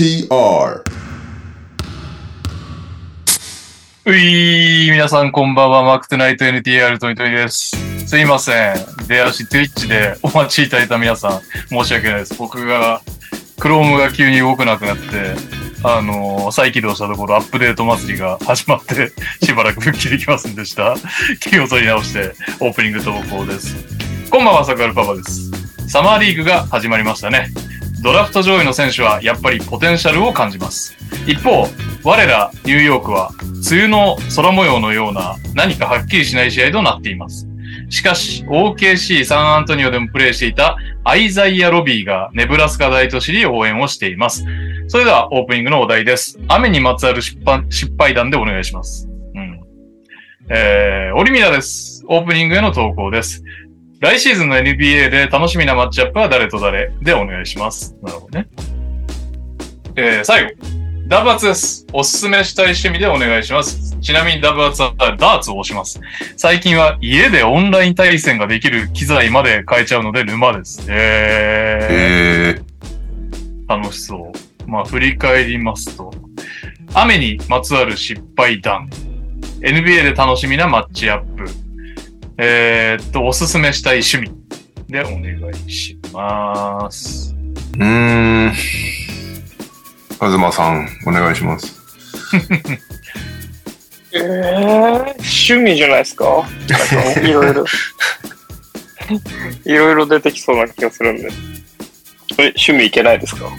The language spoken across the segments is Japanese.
TR うい、皆さんこんばんは、マークトナイト NTR トニトニです。すいません。出足 Twitch でお待ちいただいた皆さん、申し訳ないです。僕が、Chrome が急に動かなくなって、あのー再起動したところアップデート祭りが始まって、しばらく復帰できませんでした。気を取り直して、オープニング投稿です。こんばんは、サクアルパパです。サマーリーグが始まりましたね。ドラフト上位の選手はやっぱりポテンシャルを感じます。一方、我らニューヨークは梅雨の空模様のような何かはっきりしない試合となっています。しかし、OKC サンアントニオでもプレーしていたアイザイア・ロビーがネブラスカ大都市で応援をしています。それではオープニングのお題です。雨にまつわる失敗失敗談でお願いします。うん。えー、オリミラです。オープニングへの投稿です。来シーズンの NBA で楽しみなマッチアップは誰と誰でお願いします。なるほどね。えー、最後。ダブアツです。おすすめしたい趣味でお願いします。ちなみにダブアツはダーツを押します。最近は家でオンライン対戦ができる機材まで買えちゃうので沼です。えー、え楽しそう。まあ、振り返りますと、雨にまつわる失敗談、NBA で楽しみなマッチアップ、えーっと、おすすめしたい趣味でお願いします。ー、うーん。カズマさん、お願いします。えー、趣味じゃないですかいろいろ。いろいろ出てきそうな気がするんで。え、趣味いけないですか？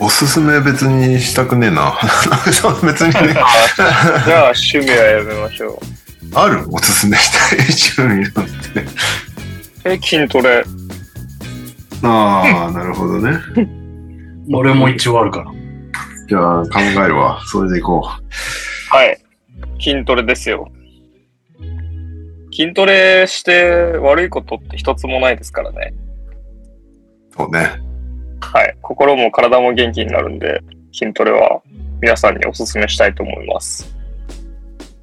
おすすめ別にしたくねえな。別にね。あじゃあ趣味はやめましょう。あるおすすめしたい趣味なんて。え、筋トレ。ああ、なるほどね。俺も一応あるから。じゃあ考えるわ。それでいこはい。筋トレですよ。筋トレして悪いことって一つもないですからね。う。そうね。はい。心も体も元気になるんで、筋トレは皆さんにお勧めしたいと思います。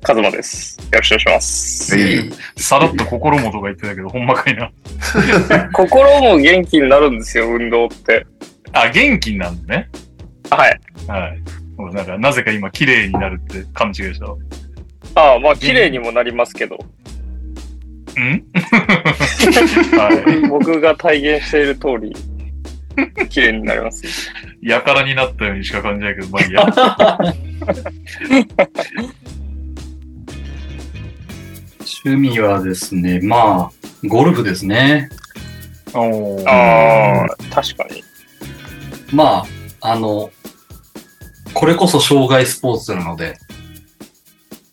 カズマです。よろしくお願いします。はい。さらっと心もとか言ってたけど、ほんまかいな。心も元気になるんですよ、運動って。あ、元気になるのね。はい。はい。もうなんか、なぜか今、綺麗になるって勘違いしたわ。ああ、まあ、綺麗にもなりますけど、ん？は僕が体現している通り、綺麗になります。い。やからになったようにしか感じないけど、まあいいや。趣味はですね、まあ、ゴルフですね。おーああ、確かに。まあ、あの、これこそ障害スポーツなので、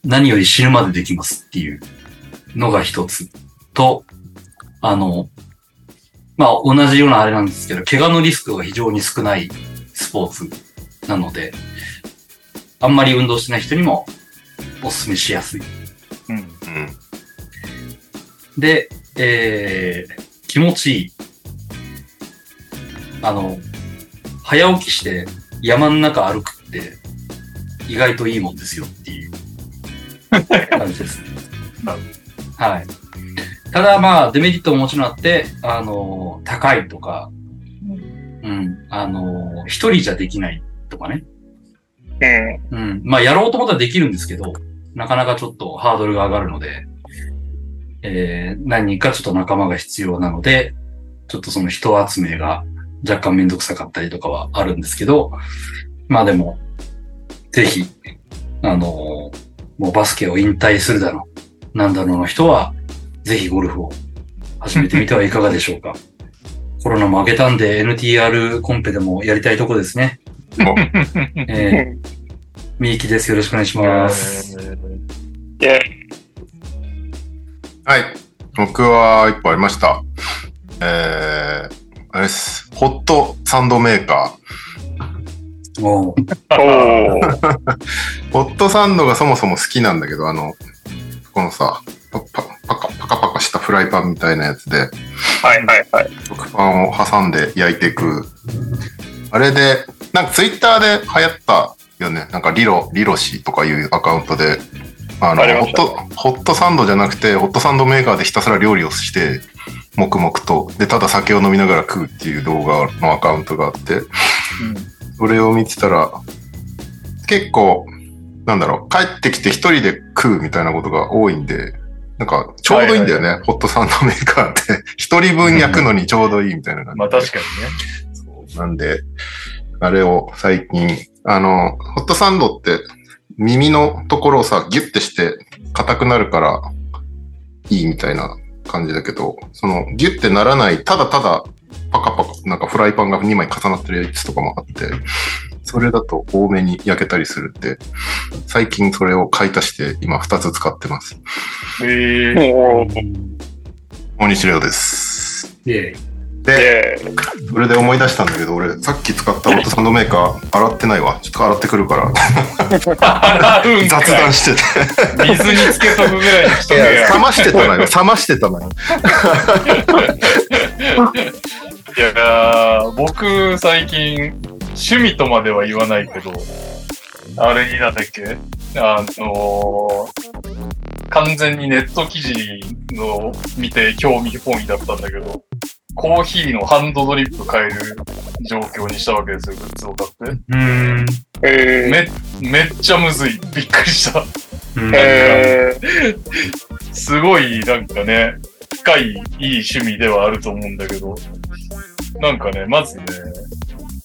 何より死ぬまでできますっていうのが一つ。と、あの、まあ、同じようなあれなんですけど、怪我のリスクが非常に少ないスポーツなので、あんまり運動してない人にもお勧めしやすい。うん。うん。で、えー、気持ちいい。あの、早起きして山の中歩くって意外といいもんですよっていう感じです はい。ただまあ、デメリットももちろんあって、あの、高いとか、うん、あの、一人じゃできないとかね。うん。うん。まあ、やろうと思ったらできるんですけど、なかなかちょっとハードルが上がるので、えー、何人かちょっと仲間が必要なので、ちょっとその人集めが若干めんどくさかったりとかはあるんですけど、まあでも、ぜひ、あのーもうバスケを引退するだろう、なんだろうの人は、ぜひゴルフを始めてみてはいかがでしょうか。コロナも明けたんで NTR コンペでもやりたいとこですね。えー、みゆきです。よろしくお願いします。はい。僕は一個ありました。えー、あれです。ホットサンドメーカー。ー。ホットサンドがそもそも好きなんだけど、あの、このさ、パパパカパカパカしたフライパンみたいなやつで、はいはいはい。食パンを挟んで焼いていく。あれで、なんかツイッターで流行ったよね。なんかリロ、リロシとかいうアカウントで、あの、ホット、ホットサンドじゃなくて、ホットサンドメーカーでひたすら料理をして、黙々と、で、ただ酒を飲みながら食うっていう動画のアカウントがあって、それを見てたら、結構、なんだろう、帰ってきて一人で食うみたいなことが多いんで、なんか、ちょうどいいんだよね、ホットサンドメーカーって。一人分焼くのにちょうどいいみたいな感じで。まあ確かにね。そうなんで、あれを最近、あの、ホットサンドって耳のところをさ、ギュッてして硬くなるからいいみたいな感じだけど、そのギュッてならない、ただただパカパカ、なんかフライパンが2枚重なってるやつとかもあって、それだと多めに焼けたりするって、最近それを買い足して今2つ使ってます。ええもう、大西レオです。イェイ。で、で、それで思い出したんだけど、俺さっき使ったホットサンドメーカー洗ってないわ。ちょっと洗ってくるから。雑談してて。水につけとくぐらいにしと冷ましてたのよ。冷ましてたのよ。いやー、僕最近、趣味とまでは言わないけど、あれになんだっけ？あのー、完全にネット記事の見て興味本位だったんだけど、コーヒーのハンドドリップ買える状況にしたわけですよ、グッズを買って。うん。えめ、めっちゃむずい。びっくりした。うんー、えすごい、なんかね、深い、いい趣味ではあると思うんだけど、なんかね、まずね、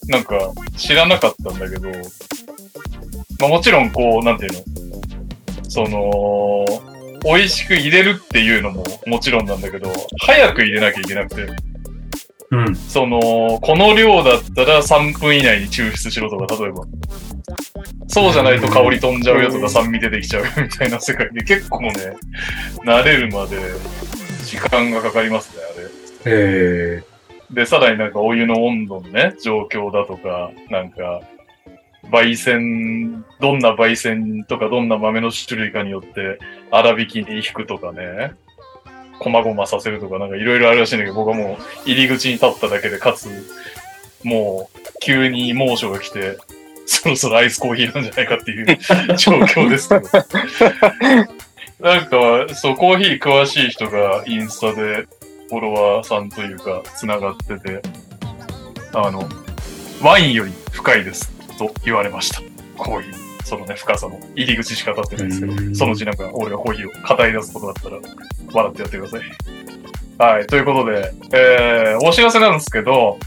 なんか知らなかったんだけど、まあもちろんこう、なんていうの、その、美味しく入れるっていうのももちろんなんだけど、早く入れなきゃいけなくて、うん。その、この量だったら3分以内に抽出しろとか、例えば。そうじゃないと香り飛んじゃうよとか酸味出てきちゃうよみたいな世界で結構ね、慣れるまで時間がかかりますね、あれ。えで、さらになんかお湯の温度のね、状況だとか、なんか、焙煎、どんな焙煎とかどんな豆の種類かによって粗挽きに引くとかね、こまごまさせるとかなんかいろいろあるらしいんだけど、僕はもう入り口に立っただけで、かつ、もう急に猛暑が来て、そろそろアイスコーヒーなんじゃないかっていう 状況ですけど。なんか、そう、コーヒー詳しい人がインスタでフォロワーさんというか、繋がってて、あの、ワインより深いですと言われました。コーヒー。そのね、深さの入り口しか立ってないですけど、うんそのうちなんか俺がコーヒーを語り出すことだったら、笑ってやってください。はい、ということで、えー、お知らせなんですけど、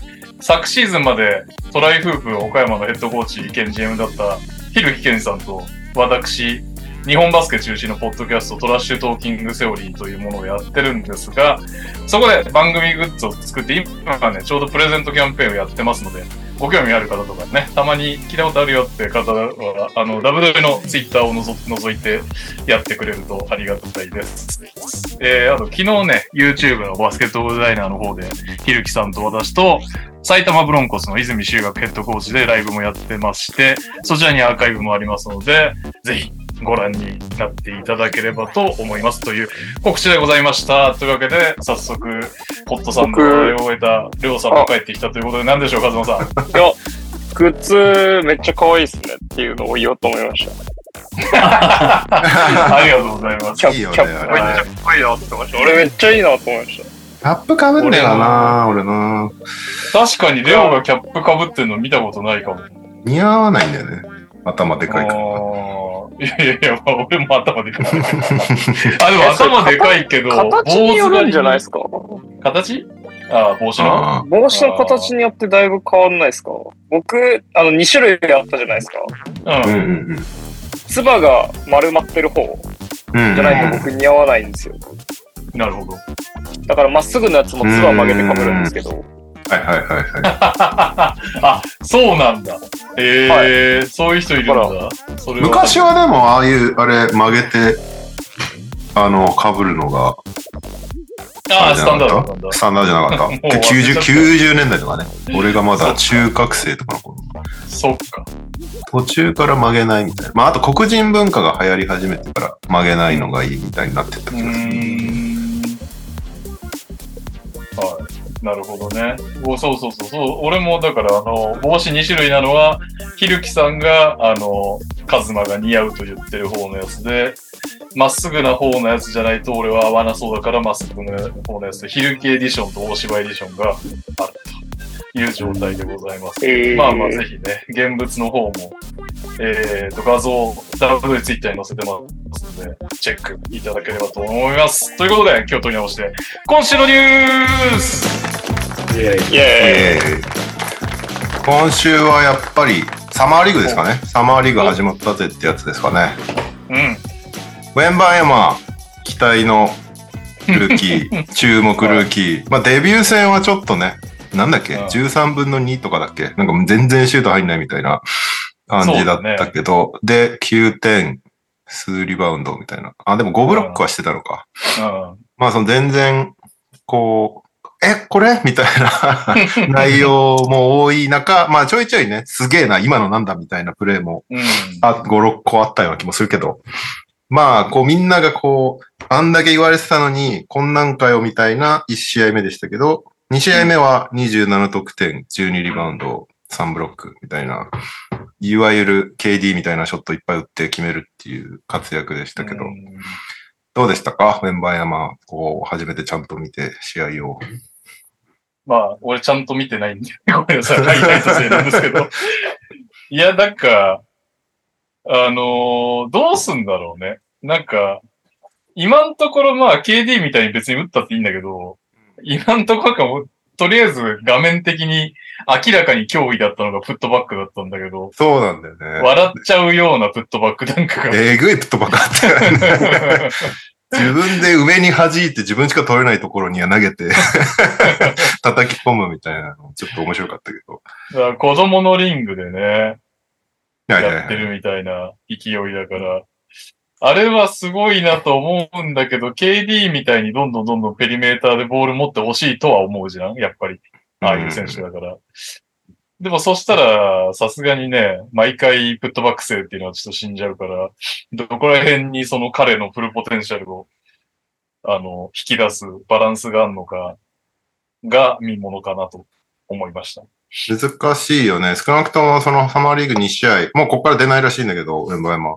昨シーズンまでトライフープ岡山のヘッドコーチ兼 GM だったひるきけんさんと私、日本バスケ中心のポッドキャストトラッシュトーキングセオリーというものをやってるんですが、そこで番組グッズを作って、今ね、ちょうどプレゼントキャンペーンをやってますので、ご興味ある方とかね、たまに聞いたことあるよって方は、あの、ダブドリのツイッターをのぞ覗いてやってくれるとありがたいです。えー、あと昨日ね、YouTube のバスケットボールダイナーの方で、ひるきさんと私と、埼玉ブロンコスの泉修学ヘッドコーチでライブもやってまして、そちらにアーカイブもありますので、ぜひご覧になっていただければと思いますという告知でございました。というわけで、早速、ホットサンドを終えたりょうさんも帰ってきたということで、何でしょう、カズマさん。いや、グッズめっちゃ可愛いっすねっていうのを言おうと思いました。ありがとうございますキ。ャップ、いいよねキャップめっちゃかっこいいなって思いました。俺めっちゃいいなと思いました。キャップかぶんねえかな俺な確かにレオがキャップ被ってるの見たことないかも。似合わないんだよね。頭でかいから。いやいやいや、まあ、俺も頭でかい。あ、でも頭でかいけど、形によるんじゃないですか？か形？ああ、帽子の？あ帽子の形によってだいぶ変わんないですか？僕、あの、2種類あったじゃないですか。あうんうん。うんつばが丸まってる方じゃないと僕似合わないんですよ。なるほど。だからまっすぐのやつもつば曲げて被るんですけど。はいはいはいはい。あ、そうなんだ。ええそういう人いるんだ。それは昔はでもああいう、あれ曲げて、あの、被るのが、ああ、スタンダード。スタンダードじゃなかった？90、った90年代とかね。俺がまだ中学生とかの頃。そっか。途中から曲げないみたいな。まあ、あと黒人文化が流行り始めてから曲げないのがいいみたいになってったう気がする。なるほどね。おそうそうそうそう。俺もだから、あの、帽子2種類なのは、ひるきさんが、あの、カズマが似合うと言ってる方のやつで、まっすぐな方のやつじゃないと俺は合わなそうだからまっすぐな方のやつで、ひるきエディションと大芝エディションがあると。いう状態でございます。えーまあまあ、ぜひね、現物の方も、えーと、画像、ダブルツイッターに載せてますので、チェックいただければと思います。ということで、今日取り直して、今週のニュースイェーイイェーイ。えー今週はやっぱりサマーリーグですかね。サマーリーグ始まったぜってやつですかね。うん。ウェンバンヤマ、期待のルーキー、注目ルーキー。まあデビュー戦はちょっとね、なんだっけ、うん ?13 分の2とかだっけ？なんか全然シュート入んないみたいな感じだったけど、で、9点、数リバウンドみたいな。あ、でも5ブロックはしてたのか。うん。まあその全然、こう、え、これ？みたいな 内容も多い中、まあちょいちょいね、すげえな、今のなんだみたいなプレーもうん。あ、5、6個あったような気もするけど、まあ、こうみんながこう、あんだけ言われてたのに、こんなんかよみたいな1試合目でしたけど、2試合目は27得点、12リバウンド、3ブロックみたいな、いわゆる KD みたいなショットいっぱい打って決めるっていう活躍でしたけど、どうでしたか？ウェンバーヤマ、こう、初めてちゃんと見て試合を。まあ、俺ちゃんと見てないんで、ごめんなさい、ハイライトせいなんですけど。いや、なんか、あのーどうすんだろうね。なんか、今のところまあ KD みたいに別に打ったっていいんだけど、今のところかも、とりあえず画面的に明らかに脅威だったのがフットバックだったんだけど、そうなんだよね。笑っちゃうようなフットバックなんかが。えぐいプットばっかあったよね。自分で上に弾いて自分しか取れないところには投げて 叩き込むみたいなのちょっと面白かったけど。だから子供のリングでね。やってるみたいな勢いだから、あれはすごいなと思うんだけど、KD みたいにどんどんどんどんペリメーターでボール持ってほしいとは思うじゃん？やっぱり。ああいう選手だから。でもそしたら、さすがにね、毎回プットバック制っていうのはちょっと死んじゃうから、どこら辺にその彼のフルポテンシャルを、あの、引き出すバランスがあるのか、が見ものかなと思いました。難しいよね。少なくともそのサマーリーグ2試合、もうここから出ないらしいんだけど、ウェンバヤマ。あ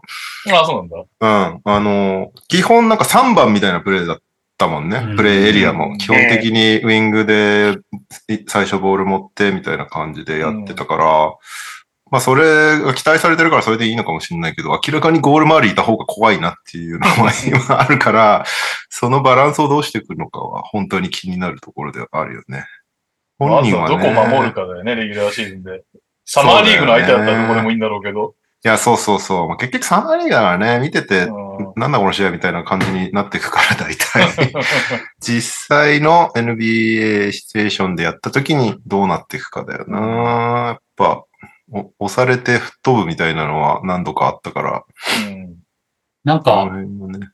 あ、そうなんだ。うん。あの、基本なんか3番みたいなプレーだったもんねうん。プレーエリアも。基本的にウィングでい最初ボール持ってみたいな感じでやってたから、まあそれが期待されてるからそれでいいのかもしれないけど、明らかにゴール周りいた方が怖いなっていうのは今あるから、そのバランスをどうしていくのかは本当に気になるところではあるよね。ま本人はね。ずはどこ守るかだよね、レギュラーシーズンで。サマーリーグの相手だったらどこでもいいんだろうけど。いや、そうそうそう。まあ、結局サマーリーガーはね、見てて、うんなんだこの試合みたいな感じになっていくから、大体。実際の NBA シチュエーションでやった時にどうなっていくかだよな。やっぱ、お押されて吹っ飛ぶみたいなのは何度かあったから。うんなんか、ね。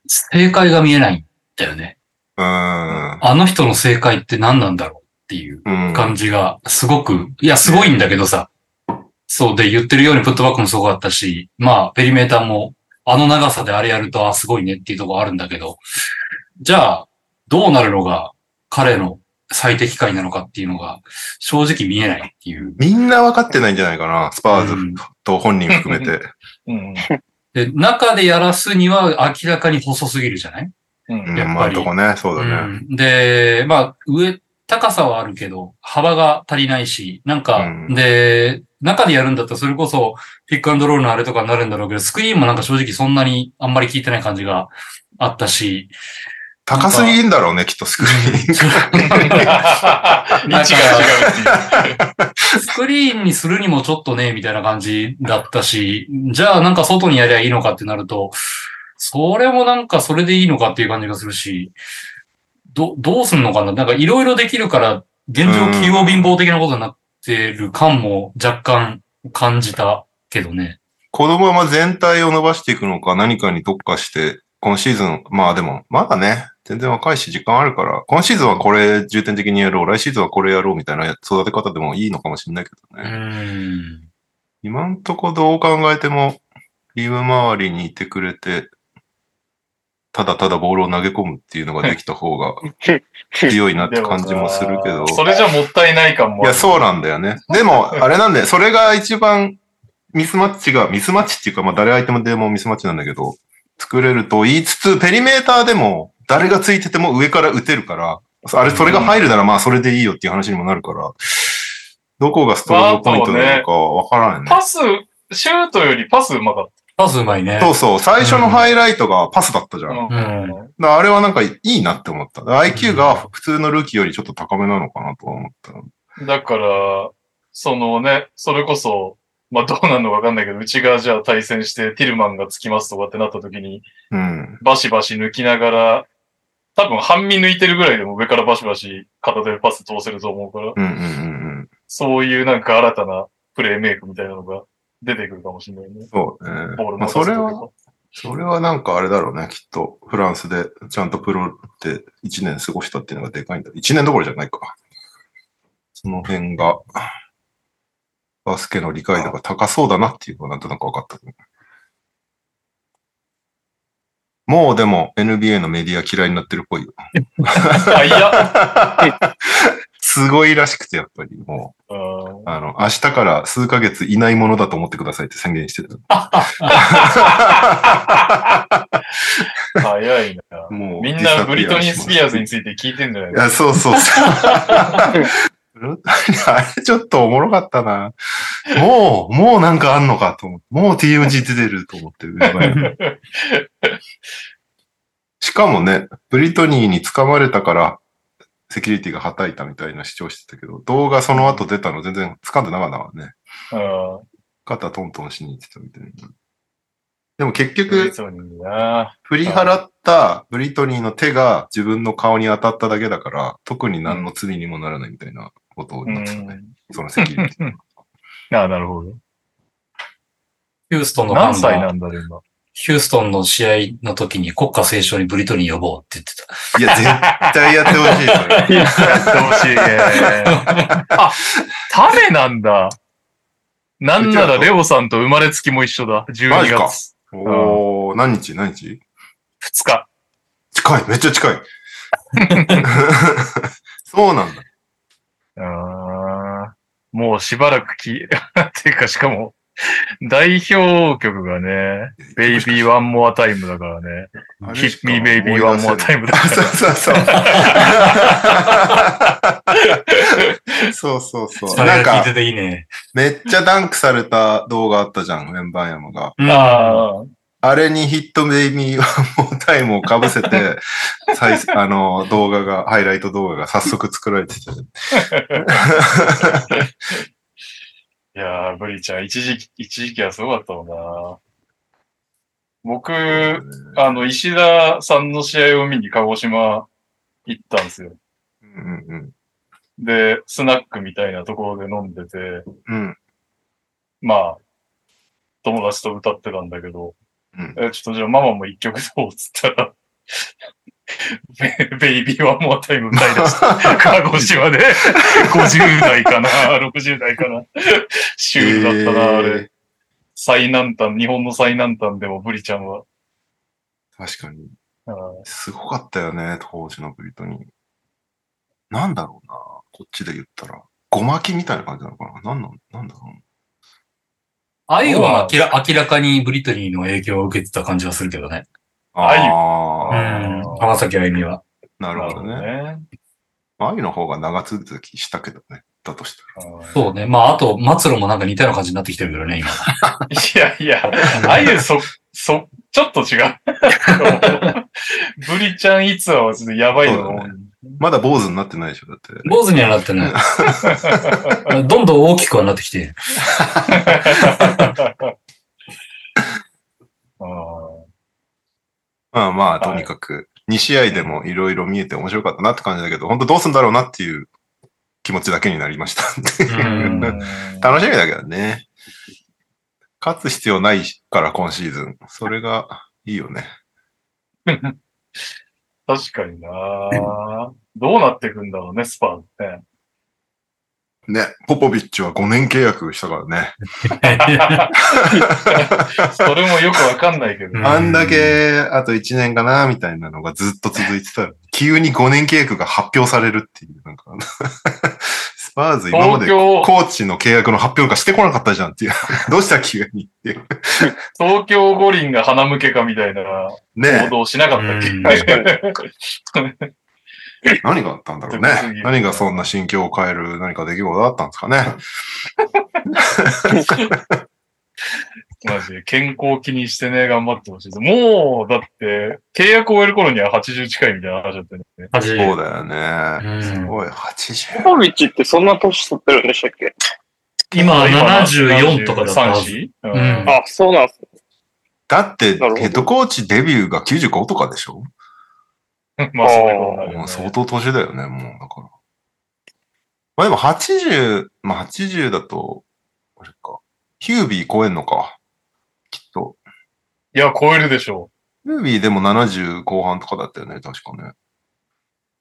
正解が見えないんだよね。うーん。あの人の正解って何なんだろうっていううん。感じが、すごく、いや、すごいんだけどさ。そうで、言ってるようにプットバックもすごかったし、まあ、ペリメーターも、あの長さであれやると、あ、すごいねっていうところあるんだけど、じゃあ、どうなるのが彼の最適解なのかっていうのが、正直見えないっていう。みんな分かってないんじゃないかな。スパーズうんと本人含めて。うんで、中でやらすには明らかに細すぎるじゃない？うんうん、やっぱり今んとこね、そうだね。うんで、まあ、上、高さはあるけど、幅が足りないし、なんか、うん。で、中でやるんだったらそれこそ、ピックアンドロールのあれとかになるんだろうけど、スクリーンもなんか正直そんなにあんまり効いてない感じがあったし、高すぎんだろうね、きっとスクリーン。スクリーンにするにもちょっとね、みたいな感じだったし、じゃあなんか外にやりゃいいのかってなると、それもなんかそれでいいのかっていう感じがするし、ど、どうすんのかな？なんかいろいろできるから、現状器用貧乏的なことになってる感も若干感じたけどね。このまま全体を伸ばしていくのか、何かに特化して、今シーズン、まあでも、まだね、全然若いし時間あるから、今シーズンはこれ重点的にやろう、来シーズンはこれやろうみたいな育て方でもいいのかもしれないけうどね。ん。今んとこどう考えても、リーム周りにいてくれて、ただただボールを投げ込むっていうのができた方が強いなって感じもするけど。それじゃもったいない感も。いや、そうなんだよね。でも、あれなんだよ。それが一番ミスマッチが、ミスマッチっていうか、まあ誰相手もでもミスマッチなんだけど、作れると言いつつ、ペリメーターでも誰がついてても上から打てるから、あれ、それが入るならまあそれでいいよっていう話にもなるから、どこがストロングポイントなのかわからんね。パス、シュートよりパスうまかっパスうまいね。そうそう、最初のハイライトがパスだったじゃん。うんあれはなんかいいなって思った。IQ が普通のルーキーよりちょっと高めなのかなとは思った。だから、そのね、それこそ、まあどうなるのかわかんないけど、うちがじゃあ対戦してティルマンがつきますとかってなった時に、うん。バシバシ抜きながら、多分半身抜いてるぐらいでも上からバシバシ片手でパス通せると思うから、うんうんうんうん。そういうなんか新たなプレイメイクみたいなのが出てくるかもしれないね。そうね。まあ、それは、それはなんかあれだろうね。きっとフランスでちゃんとプロって1年過ごしたっていうのがでかいんだ。1年どころじゃないか。その辺が、バスケの理解度が高そうだなっていうのがなんとなく分かった。もうでも NBA のメディア嫌いになってるっぽいよ。あ、いや、すごいらしくて、やっぱりもうあの、明日から数ヶ月いないものだと思ってくださいって宣言してた。早いな。もうみんなブリトニー・スピアーズについて聞いてんじゃないいや、そうそうそう。あれちょっとおもろかったな。もう、もうなんかあんのかと思って。もう TMG 出てると思って。しかもね、ブリトニーに掴まれたから、セキュリティがはたいたみたいな主張してたけど、動画その後出たの全然掴んでなかったからね。うん。肩トントンしに行ってたみたいな。でも結ブリ局、トニーな。振り払ったブリトニーの手が自分の顔に当たっただけだから、特に何の罪にもならないみたいなことをう言ってたね。ん。そのセキュリティ。あなるほど。ヒューストンのファン何歳なが、んだろう、今。ヒューストンの試合の時に国歌斉唱にブリトニー呼ぼうって言ってた。いや、絶対やってほしい、それ。やってほしいね。あ、タメなんだ？なんならレオさんと生まれつきも一緒だ。マ12ジか月おー、何日？何日？2日。近い、めっちゃ近い。そうなんだ。うーんもうしばらくき、っていうかしかも、代表曲がね、ベイビーワンモアタイムだからね。ヒッミーベイビーワンモアタイムだか そうら。そうそう。そうそうそう。それなんか。めっちゃダンクされた動画あったじゃん、ウェンバンヤマが。うんああれにヒットベイビーワンモータイムを被せて、あの、動画が、ハイライト動画が早速作られてた。いやー、ブリちゃん、一時期、一時期はすごかったもんな。僕、あの、石田さんの試合を見に鹿児島行ったんですよ。うんうんで、スナックみたいなところで飲んでて、うん。うん。まあ、友達と歌ってたんだけど、うんえちょっとじゃあママも一曲どうっつったら、ベ ベイビーワンモアタイム歌い出した。鹿児島で、50代かな、60代かな。シュールだったな、あれ。最南端、日本の最南端でもブリちゃんは。確かに。すごかったよね、当時のブリトニー。なんだろうな、こっちで言ったら。ごまきみたいな感じなのかななんなんなんだろうああいうのは明ら明らかにブリトニーの影響を受けてた感じはするけどね。あゆうあん。浜崎あゆみは。あ、なるほどね。ね。あゆの方が長続きしたけどね。だとしたら。そうね。まあ、あと、末路もなんか似たような感じになってきてるけどね、今。いやいや、ああいうそ、そ、ちょっと違う。ブリちゃん逸話はちょっとやばいのが多い。まだ坊主になってないでしょ、だって。坊主にはなってない。どんどん大きくはなってきて。あーまあまあ、はいとにかく、2試合でもいろいろ見えて面白かったなって感じだけど、本当どうすんだろうなっていう気持ちだけになりました。うん楽しみだけどね。勝つ必要ないから、今シーズン。それがいいよね。確かになどうなっていくんだろうね、スパーってね。ね、ポポビッチは5年契約したからね。それもよくわかんないけど。うんあんだけ、あと1年かな、みたいなのがずっと続いてたら、急に5年契約が発表されるっていう、なんか、スパーズ今まで東京コーチの契約の発表がしてこなかったじゃんっていう。どうした急にっていう。東京五輪が花向けかみたいなね報道しなかったっけ、うん確かに。何があったんだろうね。何がそんな心境を変える何か出来事だったんですかね。マジで健康を気にしてね、頑張ってほしいです。もう、だって、契約を終える頃には80近いみたいな話だったよね。味。そうだよね。うんすごい、ポ80。ポビッチってそんな年取ってるんでしたっけ？今74とかだったはず。3うんあ、そうなんですね。だって、ヘッドコーチデビューが95とかでしょ？まあ、そういうことになるよね相当年だよね、もう、だから。まあでも80、まあ80だと、あれか。ヒュービー超えんのか。きっと。いや、超えるでしょヒュービーでも70後半とかだったよね、確かね。う。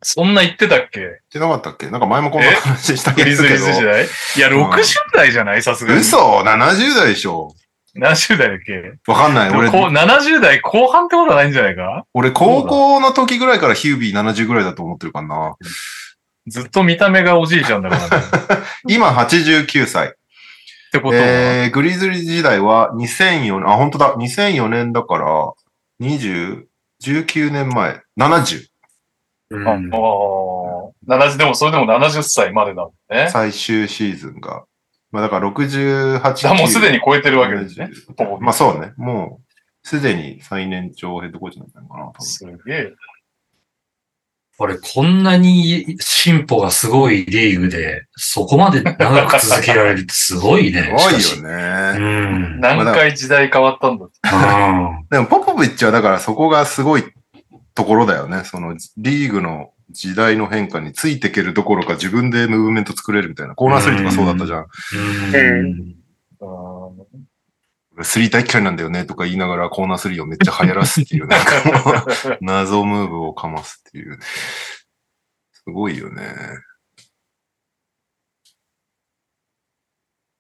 そんな言ってたっけ？言ってなかったっけ？なんか前もこんな話したけど。グリズリーズ時代？いや、うん60代じゃない？さすがに。嘘 ?70 代でしょ70代だっけ？わかんない。俺、こう70代後半ってことはないんじゃないか？俺高校の時ぐらいからヒュービー70ぐらいだと思ってるかな。ずっと見た目がおじいちゃんだからね。っ 今89歳。てことは、えー、グリズリー時代は2004年、あ、本当だ、2004年だから、20、19年前、70。うんああ、70でもそれでも70歳までだもんね。最終シーズンが。まあだから68。じゃあもうすでに超えてるわけですね。まあそうね。もう、すでに最年長ヘッドコーチなんだのかな、多分すげえ。俺、こんなに進歩がすごいリーグで、そこまで長く続けられるってすごいね。すごいよね。うん。何回時代変わったんだって。うん でも、ポポビッチはだからそこがすごいところだよね。そのリーグの時代の変化についていけるどころか自分でムーブメント作れるみたいな。コーナースリーとかそうだったじゃん。スリー大嫌いなんだよねとか言いながらコーナースリーをめっちゃ流行らすっていう、なんかもう 謎ムーブをかますっていう。すごいよね。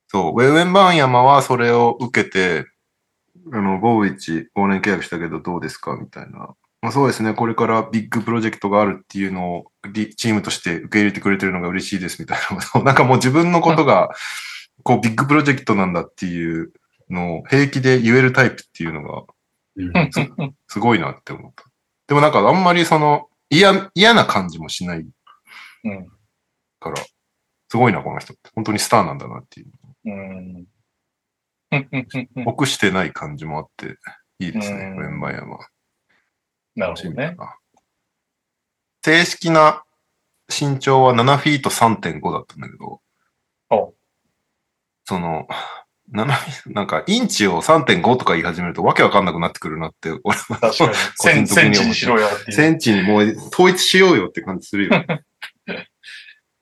そう、ウェウェンバーン山はそれを受けて、あの、ポポビッチ5年契約したけどどうですかみたいな。まあ、そうですね、これからビッグプロジェクトがあるっていうのをリチームとして受け入れてくれてるのが嬉しいですみたいなことを。なんかもう自分のことが、こうビッグプロジェクトなんだっていうのを平気で言えるタイプっていうのがうんすごいなって思った。でもなんかあんまりその嫌、嫌な感じもしないうんから、すごいな、この人って。本当にスターなんだなっていう。うん。臆してない感じもあって、いいですね、うんウェンバイアは。なるほどね。正式な身長は7フィート3.5だったんだけどお、その、7フィなんかインチを3.5とか言い始めるとわけわかんなくなってくるなって、俺は確かに。セ ン個人的に思ってセンチにしろよっていう。センチにもう統一しようよって感じするよ。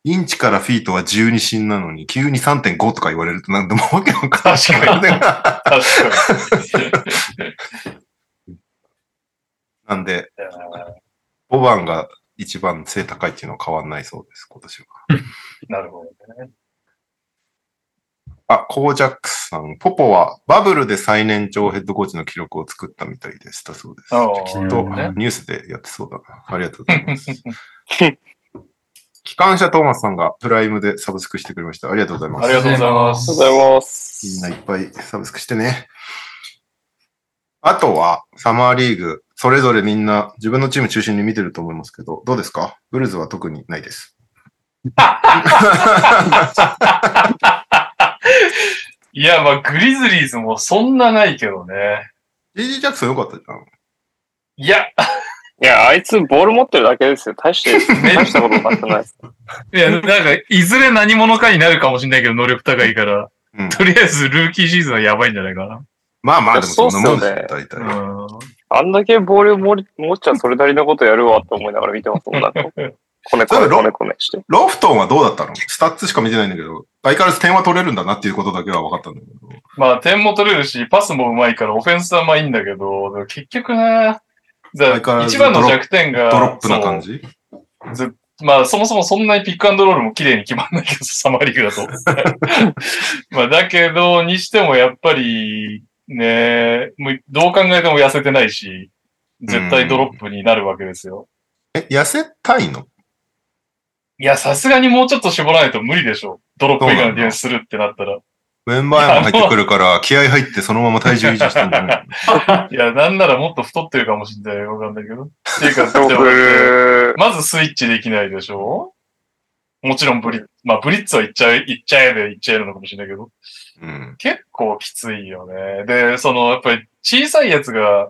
インチからフィートは12進なのに、急に3.5とか言われるとなんでもわけわかんない。確かにか確かに。なんで、いや5番が一番背高いっていうのは変わんないそうです、今年は。なるほどね。あ、コージャックスさん。ポポはバブルで最年長ヘッドコーチの記録を作ったみたいでしたそうです。きっとねニュースでやってそうだな。ありがとうございます。機関車トーマスさんがプライムでサブスクしてくれました。ありがとうございます。ありがとうございまありす。がとうございます。みんないっぱいサブスクしてね。あとは、サマーリーグ、それぞれみんな自分のチーム中心に見てると思いますけど、どうですか？ブルーズは特にないです。いや、まあ、グリズリーズもそんなないけどね。JG ジャクソンよかったじゃん。いや、いや、あいつボール持ってるだけですよ。大して、大したことになってないです。いや、なんか、いずれ何者かになるかもしれないけど、能力高いから、うん。とりあえずルーキーシーズンはやばいんじゃないかな。まあまあ、でもそんなもんですよ、大体。うん。あんだけボール持っちゃそれなりのことやるわって思いながら見てますもん。なんか、こねこねこねこねして。ロフトンはどうだったの？スタッツしか見てないんだけど、相変わらず点は取れるんだなっていうことだけは分かったんだけど。まあ、点も取れるし、パスも上手いから、オフェンスはまあいいんだけど、結局な、一番の弱点が、ドロップな感じ？まあ、そもそもそんなにピックアンドロールも綺麗に決まんないけど、サマーリーグだと。まあ、だけど、にしてもやっぱり、ね、もうどう考えても痩せてないし、絶対ドロップになるわけですよ。え、痩せたいの？いや、さすがにもうちょっと絞らないと無理でしょ。ドロップ以外のディフェンスするってなったら。ウェンバーヤンも入ってくるから、気合入ってそのまま体重維持してんじゃないいや、なんならもっと太ってるかもしれない。わかんないけど。っていうか、まずスイッチできないでしょもちろんブリッ、まあブリッツは言っちゃえ、言っちゃえで言っちゃえるのかもしれないけど、うん。結構きついよね。で、その、やっぱり小さいやつが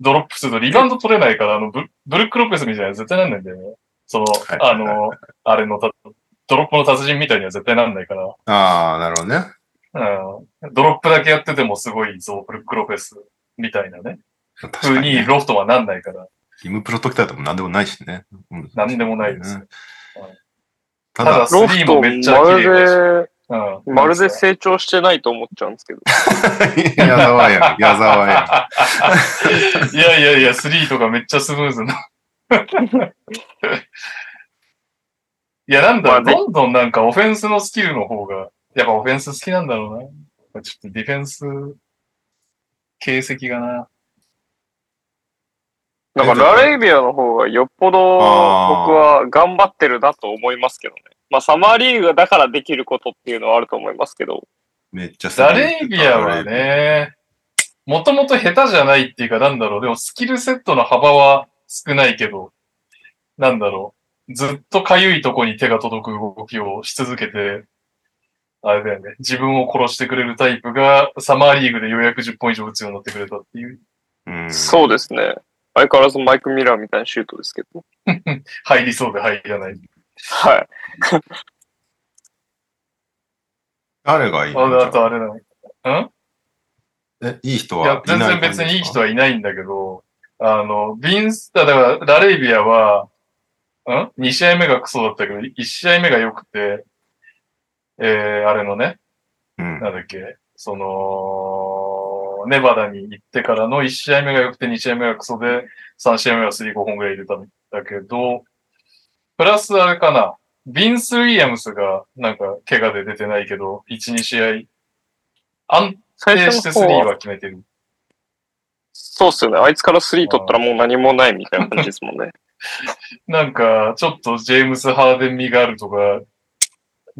ドロップするとリバウンド取れないから、あのブ、ブルックロペスみたいな絶対なんないんだよね。その、はいあの、あれのた、ドロップの達人みたいには絶対なんないから、ああ、なるほどね。うん。ドロップだけやっててもすごいぞ、ブルックロペスみたいなね。確風に。ロフトはなんないから、ヒムプロトクターでも何でもないしね。うんなんでもないです。ねはいただロフト、リーもめっちゃま綺麗だし。るうんで、まるで成長してないと思っちゃうんですけど。矢沢やん、矢沢や いやいやいや、スリーとかめっちゃスムーズな。いや、なんだろう、まあねどんどんなんかオフェンスのスキルの方が、やっぱオフェンス好きなんだろうな。ちょっとディフェンス、形跡がな。なんかラレイビアの方がよっぽど僕は頑張ってるなと思いますけどね。まあサマーリーグだからできることっていうのはあると思いますけど。めっちゃダレイビアは。ね、もともと下手じゃないっていうか、なんだろう、でもスキルセットの幅は少ないけど、なんだろう、ずっとかゆいとこに手が届く動きをし続けて、あれだよね、自分を殺してくれるタイプが、サマーリーグでようやく10本以上打つようになってくれたっていう、うん、そうですね。相変わらずマイク・ミラーみたいなシュートですけど。入りそうで入らない。はい。誰がいいあのあとあれだね。ん？え、いい人いやは、いない全然別にいい人は。はいないんだけど、あの、ビンス、だから、ラレイビアは、ん ?2 試合目がクソだったけど、1試合目が良くて、えー、あれのね、うん。なんだっけ、その、ネバダに行ってからの1試合目が良くて2試合目がクソで、3試合目は3、5本ぐらい入れたんだけど、プラスあれかな、ビンス・ウィリアムスがなんか怪我で出てないけど、1、2試合、安最定して3初の方は、は決めてる。そうっすよね。あいつから3取ったらもう何もないみたいな感じですもんね。なんか、ちょっとジェームス・ハーデン味があるとか、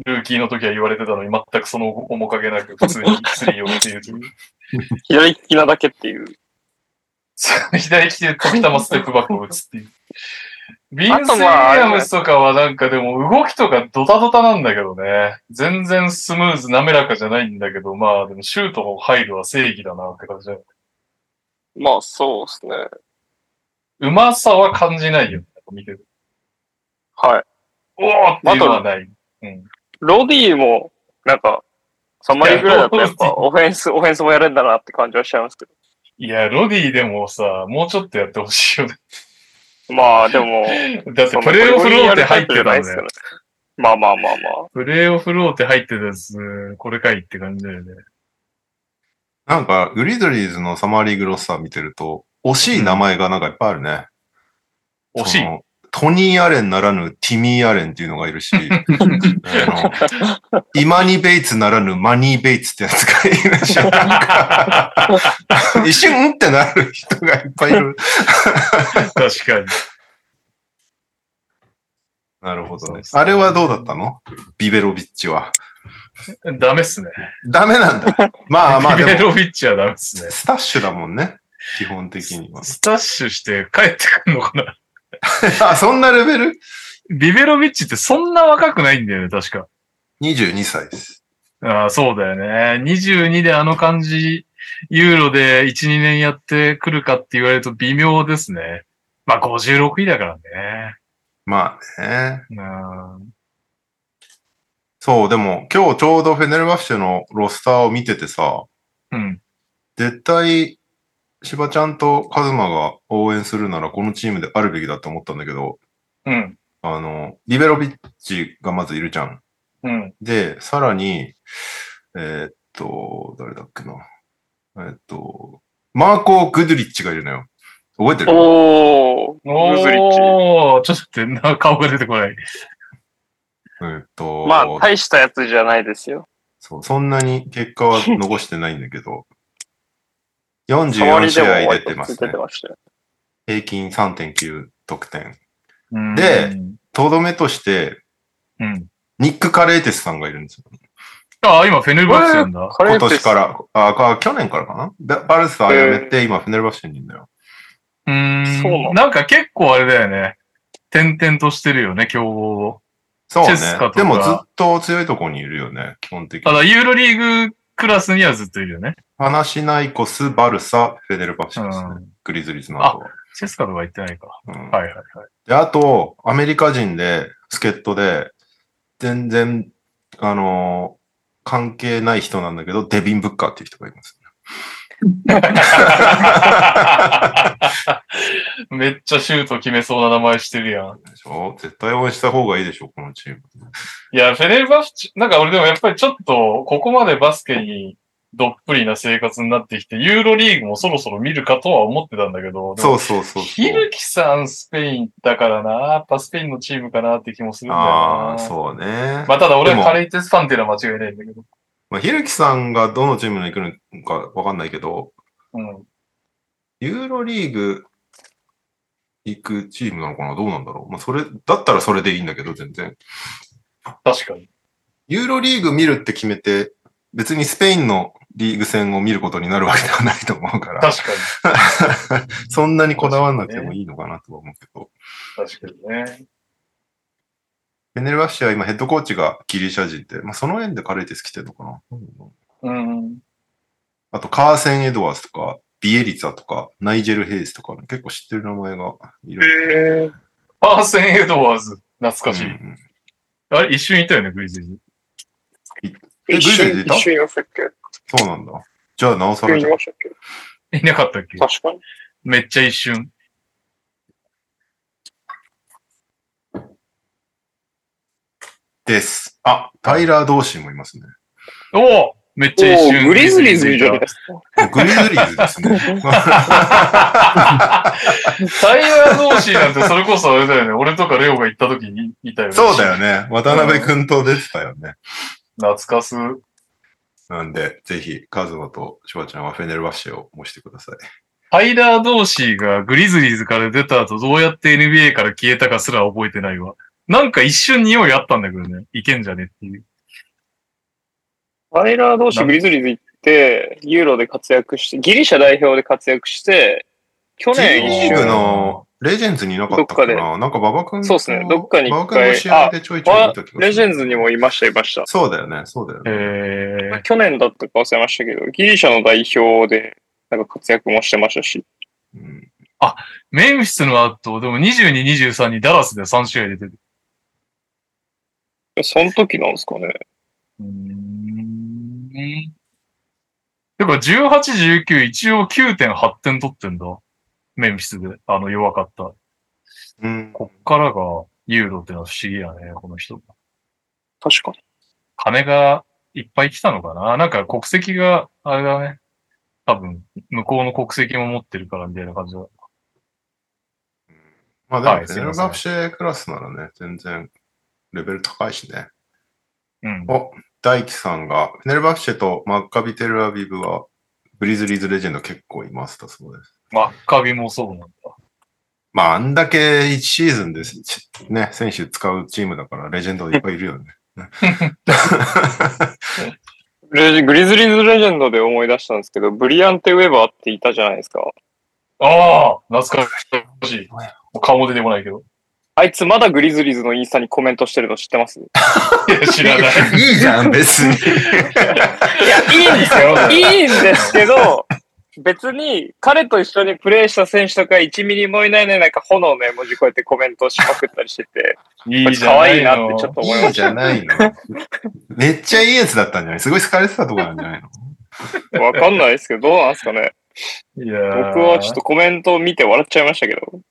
ルーキーの時は言われてたのに、全くその面影なく普通にスリーを打っているという。左利きなだけっていう。左利きで時たまステップバックを打つっていう。ビンス・ウィリまあアムスとかはなんかでも動きとかドタドタなんだけどね。全然スムーズ、滑らかじゃないんだけど、まあでもシュートの入るは正義だなって感じだよ。まあそうですね。うまさは感じないよね。見てる。はい。おーっていうのはない。うん。ロディも、なんか、サマリーぐらいだとやっぱ オフェンス、オフェンスもやれんだなって感じはしちゃいますけど。いや、ロディでもさ、もうちょっとやってほしいよね。まあでも、だってプレイオフローテ入ってたんだよ。まあまあまあまあ。プレイオフローテ入ってたやつ、これかいって感じだよね。なんか、グリズリーズのサマーリーグロスター見てると、惜しい名前がなんかいっぱいあるね。惜しいトニー・アレンならぬティミー・アレンっていうのがいるし、あのイマニ・ベイツならぬマニー・ベイツってやつがいるし、一瞬んってなる人がいっぱいいる。確かに。なるほどね。あれはどうだったの？ビベロビッチは。ダメっすね。ダメなんだ。まあまあビベロビッチはダメっすね。スタッシュだもんね。基本的には。スタッシュして帰ってくるのかな あ、そんなレベル？ビベロビッチってそんな若くないんだよね、確か。?22 歳です。ああ、そうだよね。22であの感じ、ユーロで1、2年やってくるかって言われると微妙ですね。まあ56位だからね。まあね。うんそう、でも今日ちょうどフェネルバッシュのロスターを見ててさ、うん。絶対、芝ちゃんとカズマが応援するならこのチームであるべきだと思ったんだけど、うん。あの、リベロビッチがまずいるじゃん。うん。で、さらに、えーっと、誰だっけな。えーっと、マーコ・グドゥリッチがいるのよ。覚えてる？おー、ムズリッチ。おー、ちょっと待って、な顔が出てこない。えーっと、まあ、大したやつじゃないですよ。そう、そんなに結果は残してないんだけど、触44りでも試合出てますね。平均3.9得点。うんで、とどめとして、うん。ニック・カレーテスさんがいるんですよ。ああ、今フェネルバッチなんだ。今年から、あ、か去年からかな？ババルサー辞めて、今、フェネルバッシュにいるんだよ。うーん。そうなんか結構あれだよね。点々としてるよね、競合。そうねでもずっと強いところにいるよね、基本的に。ただ、ユーロリーグクラスにはずっといるよね。パナシナイコス、バルサ、フェネルバフシですね。うんグリズリーズの後は。チェスカとか言ってないか。うんはいはいはい。で、あと、アメリカ人で、助っ人で、全然、あのー関係ない人なんだけど、デビン・ブッカーっていう人がいます。めっちゃシュート決めそうな名前してるやん。でしょ？絶対応援した方がいいでしょ、このチーム。いや、フェネルバフチ、なんか俺でもやっぱりちょっと、ここまでバスケにどっぷりな生活になってきて、ユーロリーグもそろそろ見るかとは思ってたんだけど、そうそうそう。ひるきさんスペインだからな、やっぱスペインのチームかなって気もするんだよな。ああ、そうね。まあただ俺はカレイテスファンっていうのは間違いないんだけど。まあ、ひるきさんがどのチームに行くのかわかんないけど、うん。ユーロリーグ行くチームなのかな？どうなんだろう？まあ、それ、だったらそれでいいんだけど、全然。確かに。ユーロリーグ見るって決めて、別にスペインのリーグ戦を見ることになるわけではないと思うから、確かに。そんなにこだわんなくてもいいのかなとは思うけど。確かにね。ベネルバッシは今ヘッドコーチがギリシャ人で、まあ、その縁でカレーテス来てるのかな、うん。あと、カーセン・エドワーズとか、ビエリツァとか、ナイジェル・ヘイスとか、結構知ってる名前がいる。へーパーセン・エドワーズ。懐かしい。うんうんあれ、一瞬いたよね、グリズリーズ。えグリ一瞬、いた？一瞬いましたっけ？そうなんだ。じゃあ、なおさ一らじゃいましたっけ？いなかったっけ？確かに。めっちゃ一瞬。です。あ、タイラー・ドーシーもいますね。おおめっちゃ一瞬。グリズリーズいるじゃないたですか。グリズリーズですね。タイヤ同士なんてそれこそあれだよね。俺とかレオが行った時にいたよね。そうだよね。渡辺くんと出てたよね。懐かす。なんで、ぜひ、カズマとシュワちゃんはフェネルバッシェを模してください。タイラー同士がグリズリーズから出た後どうやって NBA から消えたかすら覚えてないわ。なんか一瞬匂いあったんだけどね。いけんじゃねっていう。タイラー同士グリズリーズ行って、ユーロで活躍して、ギリシャ代表で活躍して、去年一リーグ瞬、のレジェンズにいなかったかどっななんか馬場くんとそうっすねどっかに一回馬場くんの試合でちょいちょい見た気がする。レジェンズにもいました、いました。そうだよね、そうだよね。えー、去年だったか忘れましたけど、ギリシャの代表で、なんか活躍もしてましたし、うんメンフィスの後、でも22、23にダラスで3試合出てる。その時なんですかね。うーん。てか、18、19、一応9.8点取ってんだ。メンフィスで。あの、弱かった。うん。こっからがユーロってのは不思議やね、この人。確かに。金がいっぱい来たのかな？なんか国籍が、あれだね。多分、向こうの国籍も持ってるからみたいな感じだ。まあでも、はいフェネルバフシェクラスならね、全然レベル高いしね。うん。お、大輝さんが、フェネルバフシェとマッカビテルアビブは、グリズリーズレジェンド結構いますだそうです。マッカビもそうなんだ。まあ、あんだけ1シーズンでね、選手使うチームだから、レジェンドいっぱいいるよね。レジグリズリーズレジェンドで思い出したんですけど、ブリアンテ・ウェバーっていたじゃないですか。ああ懐かしい。顔も出てこないけど。あいつまだグリズリーズのインスタにコメントしてるの知ってます？い知らない。いいじゃん、別に。や、いいんですよ。いいんですけど、別に彼と一緒にプレーした選手とか1ミリもいないのになんか炎の絵文字こうやってコメントしまくったりしてて、いいじゃない可愛いなってのちょっと思いましいいじゃないの。めっちゃいいやつだったんじゃない？すごい好かれてたとこなんじゃないの？た。わかんないですけど、どうなんですかね。いやー僕はちょっとコメントを見て笑っちゃいましたけど。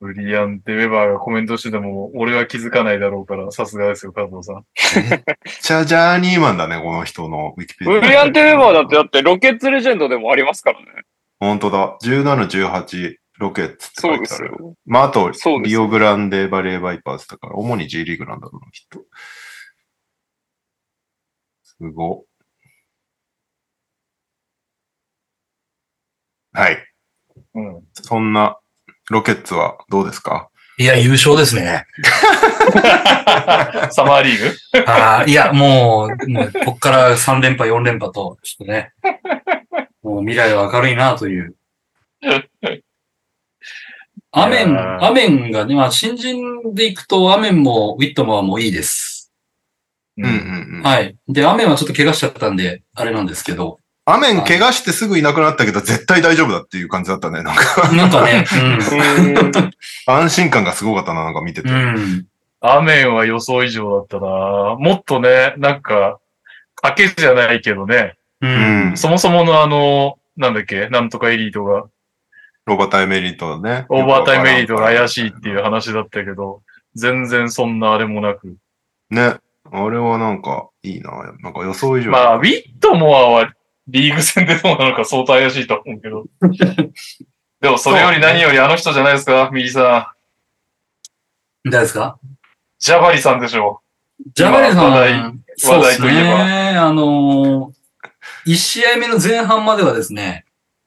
ブリアンテ・ウェバーがコメントしてても、俺は気づかないだろうから、さすがですよ、加藤さん。めっちゃジャーニーマンだね、この人のウィキペディア。ブリアンテ・ウェバーだってだってロケッツレジェンドでもありますからね。本当だ。17、18、ロケッツって書そういてある。ですよ。まあ、あと、リオグランデバレーバイパーズだから、主に J リーグなんだろうな、きっと。すご。はい。うん。そんな、ロケッツはどうですか？いや、優勝ですね。サマーリーグ？ああ、いや、もう、もう、こっから3連覇、4連覇と、ちょっとね、もう未来は明るいなという。アメン、アメンがね、まあ、新人で行くと、アメンもウィットマンもいいです。うんうんうん。はい。で、アメンはちょっと怪我しちゃったんで、あれなんですけど、アメン怪我してすぐいなくなったけど、絶対大丈夫だっていう感じだったね。なんか、なんかね、うん。安心感がすごかったな、なんか見てて。うん。うん。アメンは予想以上だったなもっとね、なんか、賭けじゃないけどね、う。うんん。そもそものあの、なんだっけ、なんとかエリートが、オーバータイムメリットね。オーバータイムエリートが怪しいっていう話だったけど、全然そんなあれもなく。ね。あれはなんか、いいな。なんか予想以上。まあ、ウィットモアはリーグ戦でどうなのか相当怪しいと思うけど。でもそれより何よりあの人じゃないですか、右さん。誰ですか？ジャバリさんでしょ。ジャバレさ話題ん、そうです話題といえばね。あのー、一試合目の前半まではですね、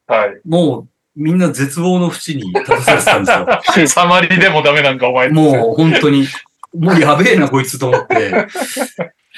はい。もうみんな絶望の淵に立たされてたんですよ。サマリでもダメなんかお前もう本当に、もうやべえなこいつと思って、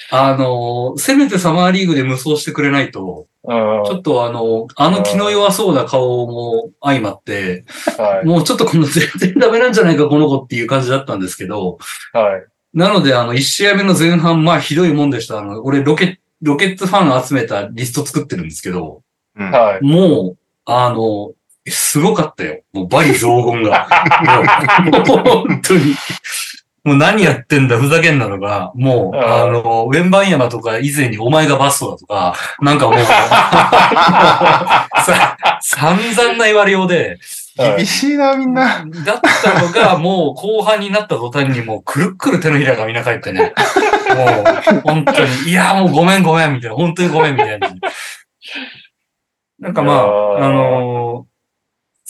あのー、せめてサマーリーグで無双してくれないと、うん。ちょっとあの、あの気の弱そうな顔も相まって、はい。もうちょっとこの全然ダメなんじゃないかこの子っていう感じだったんですけど、はい。なので、あの、1試合目の前半、まあ、ひどいもんでした。あの、俺、ロケ、ロケットファン集めたリスト作ってるんですけど、うん。はい。もう、あの、すごかったよ。もう、バリ雑言が。もう、本当に。もう何やってんだ、ふざけんなのが、もう、あの、ウェンバンヤマとか以前にお前がバストだとか、なんかもう、さ散々な言われようで、厳しいな、みんな。だったのが、もう後半になった途端にもうくるっくる手のひらがみんな返ってね。もう、本当に、いや、もうごめんごめん、みたいな、本当にごめん、みたいな。なんかまあ、あのー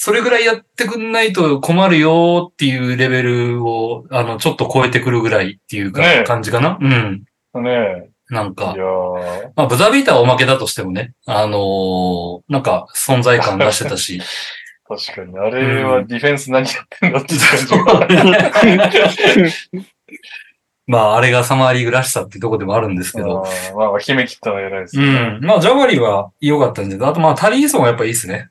それぐらいやってくんないと困るよっていうレベルを、あの、ちょっと超えてくるぐらいっていうか、ねえ感じかな？うん。ねなんかまあ、ブザービーターはおまけだとしてもね、あのーなんか存在感出してたし、確かに。あれはディフェンス何やってんだって感じが。まあ、あれがサマーリーグらしさっていうところでもあるんですけど、あーまあ、決め切ったのは偉いですうね。ん。まあ、ジャガリは良かったんですけど、あとまあ、タリーソンはやっぱいいですね。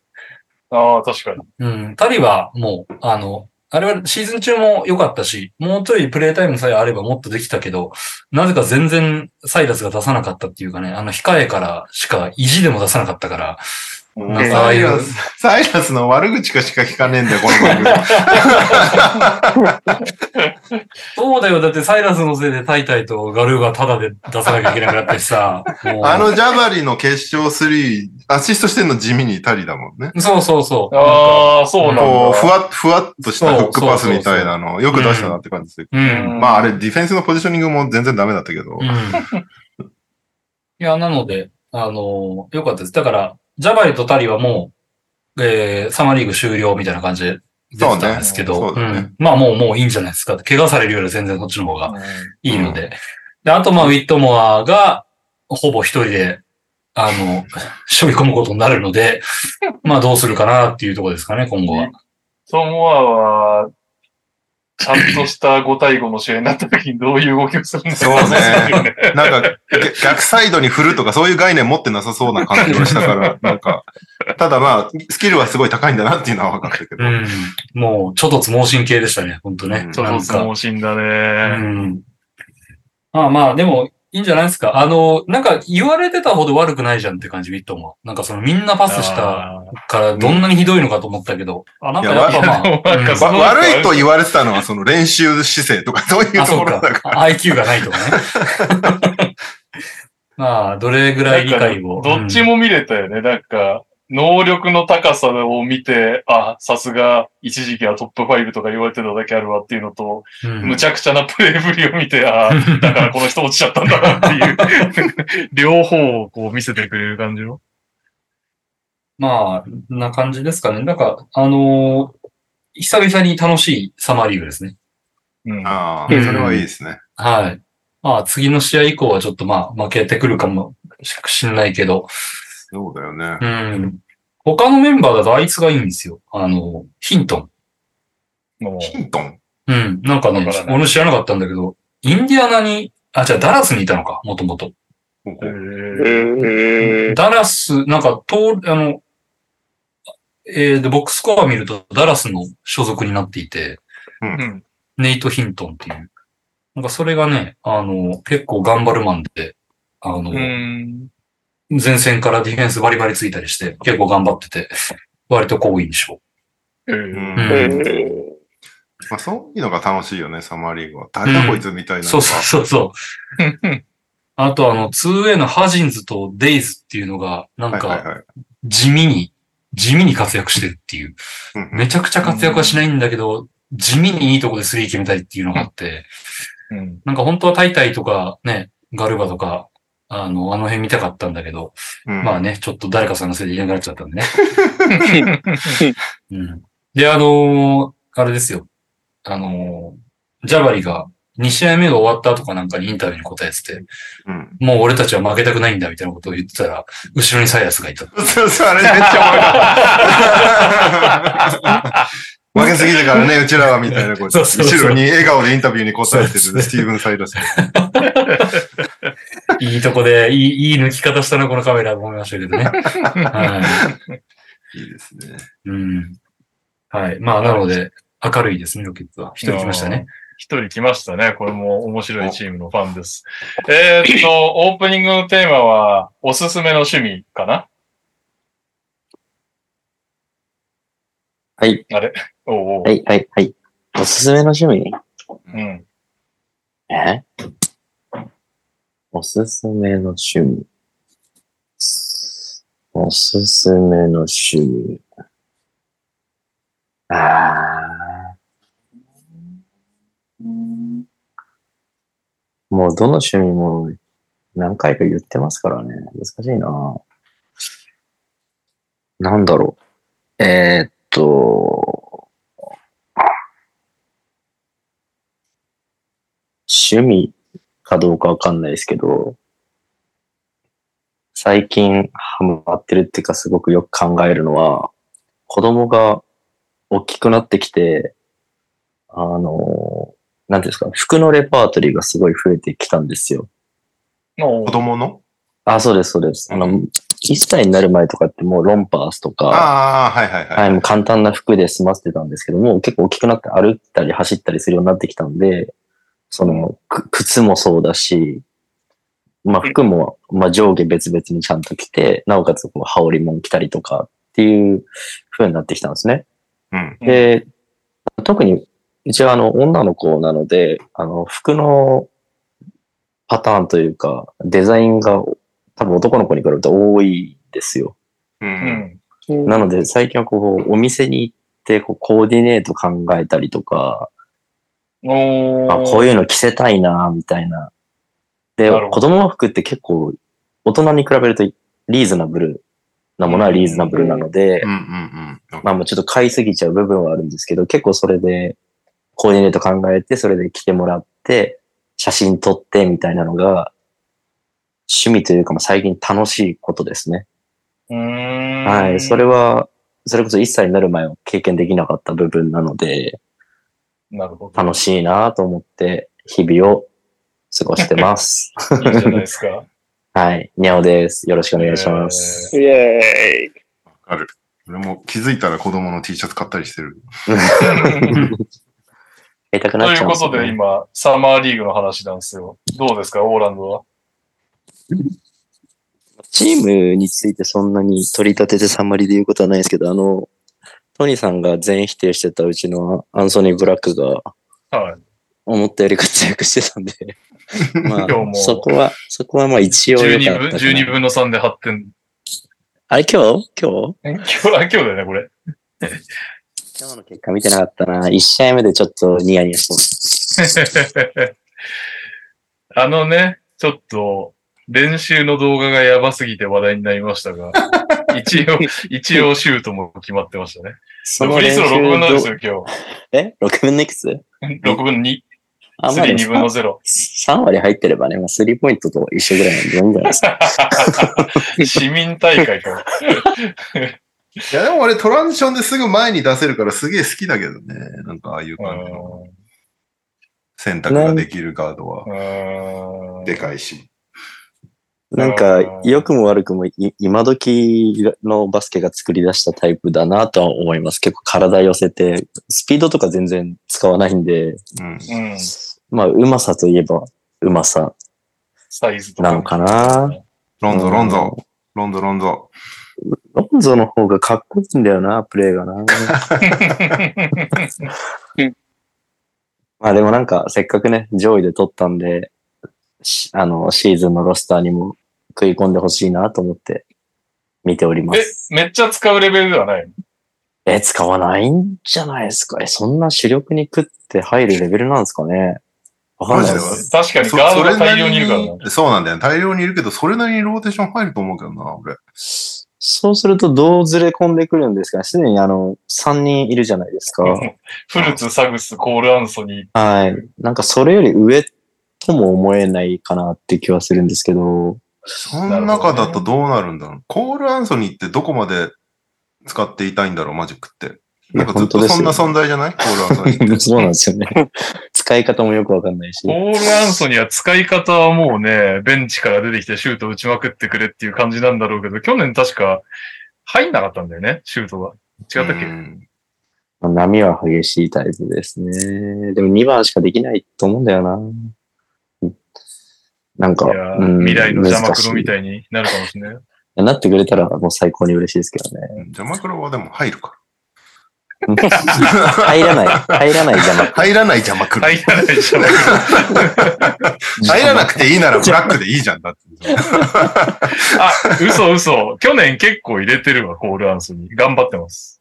ああ、確かに。うん。タリはもう、あの、あれはシーズン中も良かったし、もうちょいプレイタイムさえあればもっとできたけど、なぜか全然サイラスが出さなかったっていうかね、あの、控えからしか意地でも出さなかったから、サイラス、サイラスの悪口かしか聞かねえんだよ、この番組。そうだよ。だってサイラスのせいでタイタイとガルーがタダで出さなきゃいけなくなったしさ。あのジャバリの決勝3、アシストしてんの地味にタリだもんね。そうそうそう。ああ、そうなんだ。こう、ふわっ、ふわっとしたフックパスみたいなの、よく出したなって感じでする。うん。まあ、あれ、ディフェンスのポジショニングも全然ダメだったけど。うん。いや、なので、あのーよかったです。だから、ジャバリとタリはもう、えー、サマーリーグ終了みたいな感じで出てたんですけど、ねそうん。まあもう、もういいんじゃないですか。怪我されるよりは全然そっちの方がうんいいので。で、あとまあ、ウィットモアが、ほぼ一人で、あの、処理込むことになるので、まあどうするかなっていうところですかね、今後は。ソモアは、ちゃんとした5対5の試合になった時にどういう動きをするんだそうね。なんか、逆逆サイドに振るとかそういう概念持ってなさそうな感じがしたから、なんか、ただまあ、スキルはすごい高いんだなっていうのは分かったけど。うん。もう、ちょっとつ盲信系でしたね、本当ね。うんちょっと相撲心だうね。ん。まあまあ、でも、いいんじゃないですか？あの、なんか言われてたほど悪くないじゃんって感じ、ウィットも。なんかそのみんなパスしたあからどんなにひどいのかと思ったけど。あ、なんかやっぱまあ。悪いと言われてたのは、その練習姿勢とかそういうあ、ところだか。IQ がないとかね。まあ、どれぐらい理解を。どっちも見れたよね。なんか、能力の高さを見て、あ、さすが一時期はトップ5とか言われてただけあるわっていうのと、うん、むちゃくちゃなプレイぶりを見て、あ だからこの人落ちちゃったんだなっていう、両方をこう見せてくれる感じの。まあ、な感じですかね。なんか、あのー久々に楽しいサマーリーグですね。うん。ああ、うんそれはいいですね。はい。まあ、次の試合以降はちょっとまあ、負けてくるかもしんないけど、そうだよね。うん。他のメンバーだとあいつがいいんですよ。あの、ヒントン。ヒントン？うん。なんかね俺知らなかったんだけど、インディアナに、あ、じゃあダラスにいたのか、もともと。ダラス、なんか、と、あの、えーで、ボックスコア見るとダラスの所属になっていて、うん。ネイト・ヒントンっていう。なんかそれがね、あの、結構頑張るマンで、あの、うん。前線からディフェンスバリバリついたりして、結構頑張ってて、割と好印象。えうんうまあ、そういうのが楽しいよね、サマーリーグは。誰だこいつみたいなのが。そうそうそうそう。あとあの、2A のハジンズとデイズっていうのが、なんか。地味に、地味に活躍してるっていう。うんめちゃくちゃ活躍はしないんだけど、地味にいいとこでスリー決めたいっていうのがあって、うん。なんか本当はタイタイとかね、ガルバとか、あの、あの辺見たかったんだけど、うんまあね、ちょっと誰かさんのせいでいなくなっちゃったんでね。うん。で、あのーあれですよ。あのージャバリが2試合目が終わった後かなんかにインタビューに答えてて、うん。もう俺たちは負けたくないんだみたいなことを言ってたら、後ろにサイアスがいた。そうそう、あれめっちゃおもろかった。負けすぎてからね、うちらはみたいなこと。後ろに笑顔でインタビューに答えてるスティーブン・サイドス。いいとこで、いい、いい抜き方したな、このカメラと思いましたけどね。はいいですね。い。うん。はい。まあ、なので、明るいですね、ロケッツは。一人来ましたね。一人来ましたね。これも面白いチームのファンです。えーっと、オープニングのテーマは、おすすめの趣味かな？はい。あれ？おうおう。はい、はい、はい。おすすめの趣味？うん。え？おすすめの趣味。おすすめの趣味。ああ。もうどの趣味も何回か言ってますからね。難しいな。なんだろう。えーっと、趣味かどうかわかんないですけど、最近ハマってるっていうかすごくよく考えるのは、子供が大きくなってきて、あの、なんていうんですか、服のレパートリーがすごい増えてきたんですよ。子供の？あ、そうです、そうです。あの、1歳になる前とかってもうロンパースとか、ああ、はいはいはい。はい、もう簡単な服で済ませてたんですけども、結構大きくなって歩いたり走ったりするようになってきたんで、その、く靴もそうだし、まあ服も、まあ上下別々にちゃんと着て、なおかつこう羽織も着たりとかっていう風になってきたんですね。うん。で、特に、うちはあの、女の子なので、あの、服のパターンというか、デザインが多分男の子に比べて多いですよ。う。うんん。なので、最近はこう、お店に行って、こう、コーディネート考えたりとか、おあこういうの着せたいな、みたいな。で子供の服って結構、大人に比べるとリーズナブルなものはリーズナブルなので。まあもうちょっと買いすぎちゃう部分はあるんですけど、結構それで、コーディネート考えて、それで着てもらって、写真撮ってみたいなのが、趣味というか、まあ最近楽しいことですね。はい。それは、それこそ1歳になる前は経験できなかった部分なので、なるほど。楽しいなと思って、日々を過ごしてます。いいじゃないですか。はい。にゃおです。よろしくお願いします。イェーイ。わかる。俺も気づいたら子供の T シャツ買ったりしてる。となっちゃうんですよ、いうことでね。今、サマーリーグの話なんですよ。どうですか、オーランドは？チームについてそんなに取り立ててサンマリで言うことはないですけど、あの、トニーさんが全否定してたうちのアンソニー・ブラックがはい。思ったより活躍してたんで、ま今日もあ、そこは、そこはまあ一応良12分、かったかな。12分の3で8点。あれ今日？今日？今日、あ今日だよね、これ。今日の結果見てなかったな。1試合目でちょっとニヤニヤしてます。あのね、ちょっと、練習の動画がやばすぎて話題になりましたが、一応、一応シュートも決まってましたね。そフリースロー6分のですよ、今え ?6 分のいくつ？日。6分の2、あ、まあでも3、2分の0。3割入ってればね、まあ、スリーポイントと一緒ぐらいなんでいいんじゃないですか。市民大会か。いや、でも俺トランジションですぐ前に出せるからすげえ好きだけどね。なんかああいう感じの選択ができるガードはでかいし。なんか、良くも悪くもい今時のバスケが作り出したタイプだなとは思います。結構体寄せて、スピードとか全然使わないんで、うん。うん。まあ、うまさといえば、うまさ。サイズ。なのかなロンゾ、うんロンゾ。ロンゾ、ロンゾ。ロンゾの方がかっこいいんだよな、プレーがな。まあでもなんか、せっかくね、上位で取ったんで、しあの、シーズンのロスターにも食い込んでほしいなと思って見ておりまえす。、めっちゃ使うレベルではないえ、使わないんじゃないですか？え、そんな主力に食って入るレベルなんですかね？わかんないで。す確かにそガードが大量にいるからな。りそうなんだよ。大量にいるけど、それなりにローテーション入ると思うけどな、俺。そうするとどうずれ込んでくるんですかね？すでにあの、3人いるじゃないですか。フルツ、サグス、コール・アンソニー。はい。なんかそれより上とも思えないかなって気はするんですけど、その中だとどうなるんだろう。コール・アンソニーってどこまで使っていたいんだろう、マジックって。なんかずっとそんな存在じゃない？コール・アンソニーって。そうなんですよね。使い方もよくわかんないしコ。ール・アンソニーは使い方はもうね、ベンチから出てきてシュート打ちまくってくれっていう感じなんだろうけど、去年確か入んなかったんだよね、シュートが。違ったっけ、うん波は激しいタイプですね。でも2番しかできないと思うんだよな。なんか、うん未来の邪魔黒みたいになるかもしれない。なってくれたらもう最高に嬉しいですけどね。邪魔黒はでも入るか 入らない、入らないじゃなら。入らない邪魔黒。入らない邪魔黒。入らなくていいならブラックでいいじゃんだって。あ、嘘嘘。去年結構入れてるわ、コール・アンソニー。頑張ってます。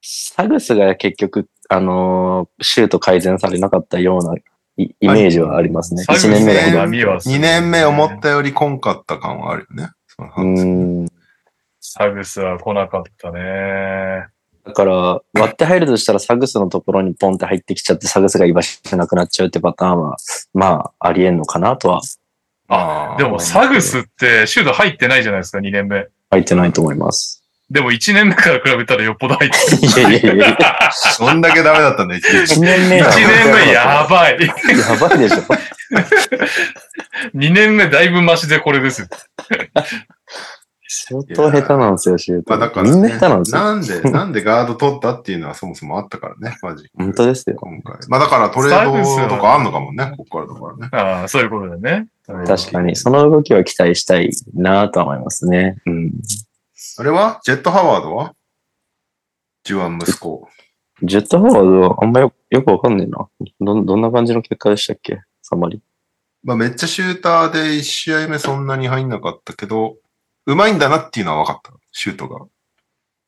サグスが結局、あのーシュート改善されなかったようなイイメージはありますね。サグス1年目がひどい。の波はすごい2年目思ったより来んかった感はあるよね。うーん。サグスは来なかったね。だから、割って入るとしたらサグスのところにポンって入ってきちゃって、サグスが居場所なくなっちゃうってパターンは、まあ、ありえんのかなとはあーでもサグスってシュート入ってないじゃないですか、2年目。入ってないと思います。でも1年目から比べたらよっぽど入ってる。いやいやいや、どんだけダメだったんだ、一1年年目1は年目やばい。やばいでしょ。2年目だいぶマシでこれですよ。相当下手なんですよ、シュート。まあだから、みんなね、下手なんですよ。なんで、なんでガード取ったっていうのはそもそもあったからね、マジ。本当ですよ。今回。まあだからトレードとかあんのかもね、ここからだからね。ああ、そういうことだよね。確かに。その動きは期待したいなとは思いますね。うん。あれは？ジェット・ハワードは？ジュアン息子。ジェットフォワードはあんまよよくわかんねえな。ど、どんな感じの結果でしたっけ？サマリ。まあめっちゃシューターで1試合目そんなに入んなかったけど、うまいんだなっていうのは分かった。シュートが。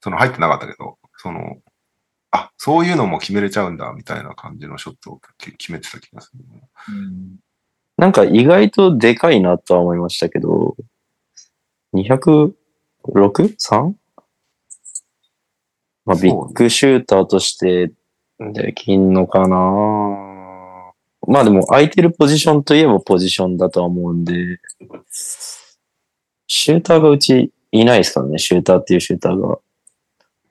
その入ってなかったけど、その、あ、そういうのも決めれちゃうんだ、みたいな感じのショットをき決めてた気がする。うんなんか意外とでかいなとは思いましたけど、206?3? まあ、ビッグシューターとしてできんのかなまあでも空いてるポジションといえばポジションだとは思うんで、シューターがうちいないですからね、シューターっていうシューターが。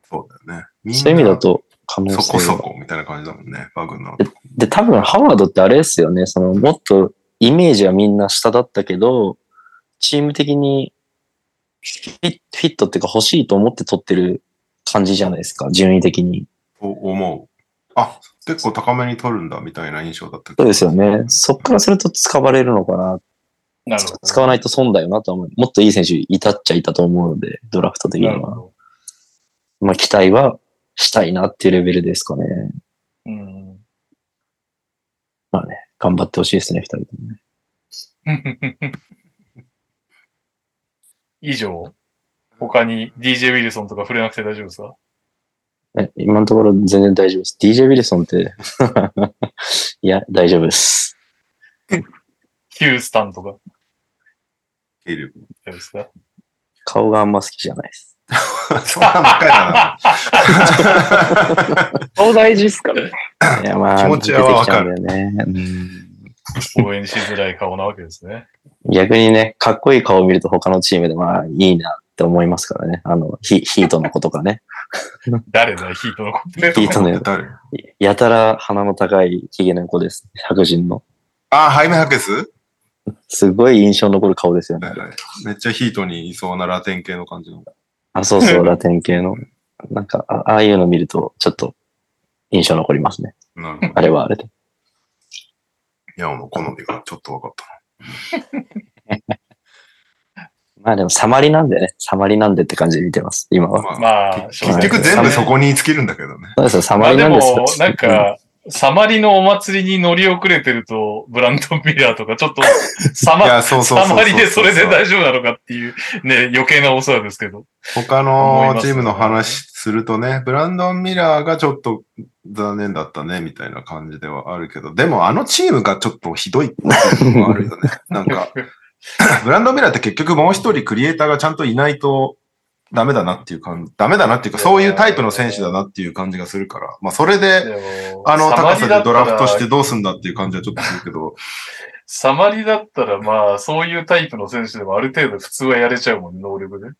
そうだよね。そういう意味だと可能性そこそが。こみたいな感じだもんね、バグの。で、多分ハワードってあれですよね。その、もっとイメージはみんな下だったけど、チーム的にフィットっていうか欲しいと思って取ってる感じじゃないですか。順位的に。と思う。あ、結構高めに取るんだ、みたいな印象だったけどそうですよね。そっからすると使われるのかな。なるほど。使わないと損だよなとは思う。もっといい選手いたっちゃいたと思うので、ドラフト的には。なるほど。まあ期待はしたいなっていうレベルですかね。うん。まあね、頑張ってほしいですね、二人ともね。以上？他に DJ ウィルソンとか触れなくて大丈夫ですか？え今のところ全然大丈夫です。DJ ウィルソンって、いや、大丈夫です。ヒュースタンとか？経力。大丈夫ですか？顔があんま好きじゃないです。そんなばっかりだな。顔大事っすからね。いや、まあ、気持ちはわかる出てきちゃうんだよね。応援しづらい顔なわけですね。うん逆にね、かっこいい顔を見ると他のチームでまあいいなって思いますからね。あの、ヒヒートの子とかね。誰だよ、ヒートの子って。ヒートの誰？やたら鼻の高いヒゲの子です。白人の。あ、ハイメハケス？すごい印象に残る顔ですよねめっちゃヒートにいそうなラテン系の感じの。あ、そうそう、ラテン系の。なんか、あああいうの見ると、ちょっと印象残りますね。あれはあれで。ヤオの好みがちょっと分かった。まあでも、サマリなんでね。サマリなんでって感じで見てます、今は。まあ、まあ、結局全部そこに尽きるんだけどね。そうですよ、サマまあでリなんですよも。、なんか、サマリのお祭りに乗り遅れてると、ブランドンミラーとか、ちょっと、サマサマリでそれで大丈夫なのかっていう、ね、余計なお世話ですけど。他のチームの話するとね、ブランドン・ミラーがちょっと残念だったね、みたいな感じではあるけど、でもあのチームがちょっとひどいっていうのもあるよね。なんか、ブランドン・ミラーって結局もう一人クリエイターがちゃんといないとダメだなっていう感じ、ダメだなっていうか、そういうタイプの選手だなっていう感じがするから、まあそれで、あの高さでドラフトしてどうすんだっていう感じはちょっとするけど、サマリだったら、まあ、そういうタイプの選手でもある程度普通はやれちゃうもんね、能力で。っ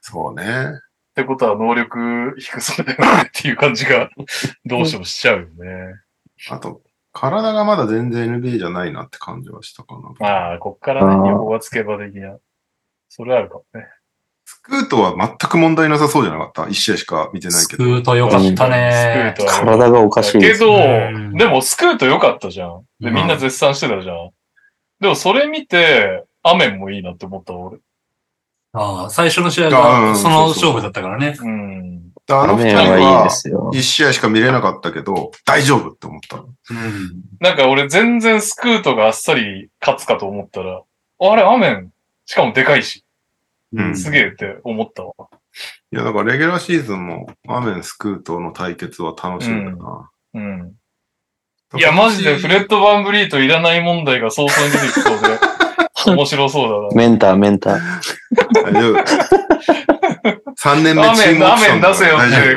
そうね。てことは能力低そうだよねっていう感じが、どうしてもしちゃうよね。あと、体がまだ全然 NBA じゃないなって感じはしたかな。まあ、こっからね、横がつけば的な。それあるかもね。スクートは全く問題なさそうじゃなかった？一試合しか見てないスけど。クートよかったねス。クートは体がおかしい。けど、うんでもスクート良かったじゃん。で、うんみんな絶賛してたじゃん。でもそれ見て、アメンもいいなって思ったわ俺。ああ、最初の試合あがうんその勝負だったからね。うん。あの二人雨はいいはですよ。一試合しか見れなかったけど、大丈夫って思った。うん。なんか俺全然スクートがあっさり勝つかと思ったら、あれ、アメン、しかもでかいし、うんすげえって思ったわ。いや、だからレギュラーシーズンも、アメン、スクートの対決は楽しみだな。うん。いや、マジでフレッド・バンブリートいらない問題が早々に出てきそうで、面白そうだな。メンター、メンター。大丈夫。3年目チームオアメンプションだ出せよっ大丈て。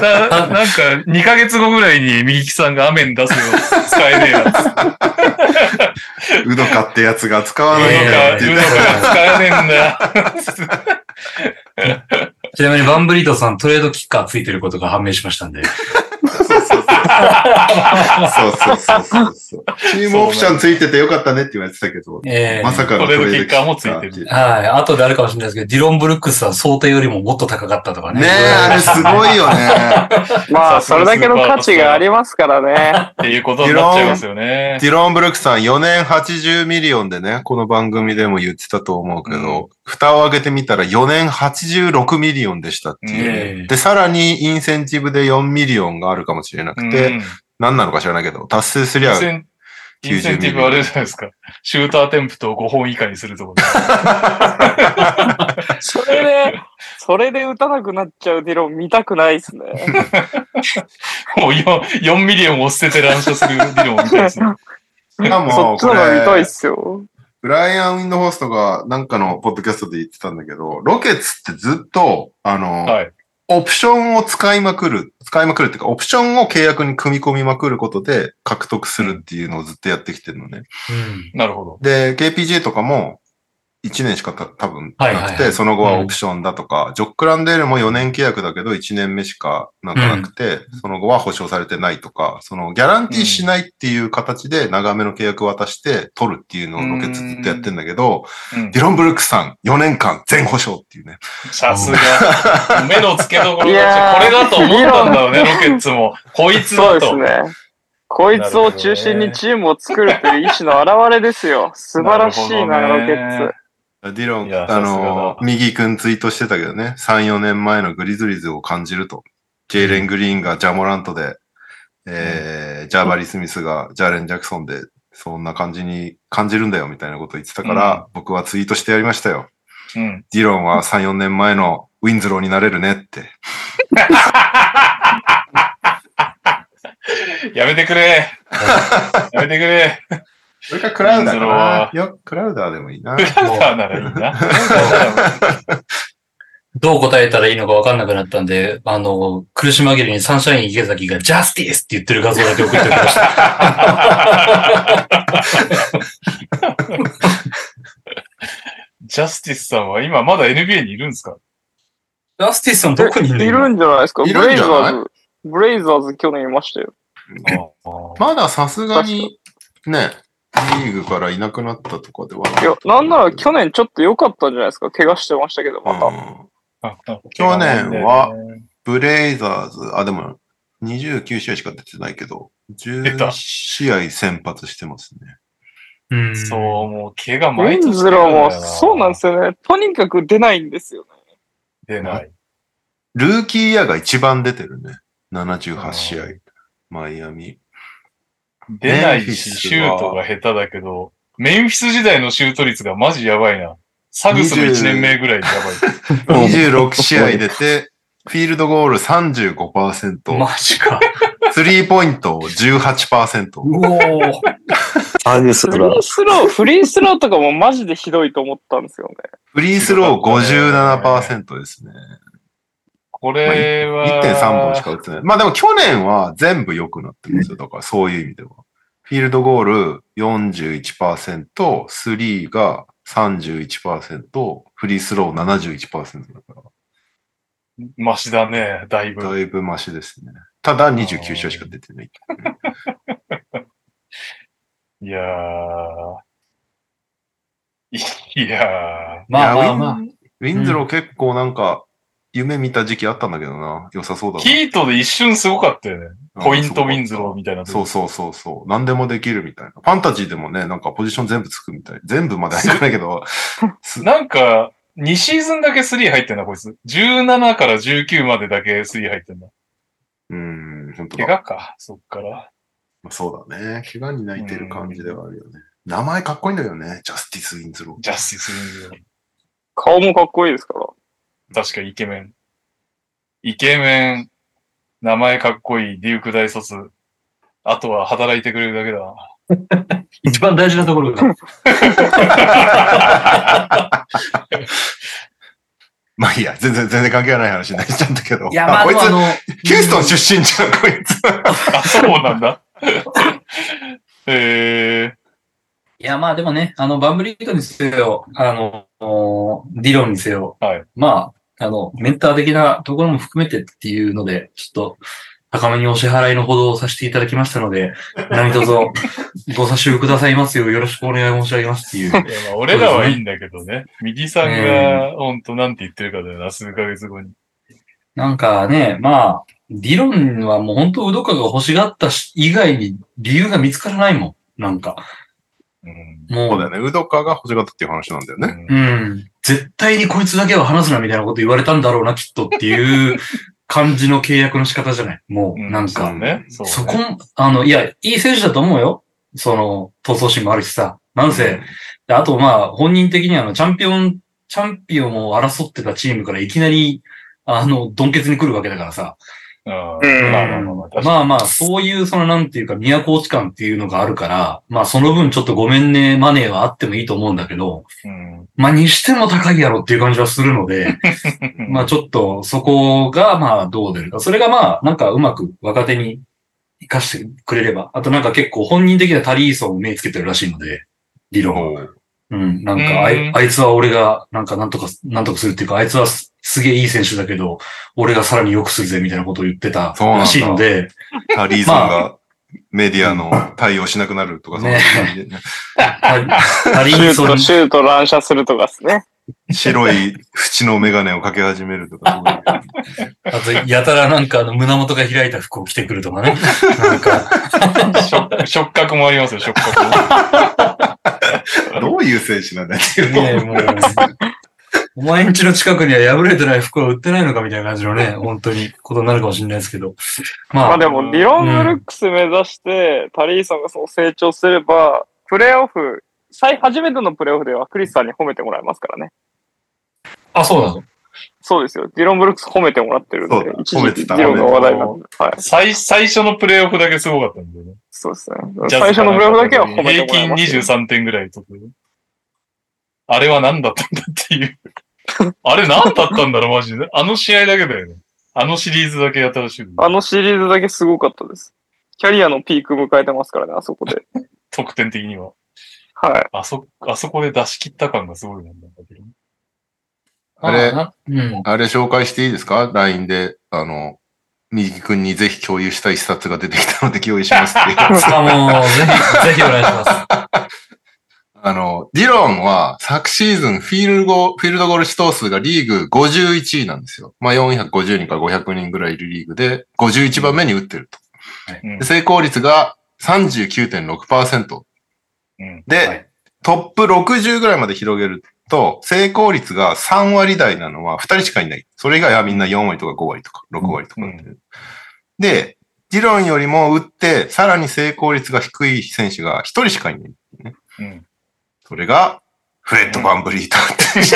な なんか、2ヶ月後ぐらいに右木さんがアメン出せよ、使えねえやつ。夫。ウドカってやつが使わウないんだよって言ってか使えねえんだよ。ちなみにバンブリートさんトレードキッカーついてることが判明しましたんで。そうそうそうそうそう。チームオプションついててよかったねって言われてたけど、ええまさかのトレードキッカーもついてるる。はい。後であるかもしれないですけど、ディロン・ブルックスは想定よりももっと高かったとかね。ねえ、あれすごいよね。まあ、それだけの価値がありますからね。っていうことになっちゃいますよね。ディロン・ブルックさん4年80ミリオンでね、この番組でも言ってたと思うけど、蓋を開けてみたら4年86ミリオンでしたっていう。ええで、さらにインセンティブで4ミリオンがあるかもしれなくて、うん何なのか知らないけど、達成すりゃイン、センインセンティブあれじゃないですか。シュートアテンプト5本以下にするところ。それで、それで打たなくなっちゃうディロン見たくないですね。もう 4, 4ミリオンを捨てて乱射する理論みたいですね。しかもそっちの方が見たいっすよ。ブライアン・ウィンドホーストがなんかのポッドキャストで言ってたんだけど、ロケッツってずっと、あの、はい。オプションを使いまくる、使いまくるっていうか、オプションを契約に組み込みまくることで獲得するっていうのをずっとやってきてるのね。うん。なるほど。で、KPJ とかも1年しかた多分なくて、はいはいはいその後はオプションだとか、ジョック・ランデールも4年契約だけど1年目しかなんかなくて、その後は保証されてないとか、そのギャランティーしないっていう形で長めの契約を渡して取るっていうのをロケッツずっとやってんだけど、うんディロン・ブルックさん4年間全保証っていうね。さすが。目の付けどころいやが、ーこれだと思ったんだろうね、ロケッツも。こいつそうだと。ですね。こいつを中心にチームを作るという意志の表れですよ。素晴らしいな、ロケッツ。ディロン、あの、だ右くんツイートしてたけどね、3、4年前のグリズリーズを感じると。ジェイレン・グリーンがジャモラントで、えー、ジャーバリー・スミスがジャーレン・ジャクソンで、そんな感じに感じるんだよみたいなこと言ってたから、僕はツイートしてやりましたよ。うん。ディロンは3、4年前のウィンズローになれるねって。やめてくれ。やめてくれ。それかクラウダーかな。よ、クラウダーでもいいな。ならいいな。どう答えたらいいのか分かんなくなったんで、あの、苦し紛れにサンシャイン池崎がジャスティスって言ってる画像だけ送っておきました。ジャスティスさんは今まだ NBA にいるんですか？ジャスティスさんどこにいるの？いるんじゃないですか？いブレイザーズ、ブレイザーズ去年いましたよ。まださすがに、ね、リーグからいなくなったとかではいや、なんなら去年ちょっと良かったんじゃないですか。怪我してましたけど、また。うん去年はブレイザーズ、あ、でも、29試合しか出てないけど、10出た試合先発してますね。うんそう、もう怪我ウィンズローも、そうなんですよね。とにかく出ないんですよね。出ない。ルーキーイヤーが一番出てるね。78試合。マイアミ。出ないし、シュートが下手だけど、メンフィス時代のシュート率がマジやばいな。サグスの1年目ぐらいでやばい。26試合出て、フィールドゴール35%、マジか。スリーポイント18%。うおーアグスラフリースロー、フリースローとかもマジでひどいと思ったんですよね。フリースロー57%ですね。これは、1.3本しか打ってない。まあでも去年は全部良くなってますよ。だからそういう意味では。フィールドゴール41%、スリーが31%、フリースロー71%だから。マシだね、だいぶ。だいぶマシですね。ただ29試合しか出てない。いやー。いやまあまあまあ。ウィンウィンズロー結構なんか、夢見た時期あったんだけどな。良さそうだー。な。ヒートで一瞬すごかったよね。うんポイントウィンズローみたいな。そうそうそうそう。何でもできるみたいな。ファンタジーでもね、なんかポジション全部つくみたい。全部まではいかないけど、す なんか、2シーズンだけ3入ってんだ、こいつ。17から19までだけ3入ってんだ。うん、本当怪我だか、そっから。まあそうだね。怪我に泣いてる感じではあるよね。名前かっこいいんだよね。ジャスティス・ウィンズロー。ジャスティスウィンズロー。顔もかっこいいですから。確かイケメン。イケメン、名前かっこいい、デューク大卒。あとは働いてくれるだけだな。一番大事なところが。まあいいや、全然、全然関係ない話になっちゃったけど。いや、まあこいつヒューストン出身じゃん、こいつ。あ、そうなんだ。えいや、まあでもね、あの、バンブリートにせよ、あの、ディロンにせよ、はいまあ、あの、メンター的なところも含めてっていうので、ちょっと、高めにお支払いのほどをさせていただきましたので、何卒 ご差しくださいますようよろしくお願い申し上げますっていう。ー、いやまあ俺らはいいんだけどね。右さんが、ほんとなんて言ってるかだよな、数ヶ月後に。なんかね、まあ、ディロンはもう本当、ウドカが欲しがったし以外に理由が見つからないもん。なんか。うん。もう、そうだよね。ウドカが欲しがったっていう話なんだよね。うん。絶対にこいつだけは話すなみたいなこと言われたんだろうな、きっとっていう 感じの契約の仕方じゃない？もう、なんか、そうね。そうねそこも、あの、いや、いい選手だと思うよ。その、闘争心もあるしさ。なんせ、であとまあ、本人的にはあの、チャンピオン、チャンピオンを争ってたチームからいきなり、あの、ドンケツに来るわけだからさ。まあまあそういう、その、なんていうか、宮古地感っていうのがあるから、まあ、その分ちょっとごめんね、マネーはあってもいいと思うんだけど、うん。まあ、にしても高いやろっていう感じはするので、まあちょっとそこがまあどう出るか。それがまあなんかうまく若手に活かしてくれれば。あとなんか結構本人的なタリーソンを目つけてるらしいので、理論は。おううん。なんかあうんいあいつは俺がなんかなんとか、なんとかするっていうか、あいつはすすげえいい選手だけど、俺がさらに良くするぜみたいなことを言ってたそうなんだらしいので、タリーソンがメディアの対応しなくなるとか、そんな感じでねタ タリーソンシュート、シュート乱射するとかですね。白い縁のメガネをかけ始めるとか、あとやたらなんかあの胸元が開いた服を着てくるとかね。なんか、触触覚もありますよ、触覚も。どういう選手なんだっていう。お前んちの近くには破れてない服は売ってないのかみたいな感じのね、本当に。ことになるかもしれないですけど。まあ、まあでも、ディロン・ブルックス目指して、タリーソンがそう成長すれば、プレーオフ、最、初めてのプレーオフではクリスさんに褒めてもらえますからね。あ、そうなの？そうですよ。ディロン・ブルックス褒めてもらってるんで一時褒めてた期ディロンが話題になって。はい。最、最初のプレイオフだけすごかったんだよね。そうですね。最初のプレーオフだけは褒めてもら平均いますよ。23点ぐらいとか。あれは何だったんだっていう。あれ何だったんだろう、マジで。あの試合だけだよね。あのシリーズだけ新しい。あのシリーズだけすごかったです。キャリアのピーク迎えてますからね、あそこで。得点的には。はい。あそ、あそこで出し切った感がすごいなんだけど。あれなうん。あれ紹介していいですか ?LINE で、あの、右木君にぜひ共有したい一冊が出てきたので共有しますっていう。あ、もう、ぜひ、ぜひお願いします。あの、ディロンは昨シーズンフィールド、フィールドゴール指導数がリーグ51位なんですよ。まあ450人から500人ぐらいいるリーグで51番目に打ってると。うんで成功率が39.6%。うんで、はいトップ60ぐらいまで広げると、成功率が3割台なのは2人しかいない。それ以外はみんな4割とか5割とか6割とかって、で、ディロンよりも打って、さらに成功率が低い選手が1人しかいない。うんそれが、フレッド・バンブリートっていう。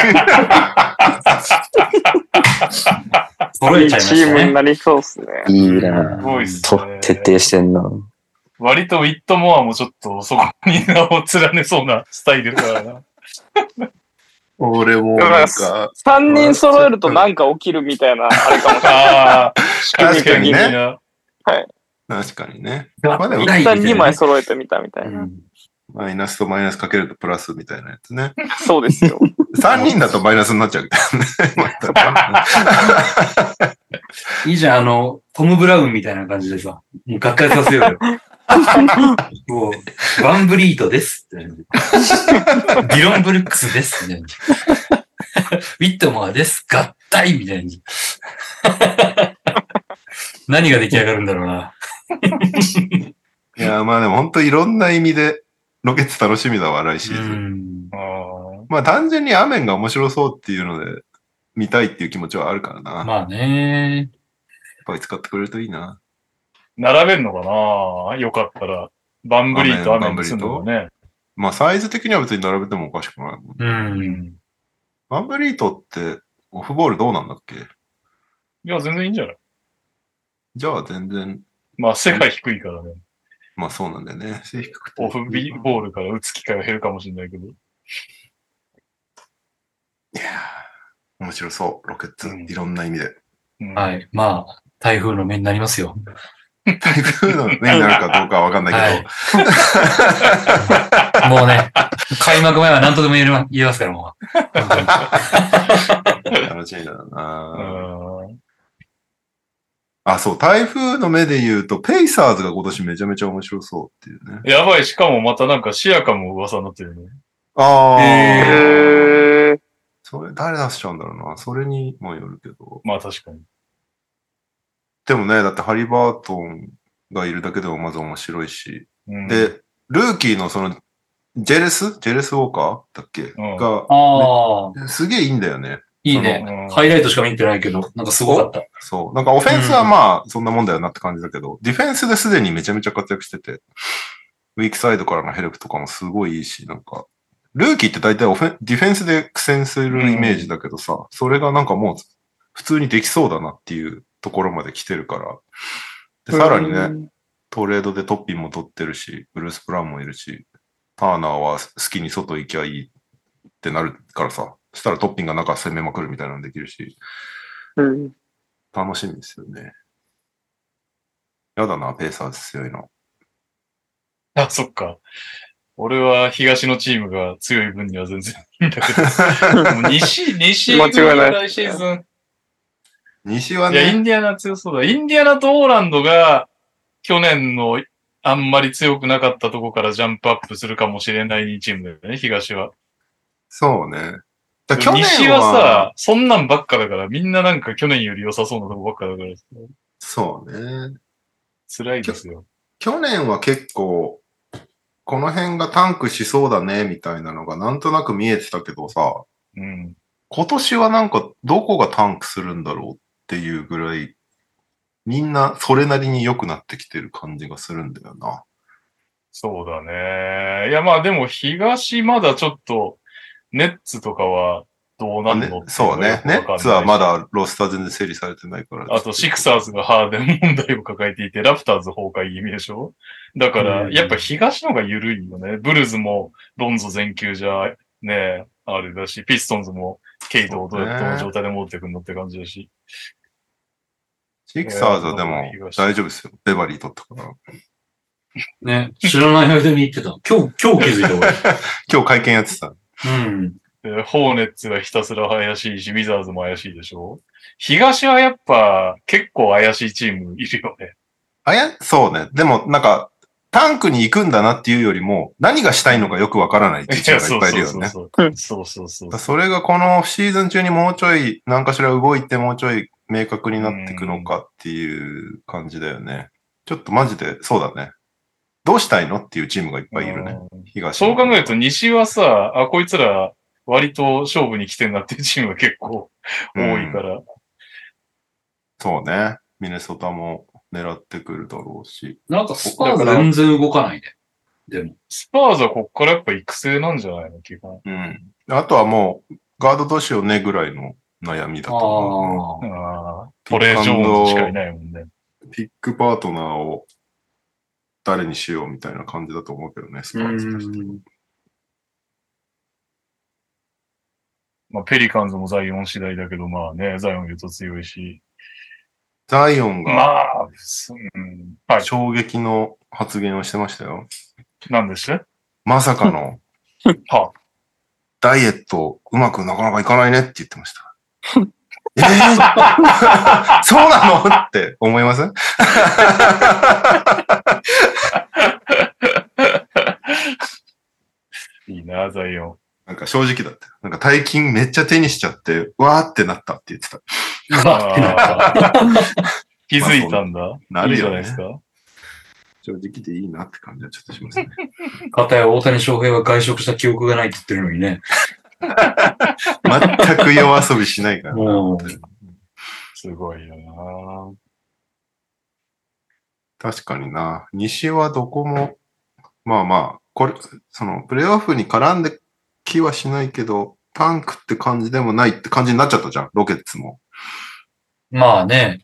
揃えちゃいまチしたね。ームになりそうっすね。いいなね。徹底してんな。割とウィットモアもちょっとそこに名を連ねそうなスタイルだからな。俺もなんか、3人揃えるとなんか起きるみたいな、あれかもしれない。ああ、確かにねな。確かにね。ままあでも一旦2枚揃えてみたみたいな。マイナスとマイナスかけるとプラスみたいなやつね。そうですよ。3人だとマイナスになっちゃうけどね。いいじゃん、あの、トム・ブラウンみたいな感じでさ、もう学会させようよ。もう、バンブリートですって。ディロン・ブルックスですみたいな。ウィットモアです合体みたいに。何が出来上がるんだろうな。いや、まあでも本当いろんな意味で、ロケッツ楽しみだわ、来シうーズン。まあ単純にアメンが面白そうっていうので、見たいっていう気持ちはあるからな。まあね。ぱり使ってくれるといいな。並べるのかな？よかったら。バンブリーとアメンにするのかね。まあサイズ的には別に並べてもおかしくないもん。う。うんん。バンブリートって、オフボールどうなんだっけ？いや、全然いいんじゃない？じゃあ全然、まあ、背が低いからね。まあそうなんだよね。背低くて。オフビボールから打つ機会が減るかもしれないけど。いやー面白そう、ロケッツ。うんいろんな意味で。うんはい。まあ、台風の目になりますよ。台風の目になるかどうかはわかんないけど、もうね、開幕前は何とでも言えますから、もう。楽しみだな、うんあ、そう、台風の目で言うと、ペイサーズが今年めちゃめちゃ面白そうっていうね。やばい、しかもまたなんかシアカも噂になってるね。ああ、へー。それ誰出しちゃうんだろうな。それにもよるけど。まあ確かに。でもね、だってハリバートンがいるだけでもまず面白いし。うん、で、ルーキーのその、ジェレス？ジェレスウォーカーだっけ、んが、ああ、すげえいいんだよね。いいね。ハイライトしか見てないけど、なんかすごかった。そう？なんかオフェンスはまあ、そんなもんだよなって感じだけど、ディフェンスですでにめちゃめちゃ活躍してて、ウィークサイドからのヘルプとかもすごいいいし、なんか、ルーキーって大体オフェンディフェンスで苦戦するイメージだけどさ、それがなんかもう普通にできそうだなっていうところまで来てるから、でさらにね、トレードでトッピンも取ってるし、ブルース・プランもいるし、ターナーは好きに外行きゃいいってなるからさ、そしたらトッピンが中攻めまくるみたいなのできるし、うん。楽しみですよね。やだな、ペーサーズ強いの。あ、そっか。俺は東のチームが強い分には全然いいんだけど。もう西、西間違いない来シーズン。西はいや、インね、ディアナ強そうだ。インディアナとオーランドが去年のあんまり強くなかったとこからジャンプアップするかもしれないチームだよね、東は。そうね。だ去年西はさ、そんなんばっかだから、みんななんか去年より良さそうなとこばっかだから、そうね。辛いですよ。去年は結構、この辺がタンクしそうだね、みたいなのがなんとなく見えてたけどさ、うん。今年はなんかどこがタンクするんだろうっていうぐらい、みんなそれなりに良くなってきてる感じがするんだよな。そうだね。いや、まあでも東まだちょっと、ネッツとかはどうなねるのっていそうね。ネッツはまだロスター全然整理されてないから。あと、シクサーズがハーデン問題を抱えていて、ラプターズ崩壊気味でしょ？だから、うんやっぱ東の方が緩いよね。ブルズもロンゾ全休じゃ、ね、あれだし、ピストンズもケイトをどうやって状態で持ってくんのって感じだし。シクサーズはでも東大丈夫ですよ。ベバリー取ったから。ね、知らない間に言ってた。今日、今日気づいた俺。今日会見やってた。うん。でホーネッツがひたすら怪しいし、ウィザーズも怪しいでしょ東はやっぱ結構怪しいチームいるよね。あや、そうね。でも、なんか、タンクに行くんだなっていうよりも、何がしたいのかよくわからないチームがいっぱいいるよね。そうそうそうそうそうそれがこのシーズン中にもうちょい、何かしら動いてもうちょい明確になっていくのかっていう感じだよね。ちょっとマジで、そうだね。どうしたいのっていうチームがいっぱいいるね。うん東そう考えると西はさ、あ、こいつら割と勝負に来てんなっていうチームが結構多いから。そうね。ミネソタも狙ってくるだろうし。なんかスパーズ全然動かないね。でも。スパーズはこっからやっぱ育成なんじゃないの？基本。うん。あとはもう、ガードどうしようねぐらいの悩みだと思う。ああ。ああ、トレー・ジョーンズしかいないもんね。ピックパートナーを誰にしようみたいな感じだと思うけどね、スパーズとしては。まあ、ペリカンズもザイオン次第だけど、まあね、ザイオン言うと強いし。ザイオンまがあ、すうん、はい。衝撃の発言をしてましたよ。なんでして？まさかの はダイエットうまくなかなかいかないねって言ってました。えー、そうなの？って思います？いいな、ザイオン。なんか正直だった。なんか大金めっちゃ手にしちゃって、わーってなったって言ってた。気づいたんだ。なるよねいいじゃないですか？正直でいいなって感じはちょっとしますね。かたや大谷翔平は外食した記憶がないって言ってるのにね。全く夜遊びしないからすごいよな。確かにな。西はどこも、まあまあ、これ、その、プレイオフに絡んで気はしないけど、タンクって感じでもないって感じになっちゃったじゃん、ロケッツも。まあね。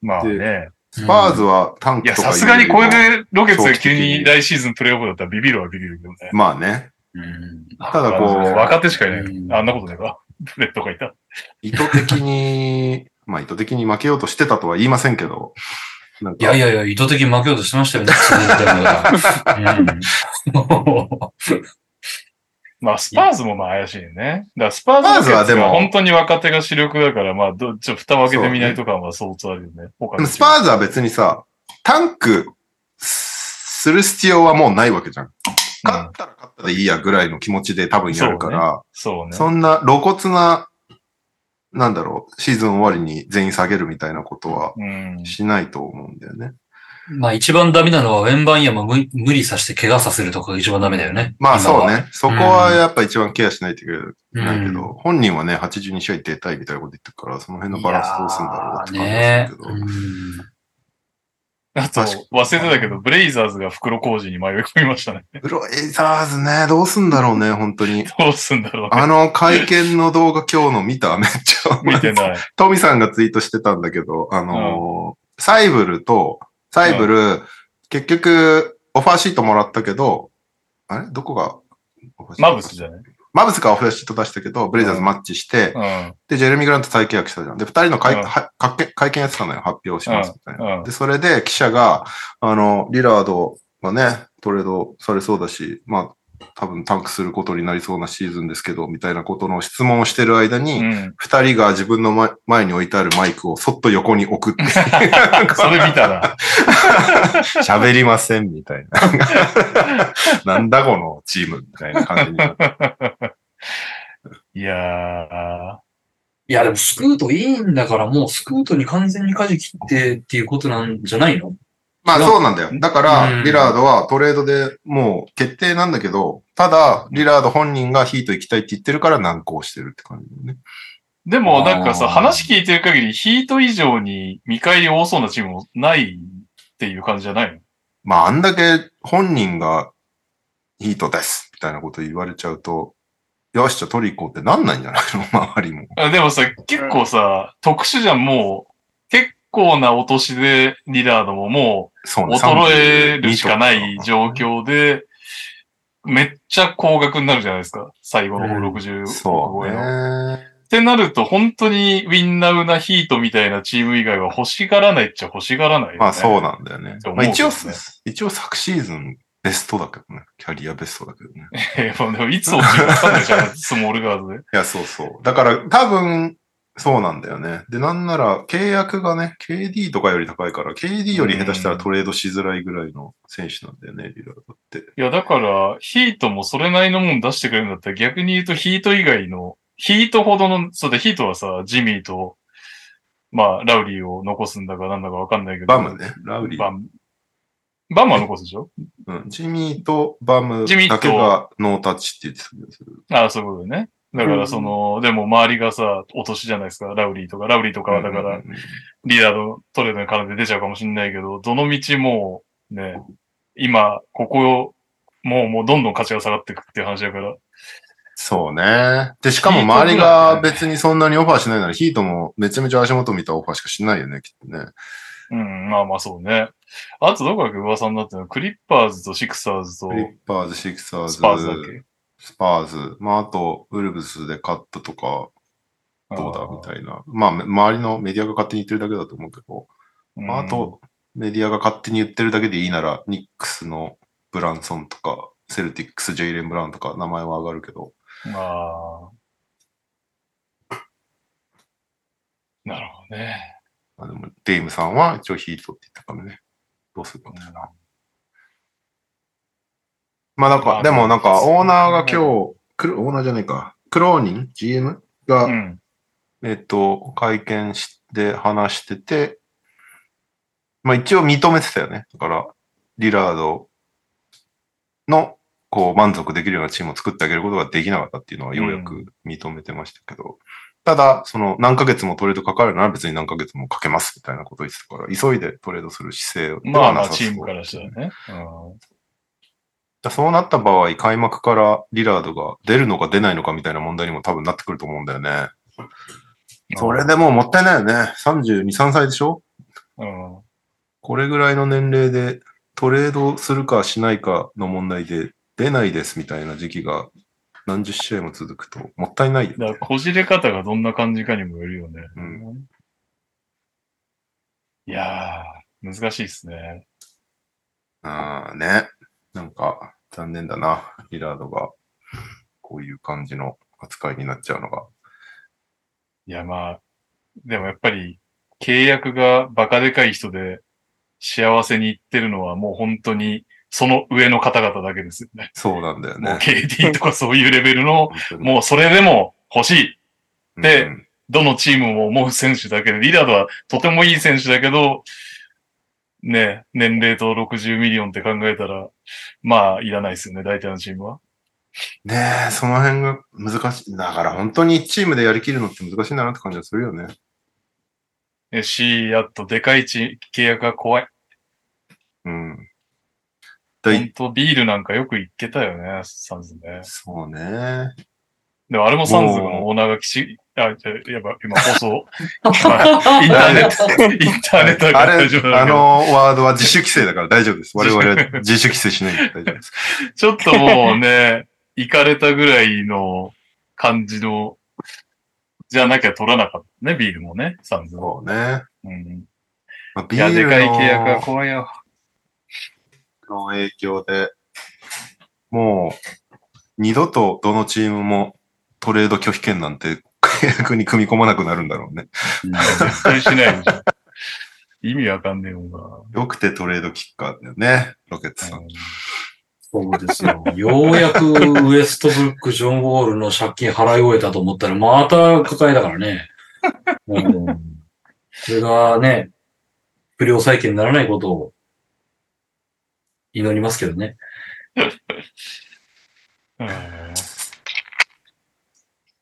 まあね。スパーズはタンいや、クとかさすがにこれで。でロケッツが急に来シーズンプレイオフだったらビビるはビビるけどね。まあね。うんただこう若手しかいない。うんあんなことねえか。プレットがいた。意図的に、まあ意図的に負けようとしてたとは言いませんけど、いやいやいや、意図的に負けようとしてましたよね。まあ、スパーズもまあ怪しいね。だからスパーズスパーズはでもは本当に若手が主力だから、まあ、どちょっと蓋を開けてみないとかは相当あるよね。他でものスパーズは別にさ、タンクする必要はもうないわけじゃん。勝ったら勝ったでいいやぐらいの気持ちで多分やるから、そうね。そんな露骨な、なんだろう、シーズン終わりに全員下げるみたいなことはうん。しないと思うんだよね。まあ一番ダメなのは、ウェンバンヤマ無無理させて怪我させるとかが一番ダメだよね。まあ。そうね。そこはやっぱ一番ケアしないといけないけど、うん本人はね、82試合出たいみたいなこと言ってるから、その辺のバランスどうするんだろうって感じねですけど。うんあと、忘れてたけど、ブレイザーズが袋工事に迷い込みましたね。ブロエイザーズね、どうすんだろうね、本当に。どうすんだろうね。あの会見の動画今日の見ためっちゃ。見てない。トミさんがツイートしてたんだけど、あのーサイブルと、サイブル、結局、オファーシートもらったけど、あれ？どこがマブスじゃない？マブスがオファーシート出したけど、ブレイザーズマッチして、うん。で、ジェレミー・グラント再契約したじゃん。で、二人の会,、うんは会見会見やってたのよ。発表しますみたいな。で、それで記者が、あの、リラードがね、トレードされそうだし、まあ、多分タンクすることになりそうなシーズンですけど、みたいなことの質問をしてる間に、うん。二人が自分の前前に置いてあるマイクをそっと横に置くっていう。それ見たな。喋りません、みたいな。なんだこのチーム、みたいな感じになって。いやー。いや、でもスクートいいんだから、もうスクートに完全に舵切ってっていうことなんじゃないの？まあそうなんだよ。だかうら、ん。リラードはトレードでもう決定なんだけど、ただ、リラード本人がヒート行きたいって言ってるから難航してるって感じだよね。でもなんかさ、話聞いてる限りヒート以上に見返り多そうなチームもないっていう感じじゃないの？まああんだけ本人がヒートですみたいなこと言われちゃうと、よし、じゃあ取り行こうってなんないんじゃないの？周りも。あでもさ、結構さ、特殊じゃん、もう、結構なお年でリラードももう。衰えるしかない32と状況で、めっちゃ高額になるじゃないですか。最後のうん60そう超えの。ね。ってなると、本当にウィンナウなヒートみたいなチーム以外は欲しがらないっちゃ欲しがらないよね。まあそうなんだよね。そうまあ一応一応昨シーズンベストだけどね。キャリアベストだけどね。えー。もうでもいつ落ちるかわかんないじゃん、スモールガードで。いや、そうそう。だから多分、そうなんだよね。で、なんなら、契約がね、KD とかより高いから、KD より下手したらトレードしづらいぐらいの選手なんだよね、リラードって。いや、だから、ヒートもそれなりのもん出してくれるんだったら逆に言うとヒート以外の、ヒートほどの、そうだ、ヒートはさ、ジミーと、まあ、ラウリーを残すんだかなんだかわかんないけど。バムね、ラウリー。バム。バムは残すでしょ？うん、ジミーとバムジミーとだけがノータッチって言ってた気がする。ああ、そういうことだよね。だから、その、でも周りがさ、落としじゃないですか、ラウリーとか。ラウリーとかは、だからうん、うんうんリーダーのトレードに絡んで出ちゃうかもしれないけど、どの道もう、ね、今、ここ、もう、もうどんどん価値が下がっていくっていう話だから。そうね。で、しかも周りが別にそんなにオファーしないなら、ヒートもめちゃめちゃ足元見たオファーしかしないよね、きっとね。うん、まあまあそうね。あとどこだっけ？噂になってるのクリッパーズとシクサーズとクリッパーズ、シクサーズ、スパーズだっけ？スパーズ。まあ、あと、ウルブスで KATとか、どうだ？みたいな。まあ、め周りのメディアが勝手に言ってるだけだと思うけど、いまあ、あ、と、メディアが勝手に言ってるだけでいいなら、ニックスのブランソンとか、セルティックス、ジェイレン・ブラウンとか名前は上がるけど、うんああ。なるほどね。まあ、でも、デイムさんは一応ヒートって言ったからね。どうするかな。まあなんか、まあでもなんか、オーナーが今日、クロオーナーじゃないか、クローニン ?GM? が、うん。えっと、会見して話してて、まあ一応認めてたよね。だから、リラードの、こう、満足できるようなチームを作ってあげることができなかったっていうのはようやく認めてましたけど、ただ、その何ヶ月もトレードかかるなら別に何ヶ月もかけますみたいなことを言ってたから、急いでトレードする姿勢でまあまあ、チームからしたらね。うんだそうなった場合、開幕からリラードが出るのか出ないのかみたいな問題にも多分なってくると思うんだよね。それでもうもったいないよね。32、3歳でしょ？うん。これぐらいの年齢でトレードするかしないかの問題で出ないですみたいな時期が何十試合も続くともったいないよね。だから、こじれ方がどんな感じかにもよるよね。うんいやー、難しいですね。ああね。なんか残念だな。リラードがこういう感じの扱いになっちゃうのが。いや、まあ、でもやっぱり、契約がバカでかい人で幸せにいってるのはもう本当にその上の方々だけですよね。そうなんだよもうね。KD とかそういうレベルの、もうそれでも欲しい。でうんどのチームも思う選手だけど、リラードはとてもいい選手だけど、ね、年齢と60ミリオンって考えたら、まあ、いらないですよね、大体のチームは。ねえ、その辺が難しい。だから本当にチームでやりきるのって難しいんだなって感じがするよね。えし、あと、でかいチ契約が怖い。うん。本当ビールなんかよく行けたよね、サンズね。そうね。でもあれもサンズのオーナーがきち、あ、じゃやば、今放送。インターネット、インターネットだ大丈夫だあのワードは自主規制だから大丈夫です。我々は自主規制しないんで大丈夫です。ちょっともうね、行かれたぐらいの感じの、じゃなきゃ取らなかったね、ビールもね、サンズも。そうね。うん。まあ、ビいや、でールかい契約はの怖いよ。の影響で、もう、二度とどのチームもトレード拒否権なんて 契約に組み込まなくなるんだろうね。絶対しないでしょ。意味わかんねえもんよくてトレードキッカーだよね、ロケッツさな。ん。そうですよ。ようやくウエストブルック、ジョン・ウォールの借金払い終えたと思ったら、また抱えたからね。うん、それがね、不良債権にならないことを祈りますけどね。う ん。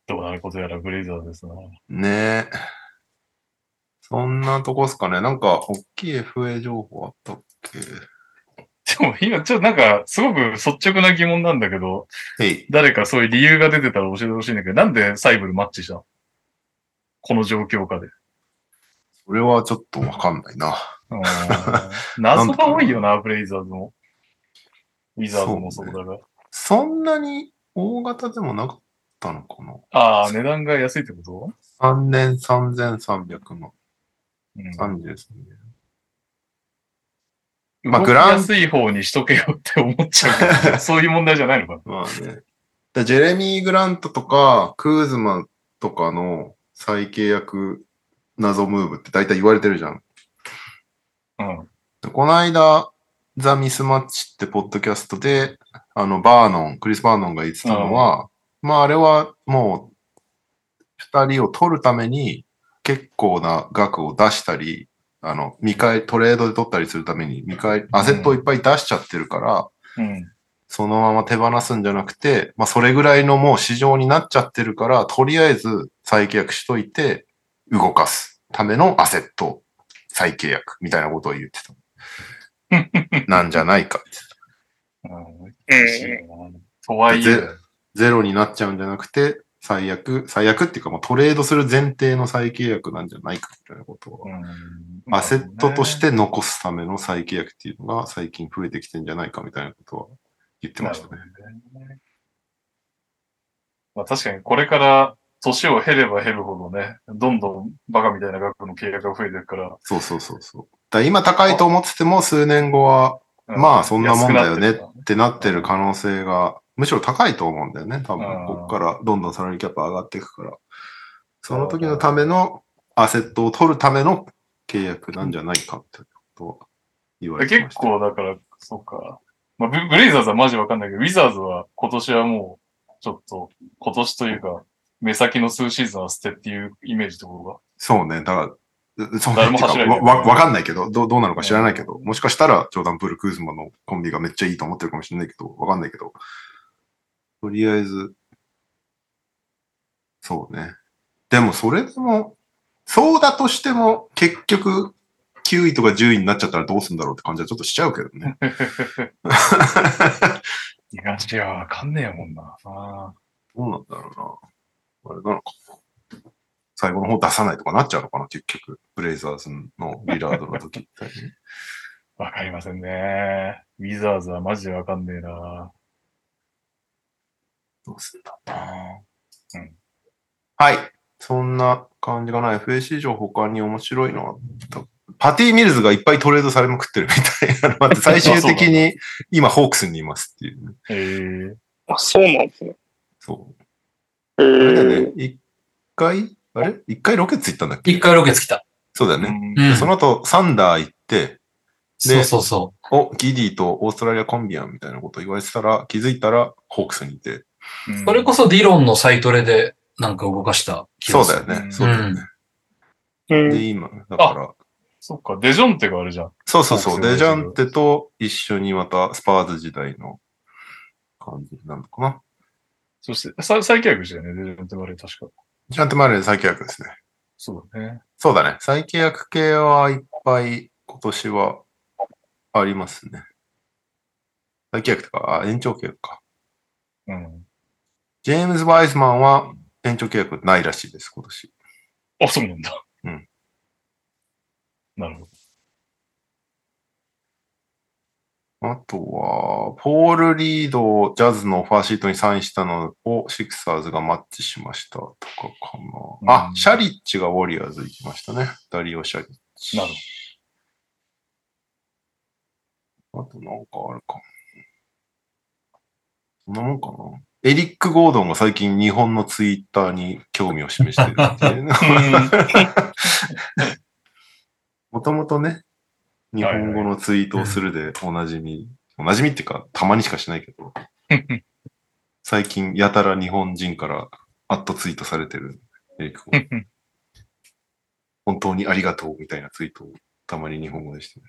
どうなることやらブレイザーズですな。ねえ。そんなとこっすかね。なんか、大きい FA 情報あったっけ？でも今、ちょっとなんか、すごく率直な疑問なんだけど。誰かそういう理由が出てたら教えてほしいんだけど、なんでサイブルマッチした？のこの状況下で。それはちょっとわかんないな。うん謎が多いよな、ブレイザーズも。ウィザーズもそうだが。そんなに大型でもなかったのかな？ああ、値段が安いってこと ?3 年3300万。うん。30ですね。まあグラン安い方にしとけよって思っちゃう そういう問題じゃないのかな。まあね。でジェレミー・グラントとか、クーズマンとかの再契約謎ムーブって大体言われてるじゃん。うん。この間、ザ・ミスマッチってポッドキャストで、あの、バーノン、クリス・バーノンが言ってたのは、まああれはもう、二人を取るために結構な額を出したり、あの、見返り、トレードで取ったりするために見返り、アセットをいっぱい出しちゃってるから、うん。そのまま手放すんじゃなくて、まあそれぐらいのもう市場になっちゃってるから、とりあえず再契約しといて、動かすためのアセット再契約みたいなことを言ってた。なんじゃないかって。うん。とはいえゼ、ゼロになっちゃうんじゃなくて、最悪、最悪っていうかトレードする前提の再契約なんじゃないかみたいなことを、うんアセットとして残すための再契約っていうのが最近増えてきてんじゃないかみたいなことは言ってましたね。まあ確かにこれから年を減れば減るほどね、どんどんバカみたいな額の契約が増えてるから。そうそうそうそう。だ今高いと思ってても数年後はうんまあそんなもんだよねってなってる可能性が、むしろ高いと思うんだよね。多分、うんここからどんどんサラリーキャップ上がっていくから。その時のためのアセットを取るための契約なんじゃないかってことを言われてま結した。構だから、そうか。まあブ、ブレイザーズはマジわかんないけど、ウィザーズは今年はもう、ちょっと、今年というか、目先の数シーズンは捨てっていうイメージところそうね。だから、うそうね。誰も走らないわ、わわかんないけど、どう、どうなのか知らないけど、もしかしたら、ジョーダン・プール・クーズマのコンビがめっちゃいいと思ってるかもしれないけど、わかんないけど、とりあえず、そうね。でも、それでも、そうだとしても、結局、9位とか10位になっちゃったらどうするんだろうって感じはちょっとしちゃうけどね。が。東はわかんねえもんな。あどうなんだろうな。あれなのかな。最後の方出さないとかなっちゃうのかな、結局。ブレイザーズのリラードの時みたいに。ー わかりませんね。ウィザーズはマジでわかんねえな。どうすんだな。うんはい。そんな感じかな。FA 上他に面白いのはパティ・ミルズがいっぱいトレードされまくってるみたいなのがあって、最終的に今ホークスにいますっていう、ね。ええあ、そうなんですね。そう。へあれだね。一回、あれ？一回ロケッツ行ったんだっけ？一回ロケツ来た。そうだよね。うんうん。でその後、サンダー行って、そうそうそお、ギディとオーストラリアコンビアンみたいなこと言われてたら、気づいたらホークスにいて。う。それこそディロンのサイトレでなんか動かした気がする。そうだよね。うんそうだよね。うんで、今、だから、そっか、デジョンテがあれじゃん。そうそうそう。デジャンテと一緒にまたスパーズ時代の感じなのかな。そして、さ再契約したよね、デジョンテはあれ確か。ジャンテマレー再契約ですね。そうだね。そうだね。再契約系はいっぱい今年はありますね。再契約とか、あ、延長契約か。うん。ジェームズ・ワイズマンは延長契約ないらしいです、今年。あ、そうなんだ。うん。なるほど。あとは、ポール・リードをジャズのオファーシートにサインしたのをシクサーズがマッチしましたとかかな。あう、んシャリッチがウォリアーズ行きましたね。ダリオ・シャリッチ。なるあとなんかあるか。そんなもんかな。エリック・ゴードンが最近日本のツイッターに興味を示してるっていうね。もともとね、日本語のツイートをするでおなじみ、おなじみっていうか、たまにしかしないけど、最近やたら日本人からアットツイートされてるエリック・ゴードン。本当にありがとうみたいなツイートをたまに日本語でしてる。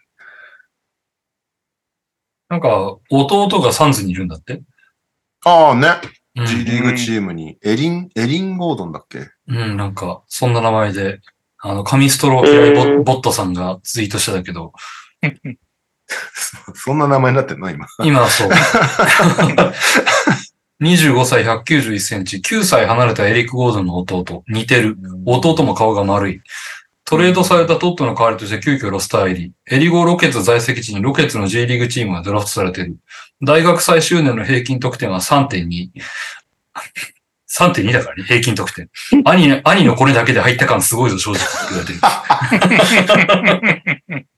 なんか、弟がサンズにいるんだって？ああね、うん G リーグチームに、エリン、エリン・ゴードンだっけ？うん、なんか、そんな名前で、あの、紙ストロー嫌いボ,、うんボットさんがツイートしてたけど、そ そんな名前になってんの？今。今はそう。25歳191センチ、9歳離れたエリック・ゴードンの弟。似てる。弟も顔が丸い。トレードされたトットの代わりとして急遽ロスター入り。エリゴーロケッツ在籍地にロケッツの J リーグチームがドラフトされている。大学最終年の平均得点は3.2。3.2だからね、平均得点。兄の、兄のこれだけで入った感すごいぞ、正直言われてる。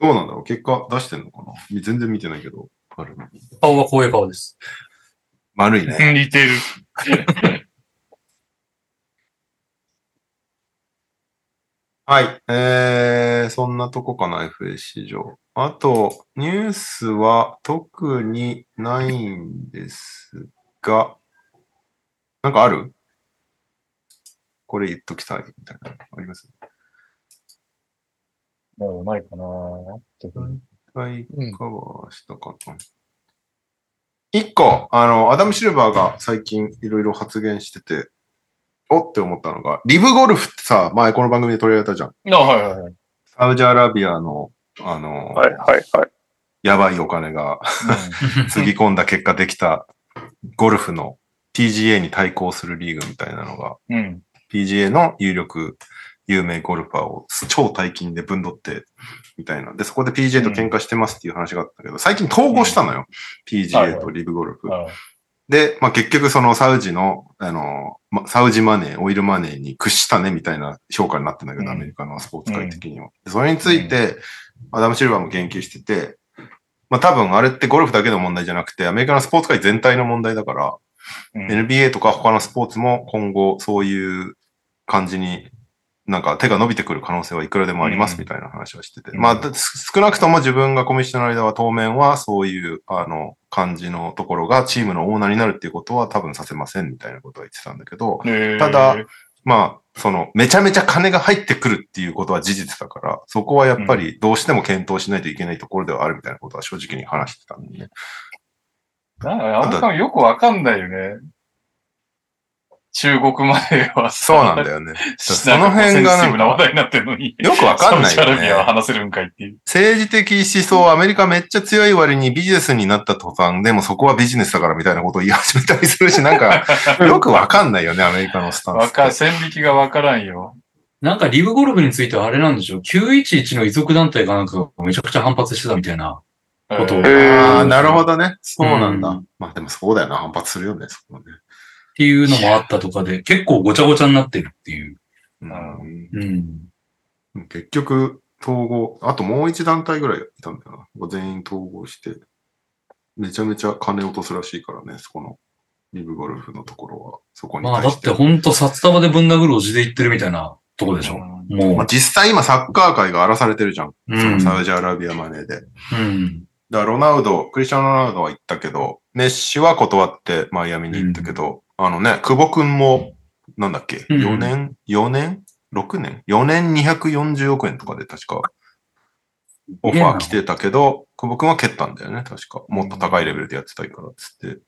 どうなんだろう？結果出してんのかな？全然見てないけど。顔はこういう顔です。丸いね。似てる。はい。えー、そんなとこかな、FA 市場。あと、ニュースは特にないんですが、なんかある？これ言っときたいみたいなのあります？もうないかなはい、カバーしたかな。一個、あの、アダム・シルバーが最近いろいろ発言してて、おって思ったのが、リブゴルフってさ、前この番組で取り上げたじゃん。あ、はいはいはい。サウジアラビアの、あの、はいはいはい。やばいお金が つぎ込んだ結果できたゴルフの PGA に対抗するリーグみたいなのが、うん。うん。PGA の有力、有名ゴルファーを超大金で分取って、みたいな。で、そこで PGA と喧嘩してますっていう話があったけど、最近統合したのよ。はい PGA とリブゴルフ。あで、まあ、結局そのサウジの、あの、まサウジマネー、オイルマネーに屈したねみたいな評価になってんだけど、うんアメリカのスポーツ界的には。でそれについて、アダム・シルバーも言及してて、まあ多分あれってゴルフだけの問題じゃなくて、アメリカのスポーツ界全体の問題だから、うん。NBA とか他のスポーツも今後そういう感じになんか手が伸びてくる可能性はいくらでもありますみたいな話をしてて。うんまあ、だ少なくとも自分がコミッショナーの間は当面はそういうあの感じのところがチームのオーナーになるっていうことは多分させませんみたいなことは言ってたんだけど、ただ、まあ、その、めちゃめちゃ金が入ってくるっていうことは事実だから、そこはやっぱりどうしても検討しないといけないところではあるみたいなことは正直に話してたんでね。なんか、あんまよくわかんないよね。中国まではさそうなんだよね。そその辺がなんかな話題になってるのに。よくわかんないよサウジアラビアはね。話せるんかいっていう。政治的思想、アメリカめっちゃ強い割にビジネスになった途端、でもそこはビジネスだからみたいなことを言い始めたりするし、なんか、よくわかんないよね、アメリカのスタンス。わかん、線引きがわからんよ。なんかリブゴルフについてはあれなんでしょう ?911 の遺族団体がなんかめちゃくちゃ反発してたみたいな。ことをえへーああ、なるほどね。そうなんだ。うんまあでもそうだよな、反発するよね、そこはね。っていうのもあったとかで、結構ごちゃごちゃになってるっていう。うんうん。結局、統合、あともう一団体ぐらいいたんだよな。全員統合して、めちゃめちゃ金落とすらしいからね、そこのリブゴルフのところは、そこにまあだって。てほんと札束でぶん殴るおじで言ってるみたいなとこでしょ。もまあ、実際今サッカー界が荒らされてるじゃん。う。そのうん。サウジアラビアマネーで。うん。だからロナウド、クリスチャン・ロナウドは行ったけど、メッシは断ってマイアミに行ったけど、あのね、久保くんも、なんだっけ、うん ?4 年 ?4 年 ?6 年 ?4 年240億円とかで確か、オファー来てたけど、久保くんは蹴ったんだよね、確か。もっと高いレベルでやってたいからっつって。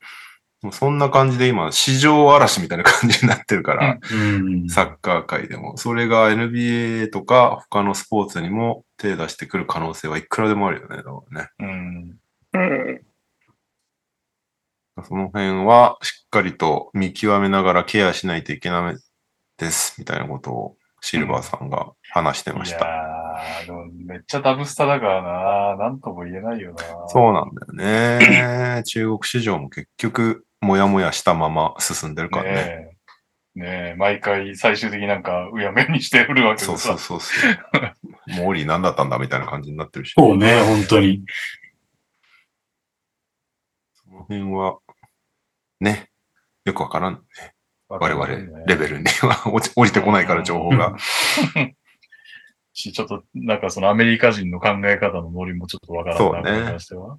もうそんな感じで今、市場嵐みたいな感じになってるから、うん。サッカー界でも。それが NBA とか他のスポーツにも手出してくる可能性はいくらでもあるよね。だからね。うん。うん。その辺はしっかりと見極めながらケアしないといけないです、みたいなことをシルバーさんが話してまいやした。ー、でもめっちゃダブスタだからな。なんとも言えないよな。そうなんだよね。中国市場も結局、もやもやしたまま進んでるからね。ねえ。毎回最終的になんかうやむやにして売るわけそうそう。そうそう。モーリー何だったんだみたいな感じになってるし。そうね、本当に。その辺は、ね、よくわからん。我々レベルには 落ち降りてこないから情報が。し、ちょっと、なんかそのアメリカ人の考え方のノリもちょっとわからんな、そうね関しては。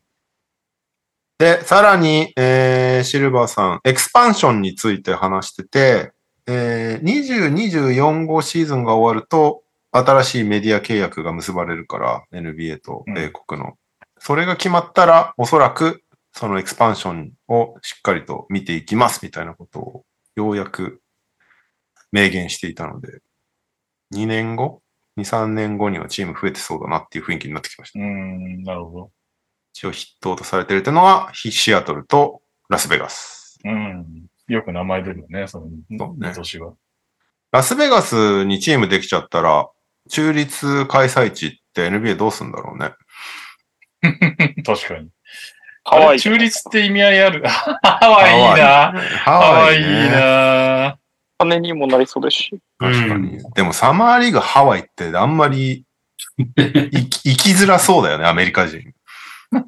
で、さらに、えー、シルバーさん、エクスパンションについて話してて、えー、20、24号シーズンが終わると、新しいメディア契約が結ばれるから、NBA と米国の。それが決まったら、おそらく、そのエクスパンションをしっかりと見ていきますみたいなことを、ようやく明言していたので、2年後 ?2、3年後にはチーム増えてそうだなっていう雰囲気になってきました。うーん、なるほど。一応筆頭とされているというのは、ヒシアトルとラスベガス。うん。よく名前出るよね、その、そうね今年は。ラスベガスにチームできちゃったら、中立開催地って NBA どうすんだろうね。確かに。ハワイ。中立って意味合いある。ハワイいいな。ハハワイいいね。な。金にもなりそうですし。確かに。でもサマーリーグハワイってあんまり行 きづらそうだよね、アメリカ人。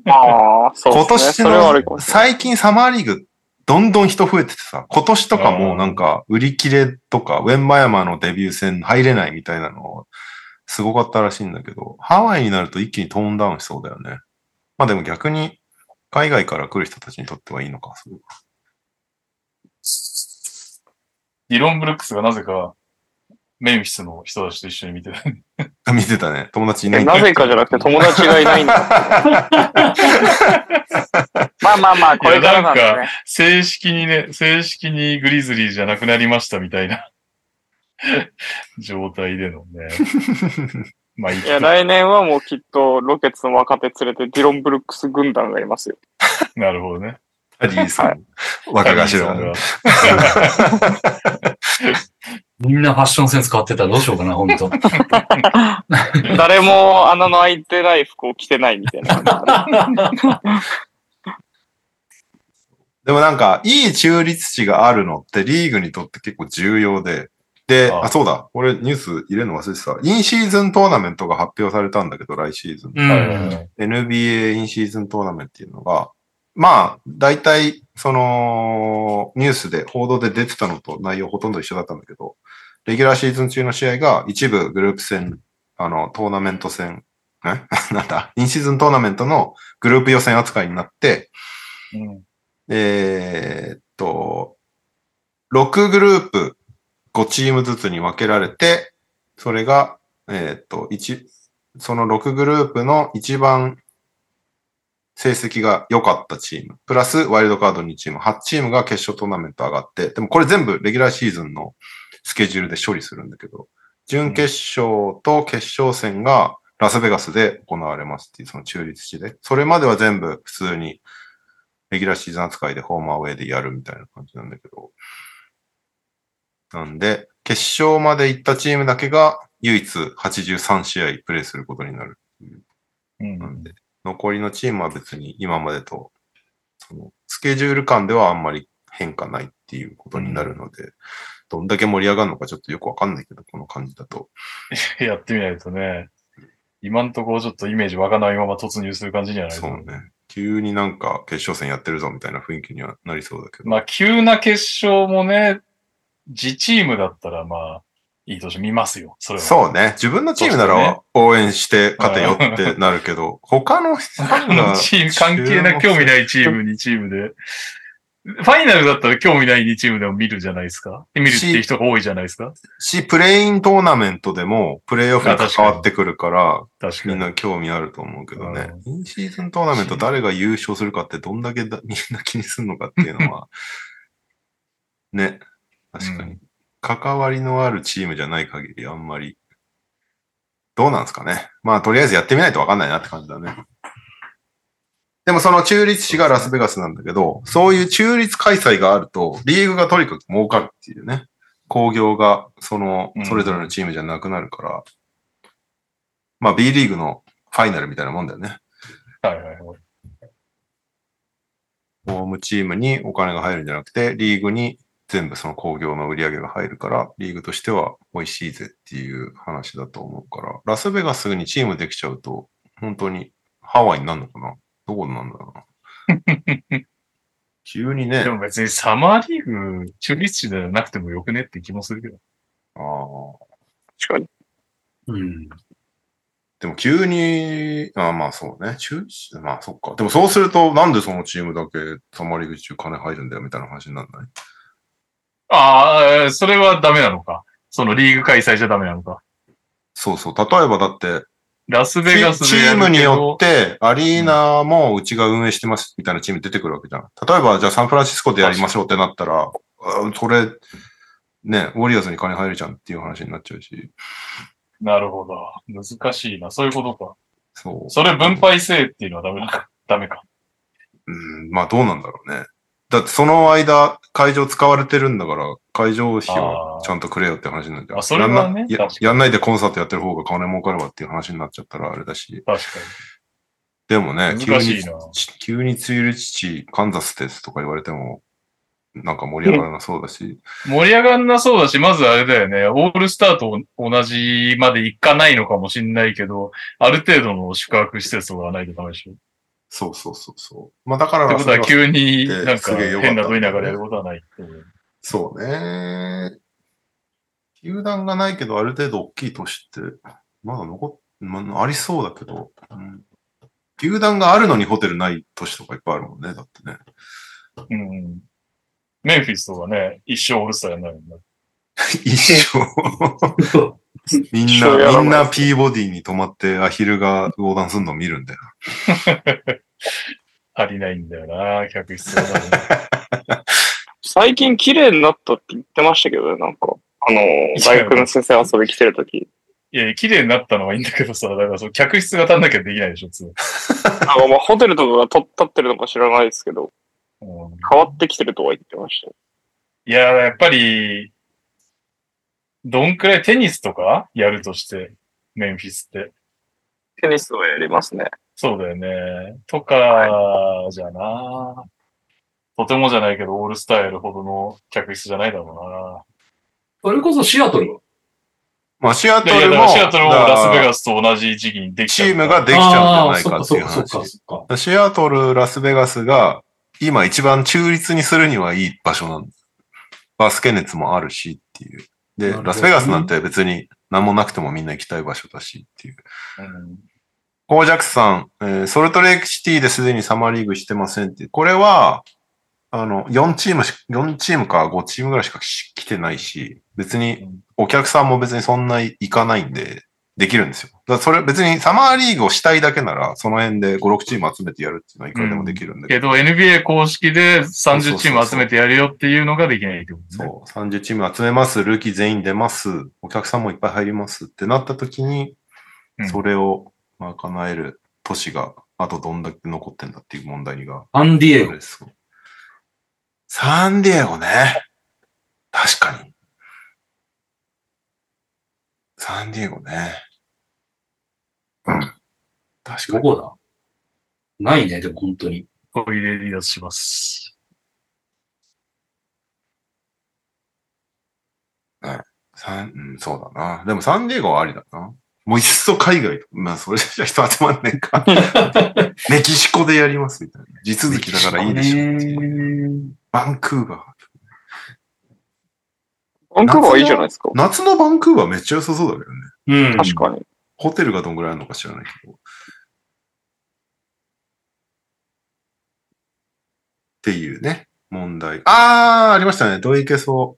ああ、そう今ですね。年それはあるかの。最近サマーリーグどんどん人増えててさ、今年とかもなんか売り切れとか、ウェンバヤマのデビュー戦入れないみたいなのをすごかったらしいんだけど、ハワイになると一気にトーンダウンしそうだよね。まあでも逆に、海外から来る人たちにとってはいいのか、それはディロン・ブルックスがなぜか、メンフィスの人たちと一緒に見てた。見てたね。友達いないんだなぜかじゃなくて友達がいないんだ。まあまあまあ、これからなんでいやなんね。正式にね、正式にグリズリーじゃなくなりましたみたいな状態でのね。まあいいいや、来年はもうきっとロケッツの若手連れてディロン・ブルックス軍団がいますよ。なるほどね。タリーさん。若頭。が みんなファッションセンス変わってたらどうしようかな、本当 誰も穴の開いてない服を着てないみたいな。でもなんか、いい中立地があるのってリーグにとって結構重要で、で、あそうだ。俺ニュース入れるの忘れてた。インシーズントーナメントが発表されたんだけど、来シーズン。うん。NBA インシーズントーナメントっていうのが、まあ、大体、その、ニュースで、報道で出てたのと内容ほとんど一緒だったんだけど、レギュラーシーズン中の試合が一部グループ戦、あの、トーナメント戦、え？なんだ、インシーズントーナメントのグループ予選扱いになって、うんえーっと、6グループ5チームずつに分けられて、それが、えーっと、一その6グループの一番成績が良かったチーム、プラスワイルドカード2チーム、8チームが決勝トーナメント上がって、でもこれ全部レギュラーシーズンのスケジュールで処理するんだけど、準決勝と決勝戦がラスベガスで行われますっていうその中立地で、それまでは全部普通にレギュラーシーズン扱いでホームアウェイでやるみたいな感じなんだけど。なんで、決勝まで行ったチームだけが唯一83試合プレイすることになるなんで、残りのチームは別に今までと、その、スケジュール感ではあんまり変化ないっていうことになるので、どんだけ盛り上がるのかちょっとよくわかんないけど、この感じだと。やってみないとね、今んところちょっとイメージわかんないまま突入する感じにはないそうね。急になんか決勝戦やってるぞみたいな雰囲気にはなりそうだけど。まあ、急な決勝もね、自チームだったらまあ、いい年見ますよ。それは。そうね。自分のチームなら応援して勝てよってなるけど、他の人他のチーム、関係な、興味ないチームにチームで。ファイナルだったら興味ない2チームでも見るじゃないですか。見るっていう人が多いじゃないですか。し、プレイントーナメントでもプレイオフに関わってくるから、確かに。みんな興味あると思うけどね。うインシーズントーナメント誰が優勝するかってどんだけだみんな気にするのかっていうのは、ね。確かに。関わりのあるチームじゃない限りあんまり、どうなんですかね。まあ、とりあえずやってみないとわかんないなって感じだね。でもその中立地がラスベガスなんだけど、そういう中立開催があると、リーグがとにかく儲かるっていうね。工業が、そのう、んそれぞれのチームじゃなくなるから、まあ B リーグのファイナルみたいなもんだよね。はいはいはい。ホームチームにお金が入るんじゃなくて、リーグに全部その工業の売り上げが入るから、リーグとしては美味しいぜっていう話だと思うから、ラスベガスにチームできちゃうと、本当にハワイになるのかな？どこなんだろうな？急にねで、も別にサマーリーグ中立地ではなくてもよくねって気もするけど。ああ。確かに。うん。でも急に、あまあそうね。中止、まあそっか。でもそうすると、なんでそのチームだけサマーリーグ中金入るんだよみたいな話にならない？ああ、それはダメなのか。そのリーグ開催じゃダメなのか。そうそう。例えばだって、ラスチベガスチームによって、アリーナもうちが運営してますみたいなチーム出てくるわけじゃん。例えば、じゃあサンフランシスコでやりましょうってなったら、あそれ、ね、ウォリアーズに金入るじゃんっていう話になっちゃうし。なるほど。難しいな。そういうことか。そう。それ分配せえっていうのはダメか。ダメか。うん、まあどうなんだろうね。だってその間、会場使われてるんだから、会場費をちゃんとくれよって話になっちゃう。あそれはねやんなやんないでコンサートやってる方が金儲かるわっていう話になっちゃったらあれだし。確かでもね、急に急に梅雨父、カンザスですとか言われても、なんか盛り上がらなそうだし。に。盛り上がんなそうだし、まずあれだよね。オールスターと同じまで行かないのかもしんないけど、ある程度の宿泊施設がないとダメでしょ。そうそうそうそう。まあだからってことは急になんか変などいながらやることはないっていう。そうね。球団がないけど、ある程度大きい都市って、まだ残っ、まあ、ありそうだけど、うん、球団があるのにホテルない都市とかいっぱいあるもんね、だってね。うん。メンフィスとかね、一生オールスターやんないもんね。一生。みんな、みんなピーボディに泊まってアヒルが横断するのを見るんだよ。足りないんだよな、客室が。最近綺麗になったって言ってましたけどね、なんか。あの、大学の先生遊び来てるとき。いや、綺麗になったのはいいんだけどさ、だからその客室が足んなきゃできないでしょ、普通。なんかまあホテルとかが取っ立ってるのか知らないですけど、うん変わってきてるとは言ってましたよ。いや、やっぱり、どんくらいテニスとかやるとして、メンフィスって？テニスをやりますね。そうだよね。とか、じゃな。とてもじゃないけど、オールスターやるほどの客室じゃないだろそれこそシアトルまあ、シアトルも、シアトルもラスベガスと同じ時期にできちチゃうームができちゃうんじゃないかっていうそっかそっか話。か。シアトル、ラスベガスが、今一番中立にするにはいい場所なんです。バスケ熱もあるしっていう。で、ラスベガスなんて別に何もなくてもみんな行きたい場所だしっていう。うんコージャックさん、えーソルトレイクシティですでにサマーリーグしてませんって。これは、あの、4チームし、4チームか5チームぐらいしかし来てないし、別にお客さんも別にそんな行かないんで、できるんですよ。だそれ別にサマーリーグをしたいだけなら、その辺で5、6チーム集めてやるっていうのはいくらでもできるんだけど。けど、NBA 公式で30チーム集めてやるよっていうのができないってことですね。そう、30チーム集めます、ルーキー全員出ます、お客さんもいっぱい入りますってなった時に、うんそれを賄える都市が、あとどんだけ残ってんだっていう問題が。アンディエゴ。ですサンディエゴね。確かに。サンディエゴね。うん。確かに。どこだ？ないね、でも本当に。こう入れ離脱します。うん、そうだな。でもサンディエゴはありだな。もういっそ海外と。まあ、それじゃ人集まんねえか。メキシコでやりますみたいな。地続きだからいいでしょう。バンクーバー。バンクーバーいいじゃないですか。夏のバンクーバーめっちゃ良さそうだけどね。うん。確かに。ホテルがどんぐらいあるのか知らないけど。っていうね、問題。あー、ありましたね。どういけそ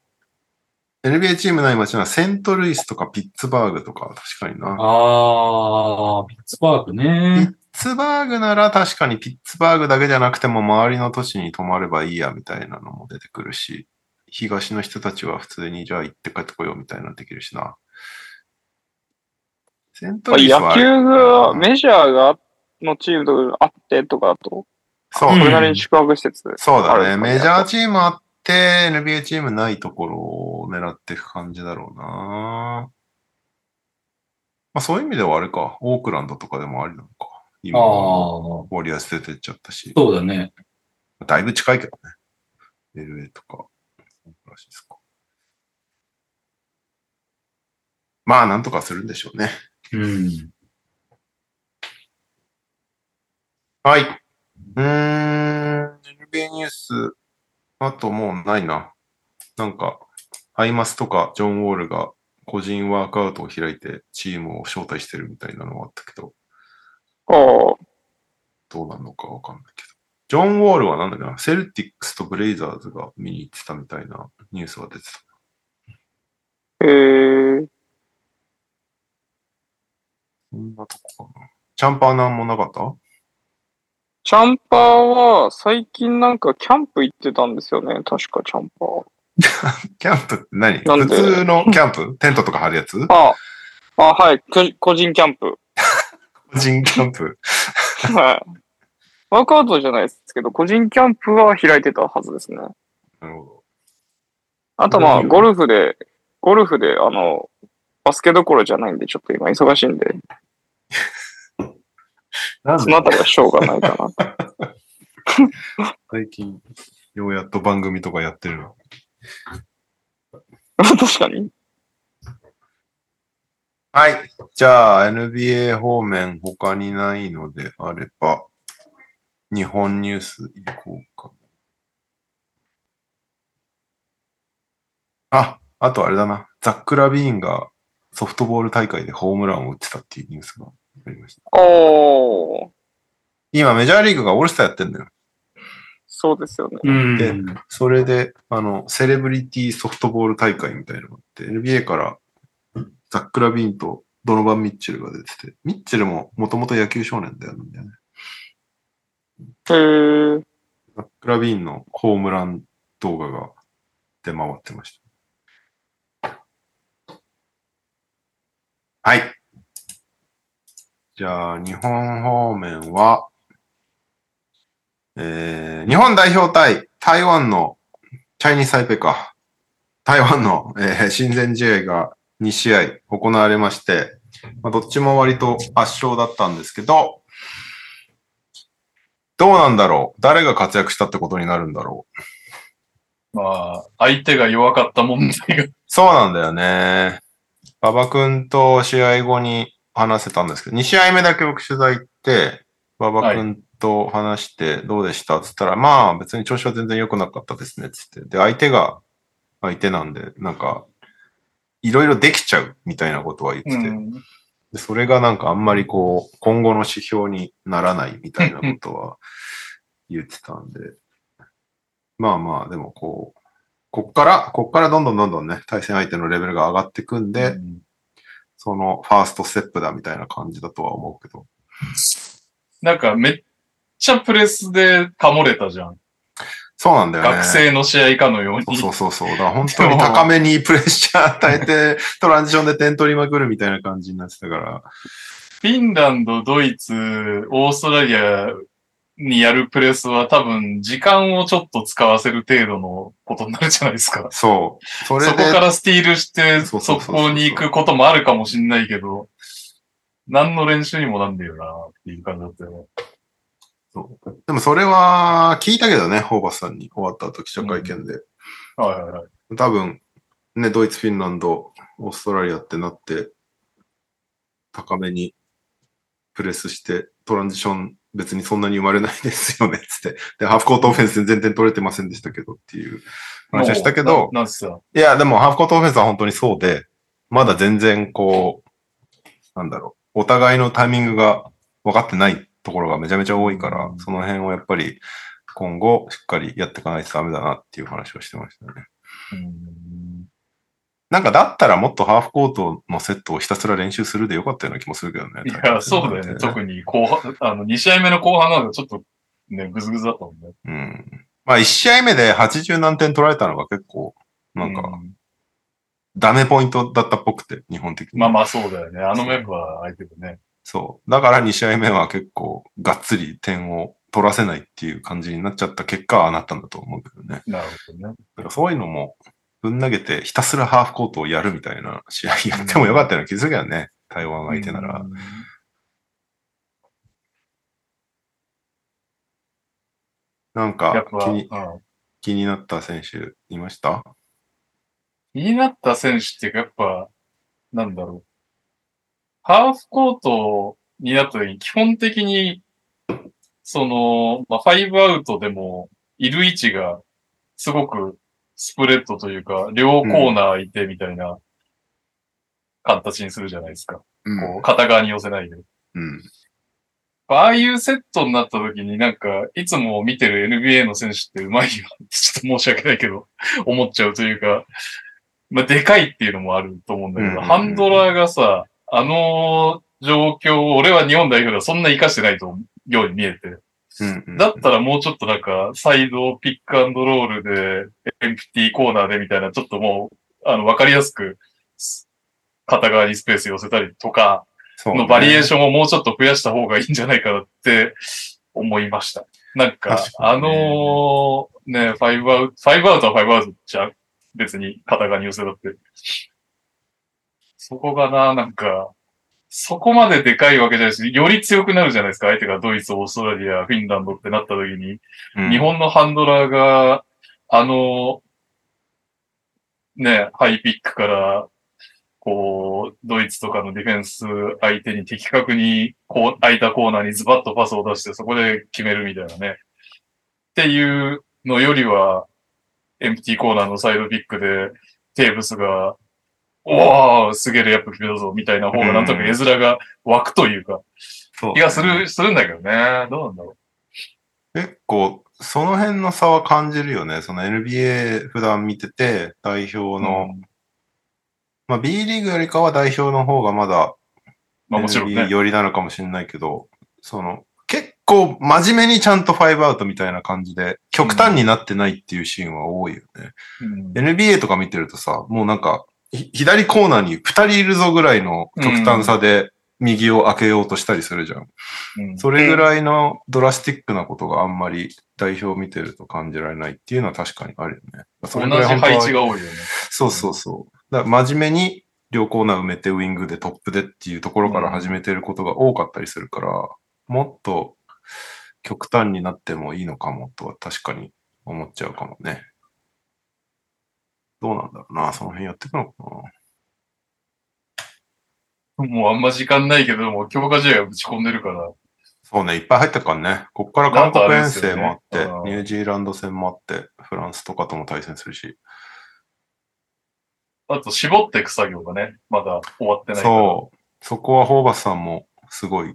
う。NBA チームない街はセントルイスとかピッツバーグとか、確かにな。あー、ピッツバーグピッね。ツバーグなら確かにピッツバーグだけじゃなくても周りの都市に泊まればいいやみたいなのも出てくるし、東の人たちは普通にじゃあ行って帰ってこようみたいなのできるしな。セントまあルイスは野球が、メジャーが、のチームとかあってとかだと、そう、んそれなりに宿泊施設。そうだね。メジャーチームあって、NBA チームないところを狙っていく感じだろうな。まあそういう意味ではあれか、オークランドとかでもありなのか。あ今、ー、ウォリアス出てっちゃったし。そうだね。だいぶ近いけどね。LA とか。らしいですかまあ、なんとかするんでしょうね。うん。はい。うーん、NBA ニュース、あともうないな。なんか、アイマスとかジョン・ウォールが個人ワークアウトを開いてチームを招待してるみたいなのがあったけど、ああ、どうなるのかわかんないけど。ジョン・ウォールはなんだっけな、セルティックスとブレイザーズが見に行ってたみたいなニュースが出てた。へえ。そんなとこかな。チャンパーなんもなかった？チャンパーは最近なんかキャンプ行ってたんですよね。確かチャンパー。キャンプって何？なんで？普通のキャンプ？テントとか張るやつ？ああ、あはい。こ個人キャンプ。個人キャンプ？はい。ワークアウトじゃないですけど、個人キャンプは開いてたはずですね。なるほど。あとまあ、うんゴルフで、ゴルフで、あの、バスケどころじゃないんで、ちょっと今忙しいんで、なんそのあたりはしょうがないかな。最近、ようやっと番組とかやってるの。確かに。はい。じゃあ、NBA 方面他にないのであれば、日本ニュースいこうか。あ、あとあれだな。ザック・ラビーンがソフトボール大会でホームランを打ってたっていうニュースがありました。おー。今メジャーリーグがオールスターやってんだよ。そうですよね。うん。でそれで、あの、セレブリティソフトボール大会みたいなのがあって、NBA からザック・ラビーンとドノバン・ミッチェルが出てて、ミッチェルももともと野球少年だよね。へー。ザック・ラビーンのホームラン動画が出回ってましはい。じゃあ、日本方面は、えー、日本代表対台湾のチャイニーズ・タイペイか。台湾の、えー親善試合が2試合行われまして、まあ、どっちも割と圧勝だったんですけど、どうなんだろう？誰が活躍したってことになるんだろう？まあ、相手が弱かった問題が。そうなんだよね。馬場くんと試合後に話せたんですけど、2試合目だけ僕取材行って、馬場くんと話してどうでした？っつったら、まあ別に調子は全然良くなかったですねっつって。で、相手が相手なんで、なんか、いろいろできちゃうみたいなことは言ってて、うん。でそれがなんかあんまりこう、今後の指標にならないみたいなことは言ってたんで。まあまあ、でもこう、こっから、こっからどんどんどんどんね、対戦相手のレベルが上がってくんで、そのファーストステップだみたいな感じだとは思うけど。なんかめっちゃプレスでかもれたじゃん。そうなんだよね。学生の試合かのように。そうそうそう。だから 本当に高めにプレッシャー与えて、トランジションで点取りまくるみたいな感じになってたから。フィンランド、ドイツ、オーストラリアにやるプレスは多分時間をちょっと使わせる程度のことになるじゃないですか。そう。そそこからスティールして、速攻に行くこともあるかもしんないけど、何の練習にもなんねえよなっていう感じだったよね。そうでもそれは聞いたけどね、ホーバスさんに終わった後記者会見で。はいはいはい。多分、ね、ドイツ、フィンランド、オーストラリアってなって、高めにプレスして、トランジション別にそんなに生まれないですよね、つって。で、ハーフコートオフェンス全然点取れてませんでしたけどっていう話をしたけど、ななんすか？いや、でもハーフコートオフェンスは本当にそうで、まだ全然こう、なんだろう、お互いのタイミングが分かってないところがめちゃめちゃ多いから、その辺をやっぱり今後しっかりやっていかないとダメだなっていう話をしてましたね。うんなんかだったらもっとハーフコートのセットをひたすら練習するでよかったような気もするけどね。いや、そうだよね。特に後半、あの、2試合目の後半なんかちょっとね、ぐずぐずだったもんね。うん。まあ1試合目で80何点取られたのが結構、なんか、うダメポイントだったっぽくて、日本的に。まあまあそうだよね。あのメンバー相手でね。そう。だから2試合目は結構がっつり点を取らせないっていう感じになっちゃった結果はああなったんだと思うけどね。なるほどね。だからそういうのもぶん投げてひたすらハーフコートをやるみたいな試合やってもよかったような気づくよね。台湾相手なら。うんなんか気にうん気になった選手いました？気になった選手っていうか、やっぱ、なんだろう。ハーフコートになった時に、基本的に、その、まあ、ファイブアウトでも、いる位置が、すごくスプレッドというか、両コーナーいてみたいな、形にするじゃないですか。うこう、片側に寄せないで。うん。ああいうセットになった時になんか、いつも見てる NBA の選手ってうまいよってちょっと申し訳ないけど、思っちゃうというか、まあ、でかいっていうのもあると思うんだけど、うんうんうんハンドラーがさ、あの状況を俺は日本代表ではそんな活かしてないとように見えて。うんうん。だったらもうちょっとなんか、サイドピックアンドロールで、エンプティコーナーでみたいな、ちょっともう、あの、わかりやすく、片側にスペース寄せたりとか、のバリエーションをもうちょっと増やした方がいいんじゃないかなって思いました。なんか、確かねのね、ファイブアウト、ファイブアウトはファイブアウトじゃん別に片側に寄せだって。そこがな、なんか、そこまででかいわけじゃないし、より強くなるじゃないですか。相手がドイツ、オーストラリア、フィンランドってなった時に、うん日本のハンドラーが、あの、ね、ハイピックから、こう、ドイツとかのディフェンス相手に的確に、こう、空いたコーナーにズバッとパスを出して、そこで決めるみたいなね。っていうのよりは、エンプティコーナーのサイドピックで、テーブスが、おー、すげえレイアップぞ、みたいな方がなんとなく絵面が湧くというか、そう気がする、するんだけどね。どうなんだろ結構、その辺の差は感じるよね。その NBA 普段見てて、代表う。の、うんまあ B リーグよりかは代表の方がまだまあもちろんね。寄りなのかもしれないけど、その、結構真面目にちゃんと5アウトみたいな感じで、極端になってないっていうシーンは多いよね。うん。NBA とか見てるとさ、もうなんか、ひ左コーナーに2人いるぞぐらいの極端さで右を開けようとしたりするじゃん。うんそれぐらいのドラスティックなことがあんまり代表を見てると感じられないっていうのは確かにあるよね。そ同れぐらい本当はじ配置が多いよね。そうそうそう。だ真面目に両コーナー埋めてウィングでトップでっていうところから始めてることが多かったりするから、もっと極端になってもいいのかもとは確かに思っちゃうかもね。どうなんだろうな。その辺やっていくのかな。もうあんま時間ないけど、もう強化試合をぶち込んでるから。そうね、いっぱい入ったからね。こっから韓国遠征もあって、ねニュージーランド戦もあって、フランスとかとも対戦するし。あと、絞っていく作業がね、まだ終わってないから。そう。そこはホーバスさんもすごい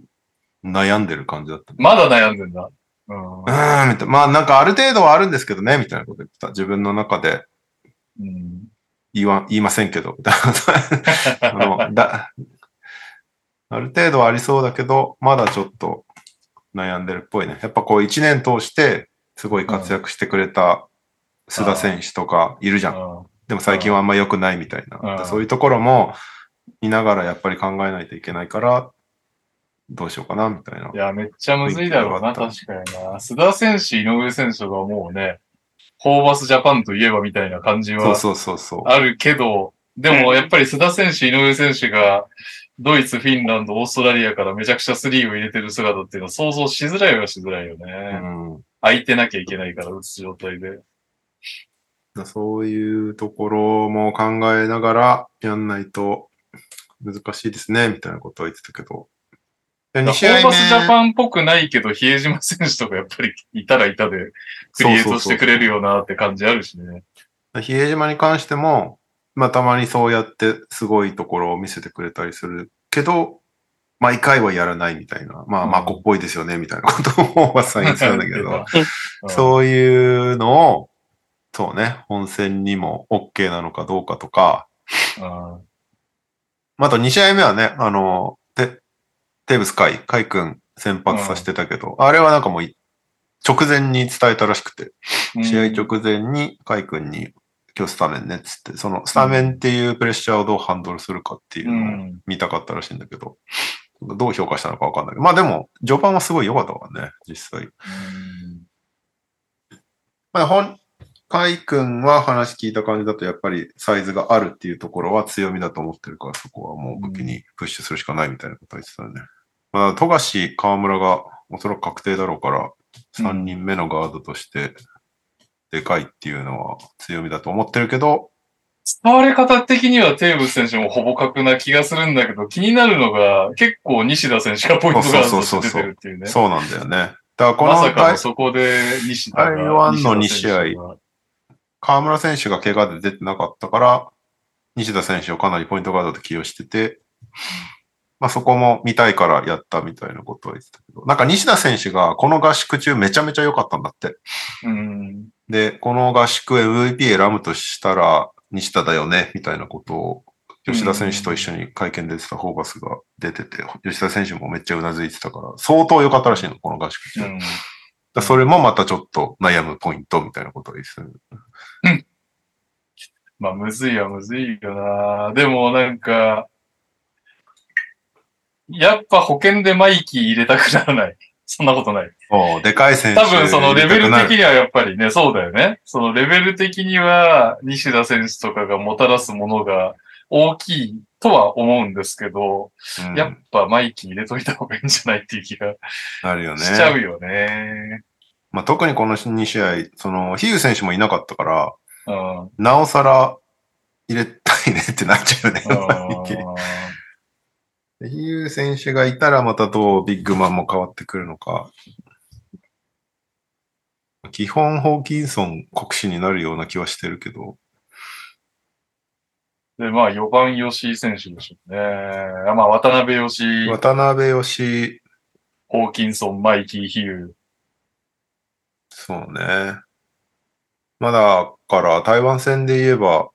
悩んでる感じだった。まだ悩んでんだ。うんうーん、みたいな。まあなんかある程度はあるんですけどね、みたいなこと言ってた。自分の中でうん。言わ、言いませんけど。あの、だ、ある程度はありそうだけど、まだちょっと悩んでるっぽいね。やっぱこう一年通してすごい活躍してくれた須田選手とかいるじゃん。うんでも最近はあんま良くないみたいな。うんそういうところも見ながらやっぱり考えないといけないから、どうしようかな、みたいな。いや、めっちゃむずいだろうな、確かにな。須田選手、井上選手がもうね、ホーバスジャパンといえばみたいな感じはそうそうそうそう。あるけど、でもやっぱり須田選手、井上選手が、ドイツ、フィンランド、オーストラリアからめちゃくちゃスリーを入れてる姿っていうのは想像しづらいはしづらいよね。うん空いてなきゃいけないから、打つ状態で。そういうところも考えながらやんないと難しいですね、みたいなことは言ってたけど。で2ホーバスジャパンっぽくないけど、比江島選手とかやっぱりいたらいたで、クリエイトしてくれるよなって感じあるしね。比江島に関しても、まあたまにそうやってすごいところを見せてくれたりするけど、毎回はやらないみたいな。まあ、うん。マコっぽいですよね、みたいな。ことを大場さん言ってたんだけど、うん。そういうのを、そうね、本戦にも OK なのかどうかとか、うん。また2試合目はね、あの、テテーブス海、海君先発させてたけど、あれはなんかもうい直前に伝えたらしくて、試合直前に海君に今日スタメンねっつって、そのスタメンっていうプレッシャーをどうハンドルするかっていううのをん。見たかったらしいんだけど、どう評価したのかわかんないけど、まあでも、序盤はすごい良かったからね、実際。まあ、本、海君は話聞いた感じだと、やっぱりサイズがあるっていうところは強みだと思ってるから、そこはもう武器にプッシュするしかないみたいなことは言ってたよね。まあ、富樫、河村がおそらく確定だろうから、3人目のガードとして、でかいっていうのは強みだと思ってるけど、使われ方的にはテーブス選手もほぼ格な気がするんだけど、気になるのが結構西田選手がポイントガードと出てるっていうね。そうなんだよね。だからこのまさかの台そこで西田が。台湾の二試合河村選手が怪我で出てなかったから、西田選手をかなりポイントガードで起用してて、まあそこも見たいからやったみたいなことは言ってたけど、なんか西田選手がこの合宿中めちゃめちゃ良かったんだって。うん。で、この合宿 MVP 選ぶとしたら西田だよね、みたいなことを吉田選手と一緒に会見で出てたホーバスが出てて、吉田選手もめっちゃうなずいてたから、相当良かったらしいの、この合宿中。うん。だそれもまたちょっと悩むポイントみたいなことを言ってたねまあ、むずいはむずいよな。でもなんか、やっぱ保険でマイキー入れたくならない。そんなことない。そう、でかい選手。多分そのレベル的に。にはやっぱりね、そうだよね。そのレベル的には西田選手とかがもたらすものが大きいとは思うんですけど、うんやっぱマイキー入れといた方がいいんじゃないっていう気がなるよね。しちゃうよね。まあ、特にこの2試合、その、ヒュー選手もいなかったから、うん。なおさら入れたいねってなっちゃうね。ヒュー選手がいたらまたどうビッグマンも変わってくるのか。基本ホーキンソン国士になるような気はしてるけど。で、まあ4番吉井選手でしょうね。まあ渡辺吉井、渡辺吉、ホーキンソン、マイキー・ヒュー。そうね。まあだから台湾戦で言えば、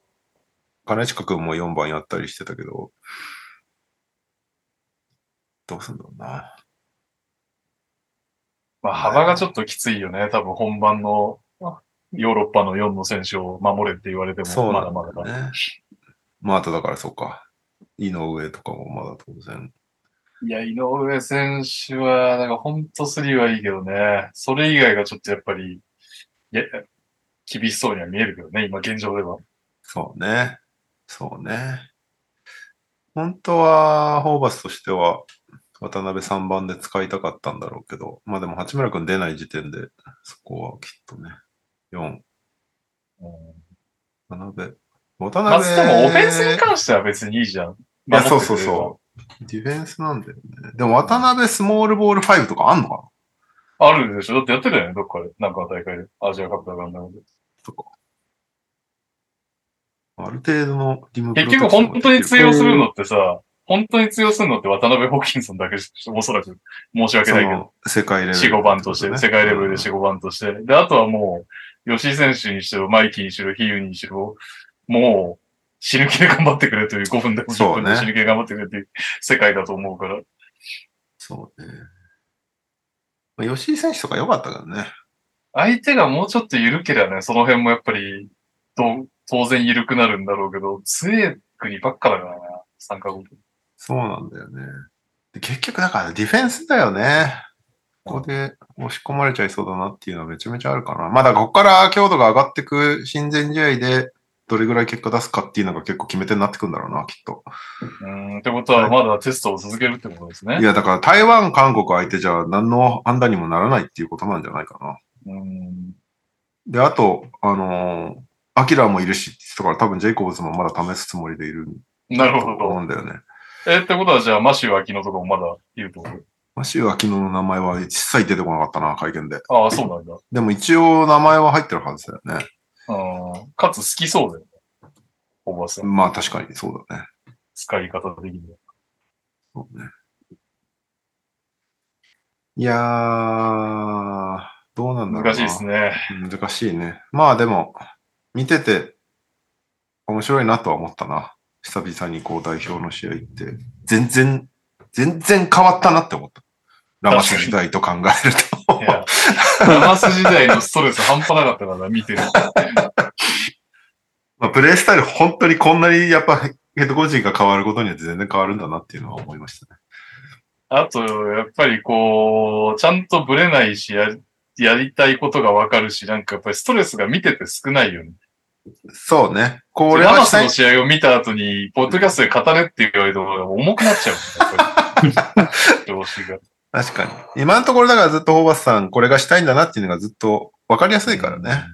金近くんも4番やったりしてたけど、どうすんだろうな。まあ幅がちょっときついよね。多分本番のヨーロッパの4の選手を守れって言われても、そうなんまだまだだ。ね。まああとだからそうか。井上とかもまだ当然。いや、井上選手は、なんかほんとスリーはいいけどね。それ以外がちょっとやっぱり、いや、厳しそうには見えるけどね、今現状では。そうね。そうね。本当は、ホーバスとしては、渡辺3番で使いたかったんだろうけど、まあでも八村君出ない時点で、そこはきっとね、4、渡辺。渡まあ、辺。でもオフェンスに関しては別にいいじゃん。いや、そうそうう。そう。ディフェンスなんだよね。でも渡辺スモールボール5とかあんのかな？あるでしょだってやってたよね、どっかで。なんかの大会で。アジアカップだかんで。とか。ある程度のリム結局本当に通用するのってさ、本当に通用するのって渡辺ホーキンソンだけおそらく。申し訳ないけど。世界レベル。4、5番として、世界レベルで4、5番として。で、あとはもう、吉井選手にしろ、マイキーにしろ、ヒユにしろ、もう、死ぬ気で頑張ってくれという、5分でも10分でも死ぬ気で頑張ってくれという世界だと思うから。そうね。まあ、吉井選手とか良かったからね。相手がもうちょっと緩ければね、その辺もやっぱり、と当然緩くなるんだろうけど、強い国ばっかだからな、参加国。そうなんだよね。で結局だからディフェンスだよね。ここで押し込まれちゃいそうだなっていうのはめちゃめちゃあるかな。まあだここから強度が上がってく親善試合でどれぐらい結果出すかっていうのが結構決め手になってくんだろうな、きっと。うーん、ってことはまだテストを続けるってことですね。いやだから台湾、韓国相手じゃ何の判断にもならないっていうことなんじゃないかな。うーん。で、あと、あのーアキラもいるしって言ってたから多分ジェイコブズもまだ試すつもりでいるとなるほど。思うんだよね。え、ってことはじゃあ、マシュー・アキノとかもまだいるってこと？マシュー・アキノの名前は一切出てこなかったな、会見で。ああ、そうなんだ。でも一応名前は入ってるはずだよね。うん。かつ好きそうだよね。おばさん。まあ確かにそうだね。使い方的には。そうね。いやー、どうなんだろうな。難しいですね。難しいね。まあでも、見てて面白いなとは思ったな。久々にこう代表の試合って。全然、全然変わったなって思った。ラマス時代と考えると。ラマス時代のストレス半端なかったから、見てる。まあ、プレイスタイル本当にこんなにやっぱヘッドコーチが変わることによって全然変わるんだなっていうのは思いましたね。あと、やっぱりこう、ちゃんとブレないし、ややりたいことがわかるし、なんかやっぱりストレスが見てて少ないよね。そうね。これラはしたいマスの試合を見た後に、ポッドキャストで語れって言われると重くなっちゃう、ね。調子が。確かに。今のところだからずっとホーバスさんこれがしたいんだなっていうのがずっと分かりやすいからね。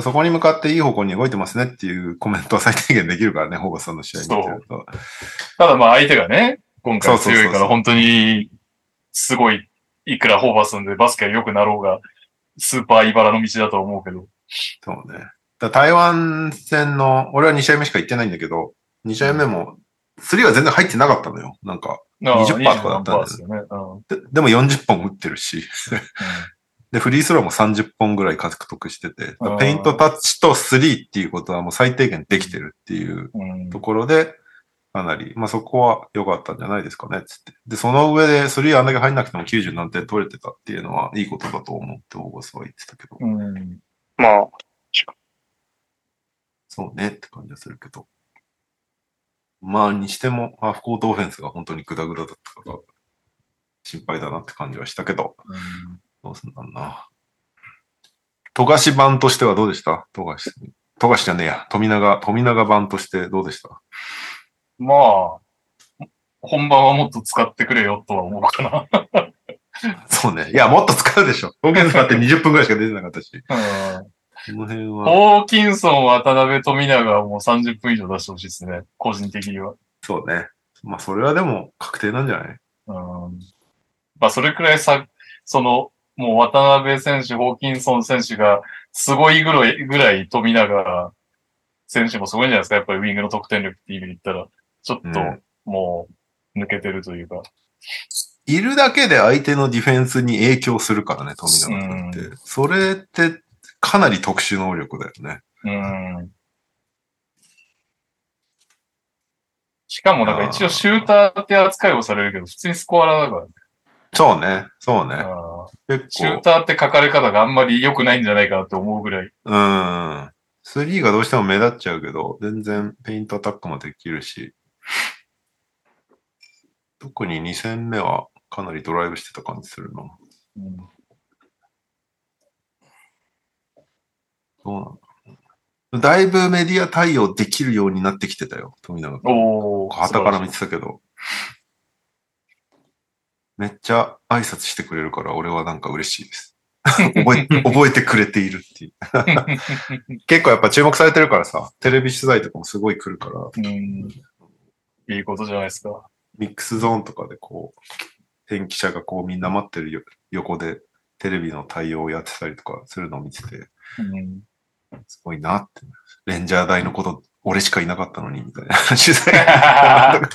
そこに向かっていい方向に動いてますねっていうコメントは最低限できるからね、ホーバスさんの試合見てると。ただまあ相手がね、今回強いそうそうそうそうから本当に、すごい、いくらホーバスんでバスケが良くなろうが、スーパー茨の道だと思うけど。そうね。台湾戦の、俺は2試合目しか行ってないんだけど、2試合目も、3は全然入ってなかったのよ。なんか。ああ20%とかだったんだよ20%ですよね。うんででも40本打ってるし。で、フリースローも30本ぐらい獲得してて、うんペイントタッチと3っていうことはもう最低限できてるっていううんところで、かなり、まあそこは良かったんじゃないですかね、つって。で、その上で3あんだけ入んなくても90何点取れてたっていうのはいいことだと思って、オーバスは言ってたけど、うん。まあ、そうねって感じがするけど。まあにしても、ハーフコートオフェンスが本当にグダグダだったから、心配だなって感じはしたけど、どうすんだろうな。富樫版としてはどうでした？富樫。富樫じゃねえや。富永、富永版としてどうでした？まあ、本番はもっと使ってくれよとは思うかな。そうね。いや、もっと使うでしょ。オフェンスだって20分ぐらいしか出てなかったし。うんこの辺は、ホーキンソン、渡辺、富永はもう30分以上出してほしいですね。個人的には。そうね。まあ、それはでも確定なんじゃない？うん。まあ、それくらいさ、その、もう渡辺選手、ホーキンソン選手が、すごいぐらい、ぐらい富永が選手もすごいんじゃないですか？やっぱりウィングの得点力っていう意味で言ったら、ちょっとうんもう抜けてるというか。いるだけで相手のディフェンスに影響するからね、富永君って。それってかなり特殊能力だよね。うん。しかもなんか一応シューターって扱いをされるけど、普通にスコアラーだからね。そうね、そうね。うん結シュー構。ターって書かれ方があんまり良くないんじゃないかなって思うぐらい。うん。スリーがどうしても目立っちゃうけど、全然ペイントアタックもできるし、特に2戦目はかなりドライブしてた感じするな。うんそうなんだ。だいぶメディア対応できるようになってきてたよ、富永君。おー。旗から見てたけど。めっちゃ挨拶してくれるから、俺はなんか嬉しいです。覚え覚えてくれているっていう。結構やっぱ注目されてるからさ、テレビ取材とかもすごい来るから、うん。いいことじゃないですか。ミックスゾーンとかでこう、天気者がこうみんな待ってるよ横でテレビの対応をやってたりとかするのを見てて、うん。すごいなって。レンジャー大のこと、俺しかいなかったのに、みたいな取材。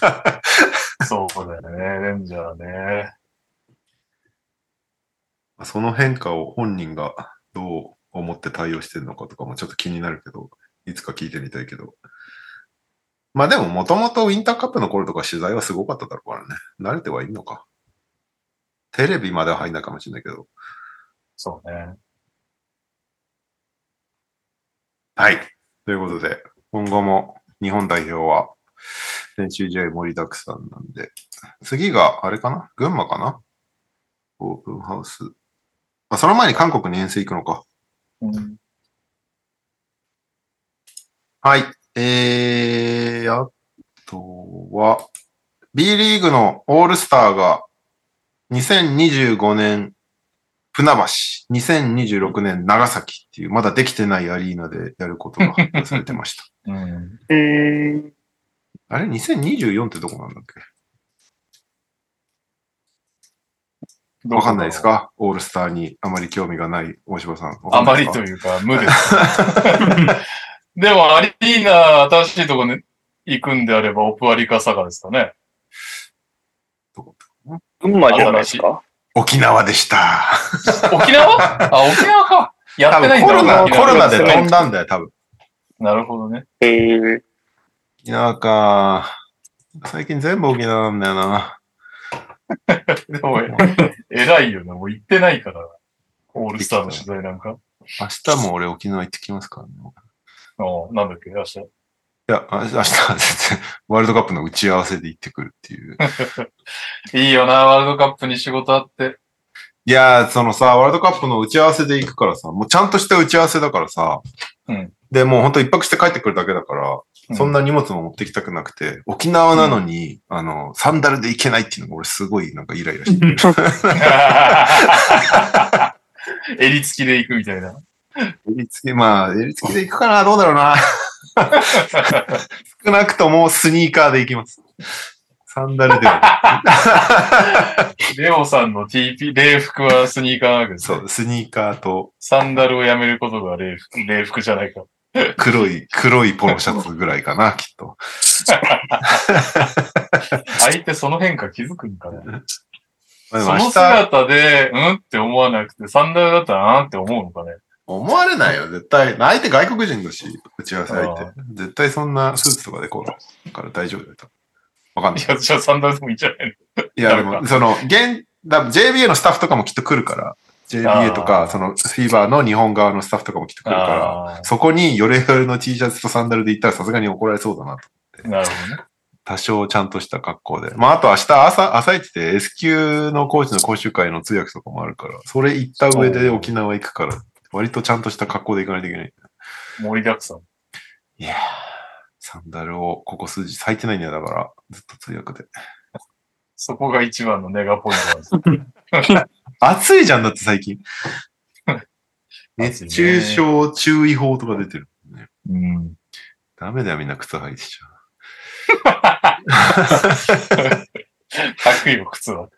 そうだよね、レンジャーね。その変化を本人がどう思って対応してるのかとかもちょっと気になるけど、いつか聞いてみたいけど。まあでも、もともとウィンターカップの頃とか取材はすごかっただろうからね。慣れてはいいのか。テレビまでは入んないかもしれないけど。そうね。はい。ということで、今後も日本代表は練習試合盛りだくさんなんで、次があれかな？群馬かな？オープンハウス。あ、その前に韓国に遠征行くのか。うん。はい。えー、あとは、B リーグのオールスターが2025年船橋、2026年長崎っていう、まだできてないアリーナでやることが発表されてました。うん。うーん。あれ ?2024 ってどこなんだっけ？わかんないですか？オールスターにあまり興味がない大柴さん。わかあまりというか、無です。でも、アリーナ、新しいとこに行くんであれば、オプアリか佐賀ですかね。群馬じゃないですか？沖縄でした。沖縄？あ、沖縄か。や多ってないんだ分コロナ、コロナで飛んだんだよ、多分。なるほどね。えー、沖縄か。最近全部沖縄なんだよな。でも、偉いよな。もう行ってないから。オールスターの取材なんか。明日も俺沖縄行ってきますからね。あなんだっけ、明日。いや、あ明日は全然、ワールドカップの打ち合わせで行ってくるっていう。いいよな、ワールドカップに仕事あって。いやー、そのさ、ワールドカップの打ち合わせで行くからさ、もうちゃんとした打ち合わせだからさ、うんで、もうほんと一泊して帰ってくるだけだから、うんそんな荷物も持ってきたくなくて、沖縄なのに、あの、サンダルで行けないっていうのが俺すごいなんかイライラしてる。襟付きで行くみたいな。襟付き、まあ、襟付きで行くかなどうだろうな。少なくともスニーカーで行きます。サンダルでは。レオさんの TP、礼服はスニーカーなわけですね。そう、スニーカーとサンダルをやめることが礼服、礼服じゃないか。黒い、黒いポロシャツぐらいかな、きっと。相手その変化気づくんかな。その姿で、うん？って思わなくて、サンダルだったら、あんって思うのかね。思われないよ、絶対。相手外国人だし、打ち合わせ相あ手。絶対そんなスーツとかでこう、から大丈夫だよ。わかんないい。や、じゃあサンダルでもいいんじゃないいや、でも、その、現、だ JBA のスタッフとかもきっと来るから、JBA とあか、ーその、フィーバーの日本側のスタッフとかもきっと来るから、あそこにヨレヨレの T シャツとサンダルで行ったらさすがに怒られそうだなと。あ、なるほどね。多少ちゃんとした格好で。まあ、あと明日朝、朝一で S 級のコーチの講習会の通訳とかもあるから、それ行った上で沖縄行くから、割とちゃんとした格好で行かないといけない。盛りだくさん。いやー、サンダルをここ数日履いてないんだよ、だから、ずっと通訳で。そこが一番のネガポイントなんです。暑いじゃんだって最近。熱中症注意報とか出てる。うん。ダメだよ、みんな靴履いてちゃう。かっこいいよ、靴は。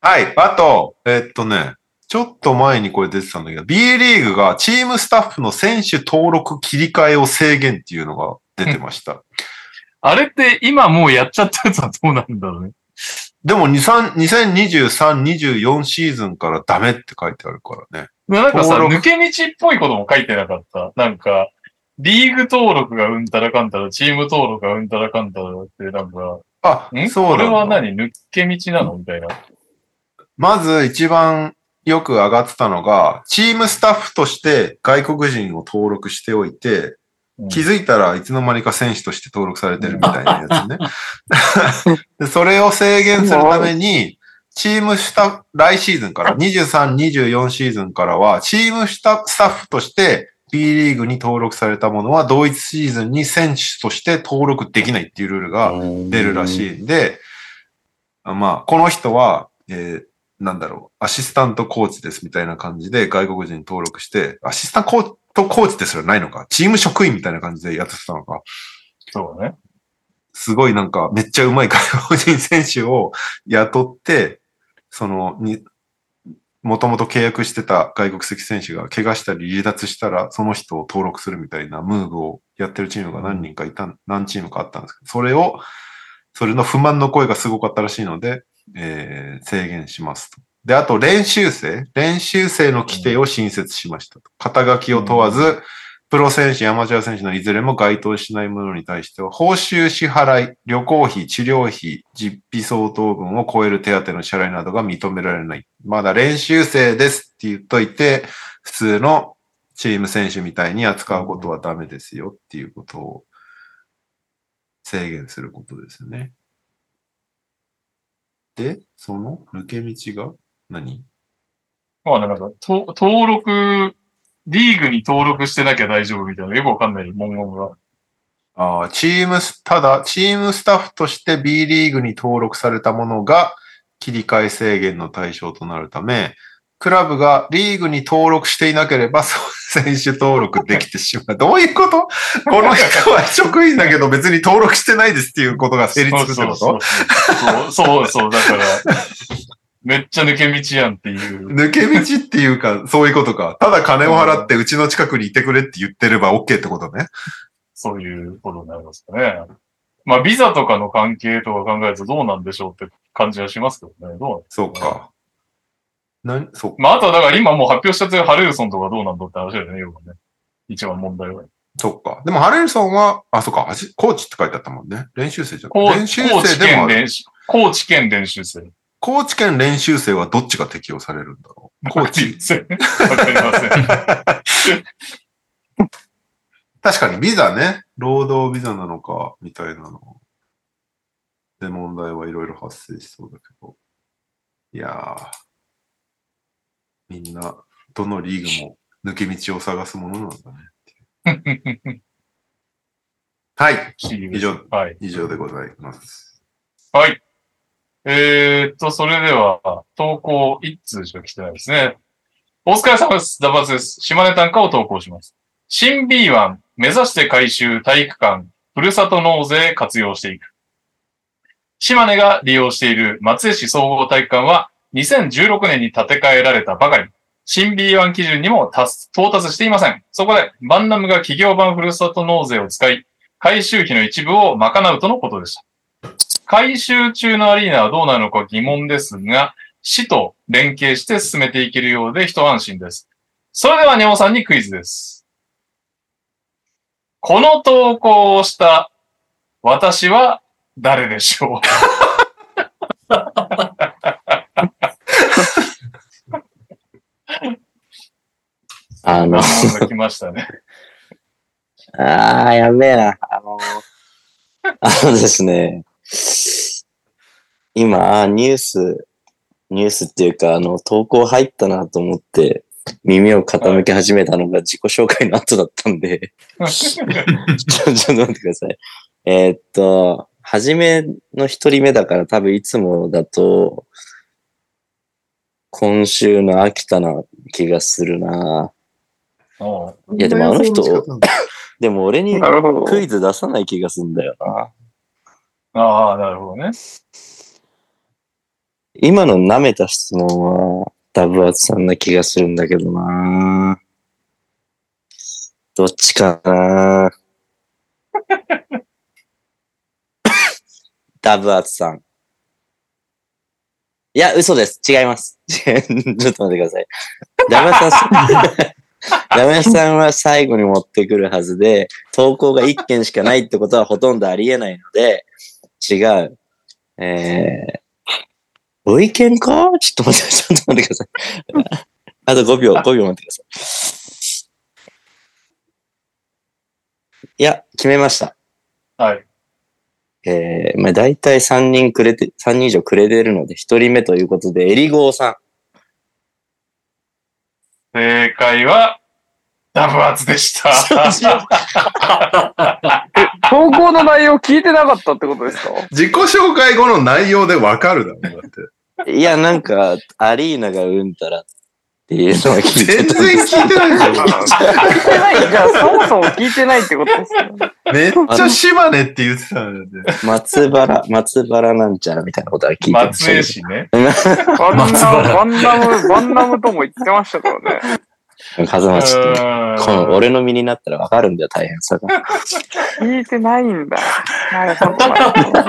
はい。あと、えっとね、ちょっと前にこれ出てたんだけど、B リーグがチームスタッフの選手登録切り替えを制限っていうのが出てました。あれって今もうやっちゃったやつはどうなんだろうね。でも2 2023、24シーズンからダメって書いてあるからね。なんかさ、抜け道っぽいことも書いてなかった。なんか、リーグ登録がうんたらかんたら、チーム登録がうんたらかんたらって、なんか、あ、ん？そうだこれは何？抜け道なの？みたいな。まず一番よく上がってたのが、チームスタッフとして外国人を登録しておいて、うん気づいたらいつの間にか選手として登録されてるみたいなやつね。でそれを制限するために、チームスタッフ、来シーズンから、23、24シーズンからは、チームスタッフとして B リーグに登録されたものは、同一シーズンに選手として登録できないっていうルールが出るらしいんで、あまあ、この人は、えーなんだろう、アシスタントコーチですみたいな感じで外国人に登録して、アシスタントコーチですらないのか、チーム職員みたいな感じでやってたのか、そうだね。すごいなんかめっちゃうまい外国人選手を雇って、その、に、もともと契約してた外国籍選手が怪我したり離脱したら、その人を登録するみたいなムーブをやってるチームが何人かいた、何チームかあったんですけど、それを、それの不満の声がすごかったらしいので、えー制限しますと。で、あと練習生練習生の規定を新設しましたと。肩書きを問わず、プロ選手、アマチュア選手のいずれも該当しないものに対しては、報酬支払い、旅行費、治療費、実費相当分を超える手当の支払いなどが認められない。まだ練習生ですって言っといて、普通のチーム選手みたいに扱うことはダメですよっていうことを制限することですよね。で、その抜け道が？何？まあなんか、と登録、リーグに登録してなきゃ大丈夫みたいな、よくわかんない文言が。ああ、チームス、ただ、チームスタッフとして B リーグに登録されたものが切り替え制限の対象となるため、クラブがリーグに登録していなければ、選手登録できてしまう。どういうこと？この人は職員だけど別に登録してないですっていうことが成立するってこと？そうそうそうそうそう、だから、めっちゃ抜け道やんっていう。抜け道っていうか、そういうことか。ただ金を払ってうちの近くにいてくれって言ってれば OK ってことね。そういうことになりますかね。まあ、ビザとかの関係とか考えるとどうなんでしょうって感じはしますけどね。どうそうか。な、そうまあ、あとはだから今もう発表しちゃってるハレルソンとかどうなんだって話だよね、要はね。一番問題は。そっか。でも、ハレルソンは、あ、そっか、コーチって書いてあったもんね。練習生じゃん。練習生でもコーチ兼練習生。コーチ兼練習生はどっちが適用されるんだろう？コーチ。チ。わかりません。確かにビザね。労働ビザなのか、みたいなの。で、問題はいろいろ発生しそうだけど。いやー。みんな、どのリーグも抜け道を探すものなんだね。はい。以上はい。以上でございます。はい。えー、っと、それでは、投稿1通しか来てないですね。お疲れ様です。ダバツです。島根短歌を投稿します。新 B1 目指して回収体育館、ふるさと納税活用していく。島根が利用している松江市総合体育館は2016年に建て替えられたばかり。新 B1 基準にも達到達していません。そこで、バンナムが企業版ふるさと納税を使い、回収費の一部を賄うとのことでした。回収中のアリーナはどうなるのか疑問ですが、市と連携して進めていけるようで一安心です。それでは、ネオさんにクイズです。この投稿をした私は誰でしょう？あの、来ましたね。ああ、やべえな。あの、あのですね、今、ニュース、ニュースっていうか、あの、投稿入ったなと思って、耳を傾け始めたのが自己紹介の後だったんで、ちょ、ちょっと待ってください。えーっと、初めの一人目だから多分いつもだと、今週の秋田な気がするな。おういやでもあの人 でも俺に。クイズ出さない気がするんだよな。ああ、なるほどね。今の舐めた質問は、ダブアツさんな気がするんだけどなどっちかな ダブアツさん。いや、嘘です。違います。ちょっと待ってください。ダブアツさん、ダブアツさんは最後に持ってくるはずで、投稿が1件しかないってことはほとんどありえないので、違う。えー、ご意見か？ちょっと待って、ちょっと待ってください。あと5秒、5秒待ってください。いや、決めました。はい。えー、まあ大体3人くれて、3人以上くれてるので、1人目ということで、エリゴーさん。正解は、ダブアツでした。投稿の内容聞いてなかったってことですか？自己紹介後の内容でわかるだろ、だって。いや、なんか、アリーナがうんたらっていうのは聞いて全た。然聞いてないじゃん。聞いてないじゃあ、そもそも聞いてないってことですよね。めっちゃ島根って言ってたんだって。松原、松原なんちゃらみたいなことは聞いてま松したけど。江市ね。バンナム、バンナム、バンナムとも言ってましたからね。風間ちってね。このうん俺の身になったらわかるんだよ、大変さが。聞いてないんだ。なるほどなるほど。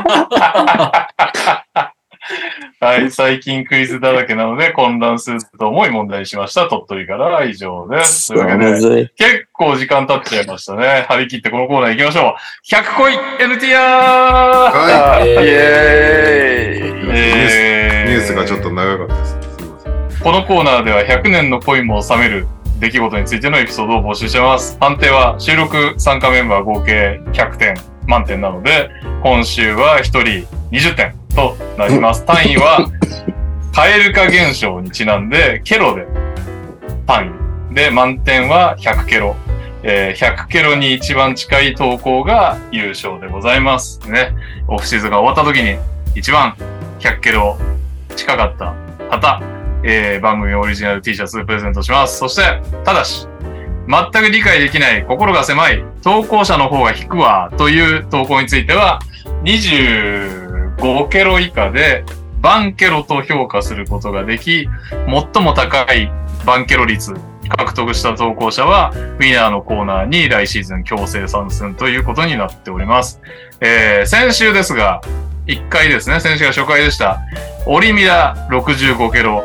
はい、最近クイズだらけなので混乱すると思い問題にしました。鳥取からは以上です。というわけで。結構時間経っちゃいましたね。張り切ってこのコーナー行きましょう。100個い NTR! はイえエーイ。い。ニュースえニュースがちょっと長かったです。すいません。このコーナーでは100年の恋も収める出来事についてのエピソードを募集してます。判定は収録参加メンバー合計100点満点なので、今週は1人20点となります。単位は、蛙化現象にちなんで、ケロで単位。で、満点は100ケロ。えー100ケロに一番近い投稿が優勝でございます。ね。オフシーズンが終わった時に一番100ケロ近かった方、えー番組オリジナル T シャツプレゼントします。そして、ただし、全く理解できない、心が狭い、投稿者の方が引くわ、という投稿については、25ケロ以下で、バンケロと評価することができ、最も高いバンケロ率獲得した投稿者は、ウィナーのコーナーに来シーズン強制参戦ということになっております。えー先週ですが、1回ですね、先週が初回でした。オリミラ65ケロ、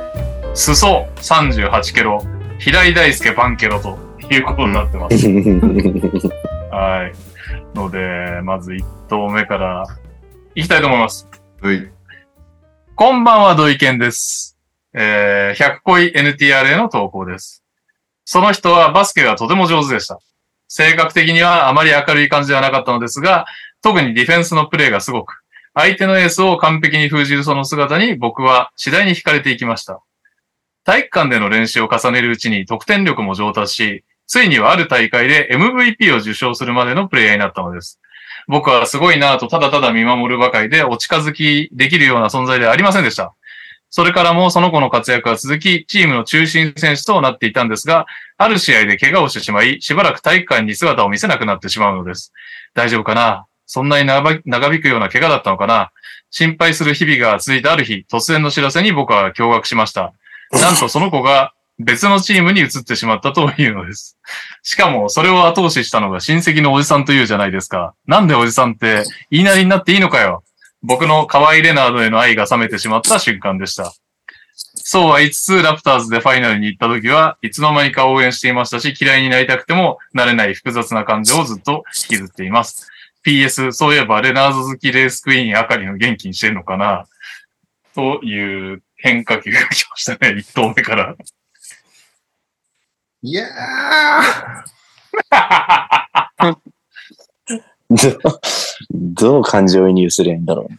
スソ38ケロ、平井大輔パンケロということになってます。はい。ので、まず1投目からいきたいと思います。はい。こんばんは、土井健です。えー、100恋 NTR への投稿です。その人はバスケがとても上手でした。性格的にはあまり明るい感じではなかったのですが、特にディフェンスのプレーがすごく、相手のエースを完璧に封じるその姿に僕は次第に惹かれていきました。体育館での練習を重ねるうちに得点力も上達し、ついにはある大会で MVP を受賞するまでのプレイヤーになったのです。僕はすごいなぁとただただ見守るばかりでお近づきできるような存在ではありませんでした。それからもその子の活躍は続き、チームの中心選手となっていたんですが、ある試合で怪我をしてしまい、しばらく体育館に姿を見せなくなってしまうのです。大丈夫かな？そんなに長長引くような怪我だったのかな？心配する日々が続いたある日、突然の知らせに僕は驚愕しました。なんとその子が別のチームに移ってしまったというのです。しかも、それを後押ししたのが親戚のおじさんというじゃないですか。なんでおじさんって言いなりになっていいのかよ。僕の河合レナードへの愛が冷めてしまった瞬間でした。そうは言いつつ、ラプターズでファイナルに行った時はいつの間にか応援していましたし、嫌いになりたくてもなれない複雑な感情をずっと引きずっています。PS、そういえばレナード好きレースクイーンあかりの元気にしてるのかな？という変化球が来ましたね、一投目から。いや どうどう感情移入すればいいんだろう。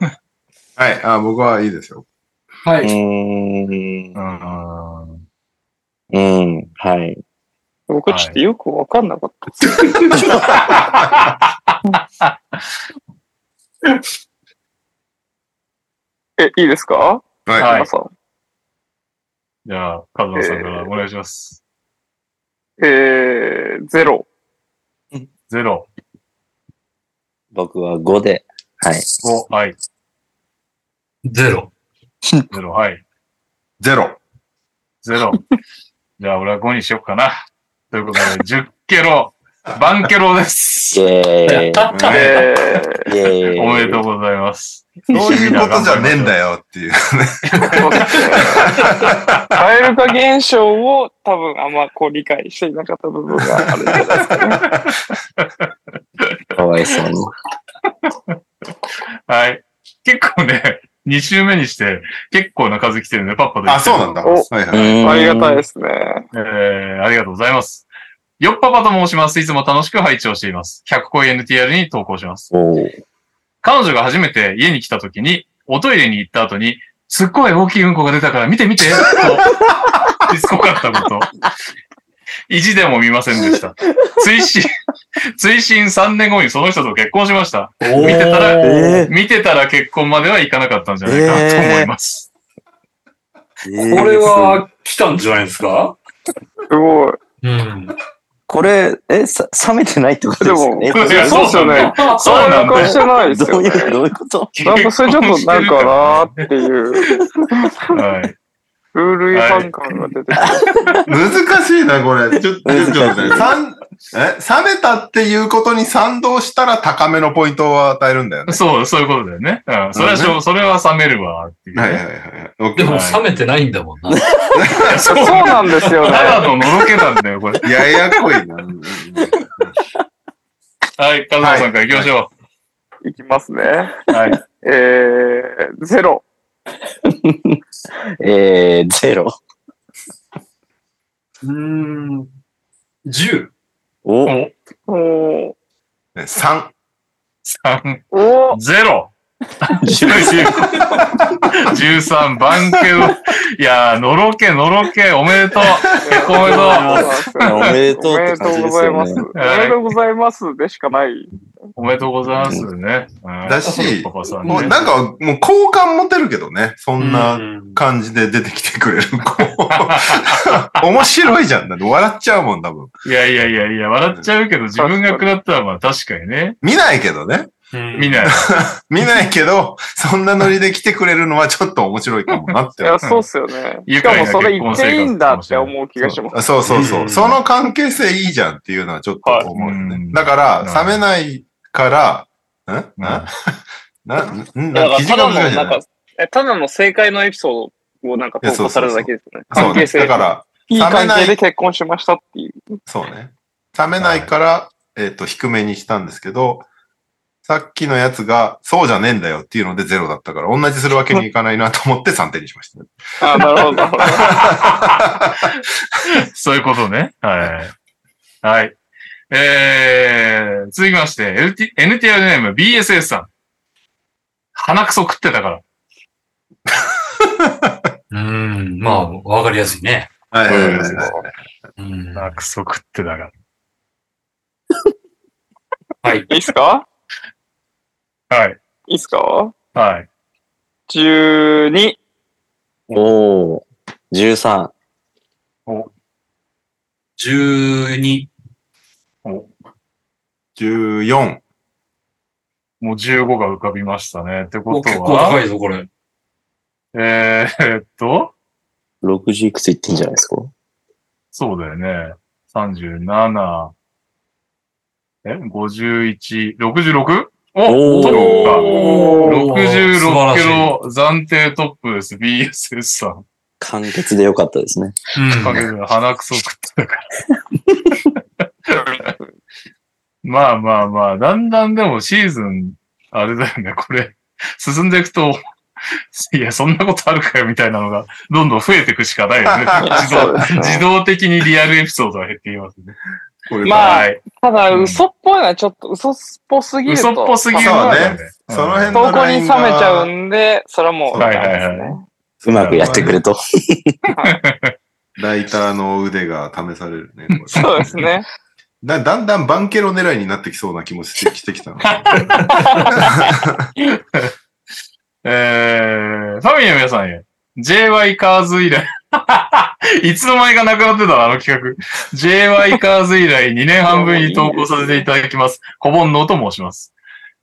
ー。はい。あ、僕はいいですよ。はい。んう。んうん。はい。僕ちょっとよくわかんなかったです。え、いいですか？はい。はい皆さん。じゃあ、カズマさんからお願いします。えー、ゼロ。ゼロ、僕は5で。はい。5、はい。ゼロ。ゼロ、はい。ゼロ。ゼロ。じゃあ俺は5にしよっかな。ということで、10ケロ、バンケロです。イェーイ。で、イェーイ。おめでとうございます。そういうことじゃねえんだよっていう。そうですね。蛙化現象を多分あんまこう理解していなかった部分があるんじゃないですかね。かわいそうに。はい。結構ね、2週目にして結構な数来てるんで、パッパあ、そうなんだ。おはいはい。ありがたいですね。えー、ありがとうございます。よっぱぱと申します。いつも楽しく配置をしています。100個 NTR に投稿します。彼女が初めて家に来た時に、おトイレに行った後に、すっごい大きいうんこが出たから見て見てと、しつこかったこと。意地でも見ませんでした。追伸、追伸3年後にその人と結婚しました。見見てたらえ見てたら結婚まではいかなかったんじゃないかなと思います。これは来たんじゃないですか？すごい。うん。これ、え、さ、冷めてないってことでも、ですかねいやそうっすよね。そうなんだしてないですよね。どういう、どういうこと？なんかそれちょっとなんかなーっていう、はい。ルール違反感が出てくる。難しいな、これ。ちょっと、ちょっと待っえ、冷めたっていうことに賛同したら高めのポイントを与えるんだよね。そう、そういうことだよね。うん。それはしょ、それは冷めるわ、っていうね、はいはいはいでも冷めてないんだもんな。そ そうなんですよね。ただののろけなんだよ、これ。ややこいな。はい、カズマさんから行きましょいきますね。う。はい。えー、ゼロ。えー、ゼロ。うーん。10。お、お、おーね3。3、おー0。13、番犬。いやー、のろけ、のろけ、おめでとう。結婚おめでとう。おめでとうおめでとって感じうございます。ですよね。おめでとうございますでしかない。おめでとうございますね。うんだしパパさんねもうなんか、もう好感持てるけどね。そんなうん感じで出てきてくれる子。面白いじゃん。笑っちゃうもん、多分。いやいやいやいや、笑っちゃうけど、自分が食らったらまあ確かにね。見ないけどね。うん見ない。見ないけど、そんなノリで来てくれるのはちょっと面白いかもなってい。や、そうっすよね。愉しかもそれ言っていいんだって思う気がします。そうそうそうう。んその関係性いいじゃんっていうのはちょっと思うよね。はいだから、うん冷めないから、んな、な、ん な、ないなんか、えただの正解のエピソードをなんか投稿されるだけですよね。そうね。関係性。だから、いい関冷めない係で結婚しましたっていう。そうね。冷めないから、えっと、低めにしたんですけど、さっきのやつが、そうじゃねえんだよっていうのでゼロだったから、同じするわけにいかないなと思って3点にしました。あ、なるほど、なるほど。そういうことね。はい。はい。えー、続きまして、LT NTR ネーム BSS さん。鼻くそ食ってたから。うん。まあ、わかりやすいね。はいはいはいはい。うん。鼻くそ食ってたから。はい。いいっすか？はい。いいっすか？はい。?12。おー、13。12。14。もう15が浮かびましたね。ってこおと結構高は、いぞ、これ。えーっと、60いくついってんじゃないですか？そうだよね。37、え ?51、66? おトップか。おー素晴66らしいキロ暫定トップです。BSS さん。簡潔でよかったですね。うん 鼻くそ食ってたから。まあまあまあ、だんだんでもシーズン、あれだよね、これ、進んでいくと、いや、そんなことあるかよみたいなのが、どんどん増えていくしかないよね。自動自動的にリアルエピソードが減っていきますね。まあはい。ただ、うん嘘っぽいのはちょっと嘘っぽすぎると。嘘っぽすぎるのね。その辺投稿に冷めちゃうんで、それはもう、はいはいはいダメですねうまくやってくれと。ライターの腕が試されるね。そうですね。だ だんだんバンケロ狙いになってきそうな気もしてしてきたの。えー、ファミリーの皆さんへ、JY カーズ以来、いつの間にかなくなってたな、あの企画。JY カーズ以来2年半ぶりに投稿させていただきます。小煩悩と申します。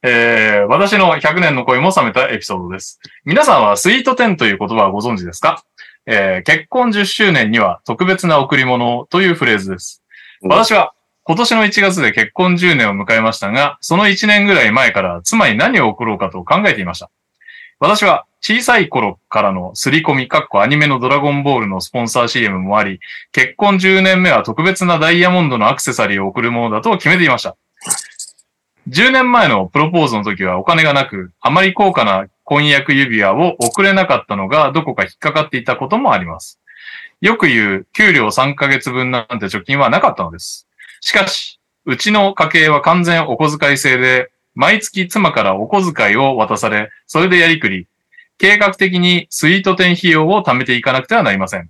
えー、私の100年の恋も冷めたエピソードです。皆さんはスイート10という言葉をご存知ですか？えー、結婚10周年には特別な贈り物をというフレーズです。うん私は今年の1月で結婚10年を迎えましたが、その1年ぐらい前から妻に何を贈ろうかと考えていました。私は小さい頃からの刷り込み、かっこアニメのドラゴンボールのスポンサー CM もあり、結婚10年目は特別なダイヤモンドのアクセサリーを贈るものだと決めていました。10年前のプロポーズの時はお金がなく、あまり高価な婚約指輪を贈れなかったのがどこか引っかかっていたこともあります。よく言う給料3ヶ月分なんて貯金はなかったのです。しかし、うちの家計は完全お小遣い制で、毎月妻からお小遣いを渡され、それでやりくり、計画的にスイート店費用を貯めていかなくてはなりません。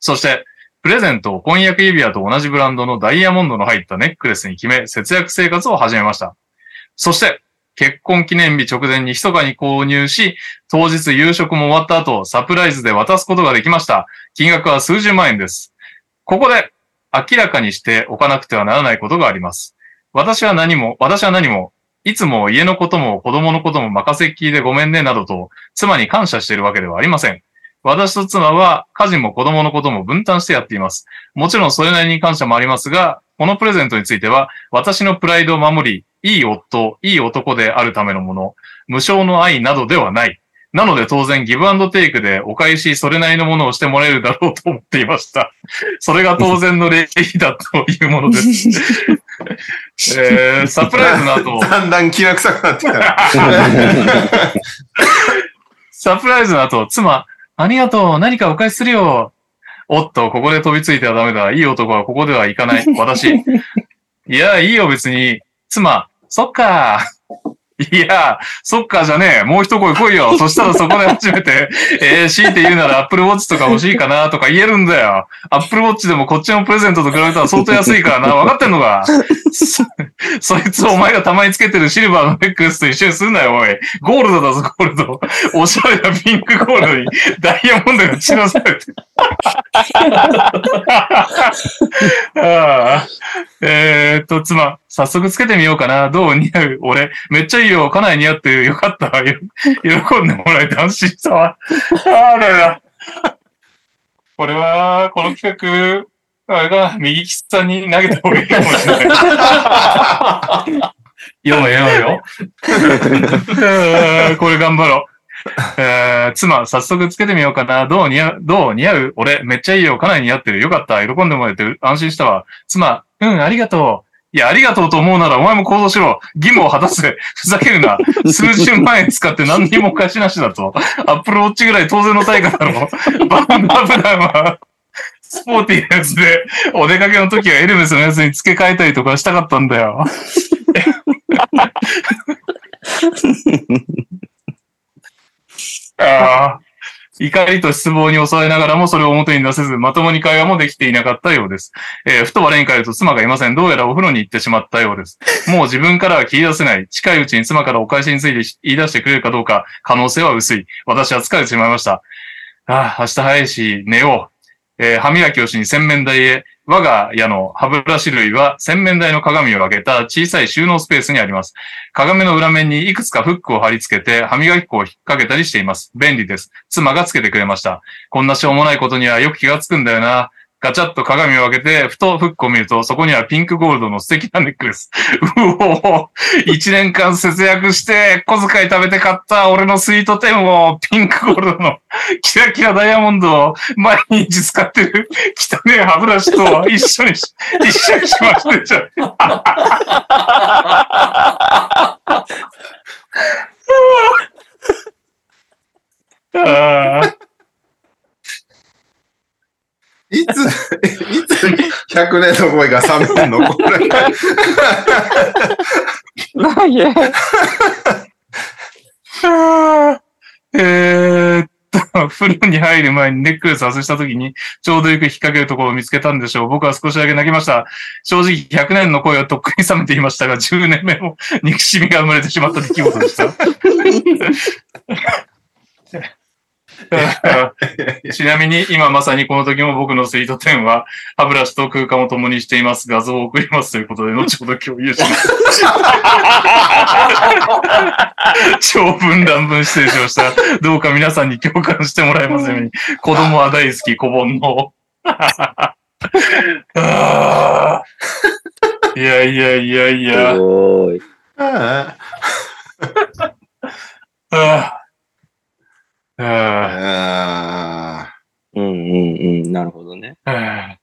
そして、プレゼントを婚約指輪と同じブランドのダイヤモンドの入ったネックレスに決め、節約生活を始めました。そして、結婚記念日直前に密かに購入し、当日夕食も終わった後、サプライズで渡すことができました。金額は数十万円です。ここで、明らかにしておかなくてはならないことがあります。私は何も、私は何も、いつも家のことも子供のことも任せっきりでごめんねなどと、妻に感謝しているわけではありません。私と妻は家事も子供のことも分担してやっています。もちろんそれなりに感謝もありますが、このプレゼントについては、私のプライドを守り、いい夫、いい男であるためのもの、無償の愛などではない。なので当然ギブアンドテイクでお返しそれなりのものをしてもらえるだろうと思っていました。それが当然の礼儀だというものです。えー、サプライズの後、だんだん気が臭くなってきた。サプライズの後、妻、ありがとう、何かお返しするよ。おっと、ここで飛びついてはダメだ。いい男はここでは行かない。私。いや、いいよ、別に。妻、そっか。いや、そっかじゃねえ。もう一声来いよ。そしたらそこで初めて、えー、強いて言うなら Apple Watch とか欲しいかなとか言えるんだよ。Apple Watch でもこっちのプレゼントと比べたら相当安いからな。分かってんのか？そ、そいつお前がたまにつけてるシルバーのネックレスと一緒にすんなよ、おい。ゴールドだぞ、ゴールド。おしゃれなピンクゴールドにダイヤモンドが散らされて。ああえーっと、妻、早速つけてみようかな。どう似合う？俺、めっちゃいいよ。かなり似合ってるよかった。よ喜んでもらえて安心したわ。あらら。これは、この企画、あれか、右利きさんに投げた方がいいかもしれない。読 む読むよ。これ頑張ろう。えー妻、早速つけてみようかな。どう似合うどう似合う？俺、めっちゃいいよ。かなり似合ってる。よかった。喜んでもらえて安心したわ。妻、うん、ありがとう。いや、ありがとうと思うならお前も行動しろ。義務を果たせ。ふざけるな。数十万円使って何にも返しなしだと。アップルウォッチぐらい当然の対価だろ。バンダブランは、スポーティーなやつで、お出かけの時はエルメスのやつに付け替えたりとかしたかったんだよ。ああ。怒りと失望に抑えながらもそれを表に出せず、まともに会話もできていなかったようです。えーふと我に返ると妻がいません。どうやらお風呂に行ってしまったようです。もう自分からは切り出せない。近いうちに妻からお返しについて言い出してくれるかどうか、可能性は薄い。私は疲れてしまいました。ああ、明日早いし、寝よう。えー歯磨きをしに洗面台へ、我が家の歯ブラシ類は洗面台の鏡を開けた小さい収納スペースにあります。鏡の裏面にいくつかフックを貼り付けて歯磨き粉を引っ掛けたりしています。便利です。妻がつけてくれました。こんなしょうもないことにはよく気がつくんだよな。ガチャッと鏡を開けて、ふとフックを見ると、そこにはピンクゴールドの素敵なネックレス。うお一年間節約して、小遣い食べて買った俺のスイートテンを、ピンクゴールドのキラキラダイヤモンドを毎日使ってる汚い歯ブラシと一緒にし、一緒にしましたじゃ。ああ。いつ、いつ100年の声が冷めるのこれ。な えーっと、風呂に入る前にネックレス外した時に、ちょうどよく引っ掛けるところを見つけたんでしょう。僕は少しだけ泣きました。正直100年の声はとっくに冷めていましたが、10年目も憎しみが生まれてしまった出来事でした。ちなみに今まさにこの時も僕のスイート10は歯ブラシと空間を共にしています。画像を送りますということで、後ほど共有します。長文乱文失礼しました。どうか皆さんに共感してもらえますように。子供は大好き、小盆の。いやいやいやいや。すごい。ああーあーあうんうんうん。なるほどね。あ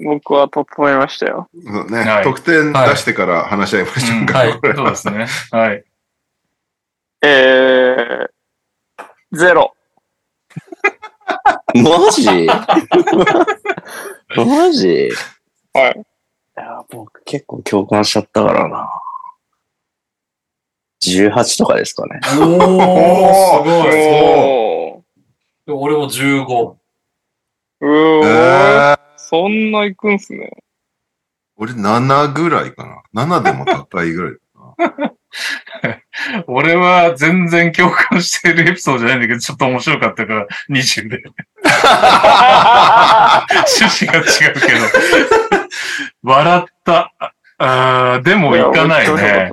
僕は整えましたよ。そうね、はい得点出してから話し合いましょうか。はいこそうですね。はい。えー、ゼロ。マジ？マジ？はい。いや、僕結構共感しちゃったからな。18とかですかね。おー、すごい。お俺も15。ー。うえーーそんな行くんすね。俺7ぐらいかな。7でも高いぐらい。俺は全然共感しているエピソードじゃないんだけど、ちょっと面白かったから20で。趣旨が違うけど。笑った。あーでも行かないね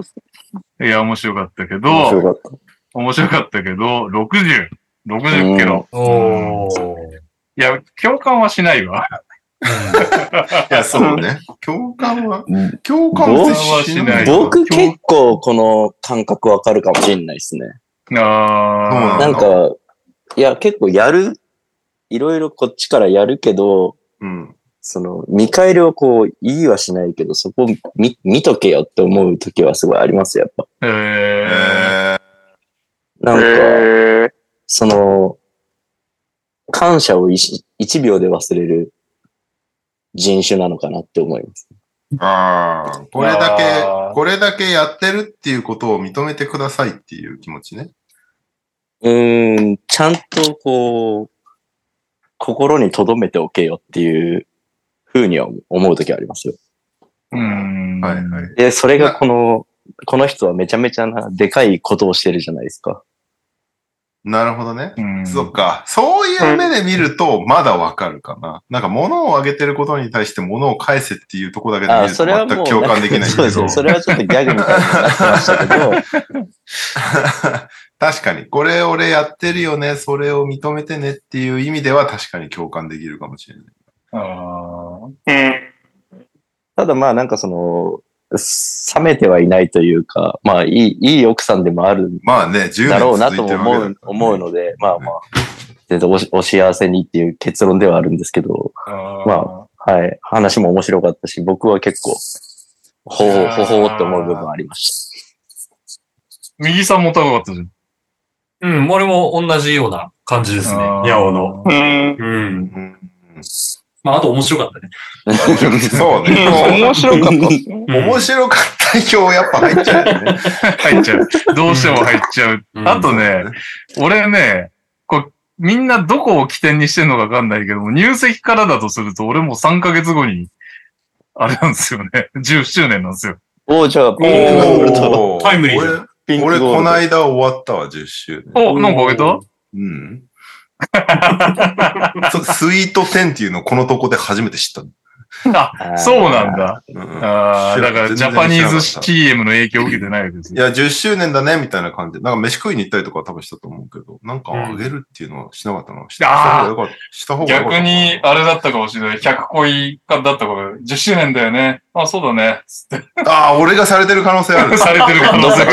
いや、面白かったけ面ど、白かった。面白かったけど、60。60キロ。おー。いや、共感はしないわ。いや、そうね。共感は、うん共感僕はしない。僕結構この感覚わかるかもしれないですね。あなんか、いや、結構やる、いろいろこっちからやるけど、うん。その、見返りをこう、言いはしないけど、そこ見、見とけよって思う時はすごいありますよ、やっぱ。ー。ええなんか、えその、感謝を一一秒で忘れる人種なのかなって思います。ー、ああ、これだあけー、これだけやってるっていうことを認めてくださいっていう気持ちね。うーん、ちゃんとこう、心に留めておけよっていうふうには思う時はありますよ。ー。うん。はいはい。で、それがこの、この人はめちゃめちゃな、でかいことをしてるじゃないですか。なるほどね。うん。そっか。そういう目で見ると、まだわかるかな。なんか、物をあげてることに対して物を返せっていうところだけで見あ、るとそれはもう、全く共感できないけどそうですね。。それはちょっとギャグみたいになってましたけど、確かに。これ俺やってるよね。それを認めてねっていう意味では確かに共感できるかもしれない。ただまあなんかその、冷めてはいないというか、まあいい、いい奥さんでもあるんまあね、10年だろうなと思う思うので、まあまあ、全然おしお幸せにっていう結論ではあるんですけど、あ。まはい。話も面白かったし、僕は結構、ほほほほって思う部分ありまし右さんも高かったじゃん。うん、俺も同じような感じですね。あーニャオの。うん。うん。うんまあ、あと面白かったね。た。そうね。面白かったっすね。面白かった表やっぱ入っちゃうよね。入っちゃう。どうしても入っちゃう。うんあとね、俺ね、こう、みんなどこを起点にしてんのかわかんないけども、入籍からだとすると、俺もう3ヶ月後に、あれなんですよね。10周年なんですよ。おじゃあ、ピンクゴールド。タイムリーじゃん俺俺、ピンクゴールド。この間終わったわ、10周年。お、なんかあげた？うん。スイート10っていうのをこのとこで初めて知った。あ、そうなんだ。うんああ、だからジャパニーズシ CM の影響を受けてないわけですよ。いや、10周年だね、みたいな感じで。なんか飯食いに行ったりとかは多分したと思うけど、なんかあげるっていうのはしなかったな。した方がよかった。した方がよかった。逆に、あれだったかもしれない。100恋かだったから、10周年だよね。あ、そうだね。つって。ああ、俺がされてる可能性ある。されてる可能性が。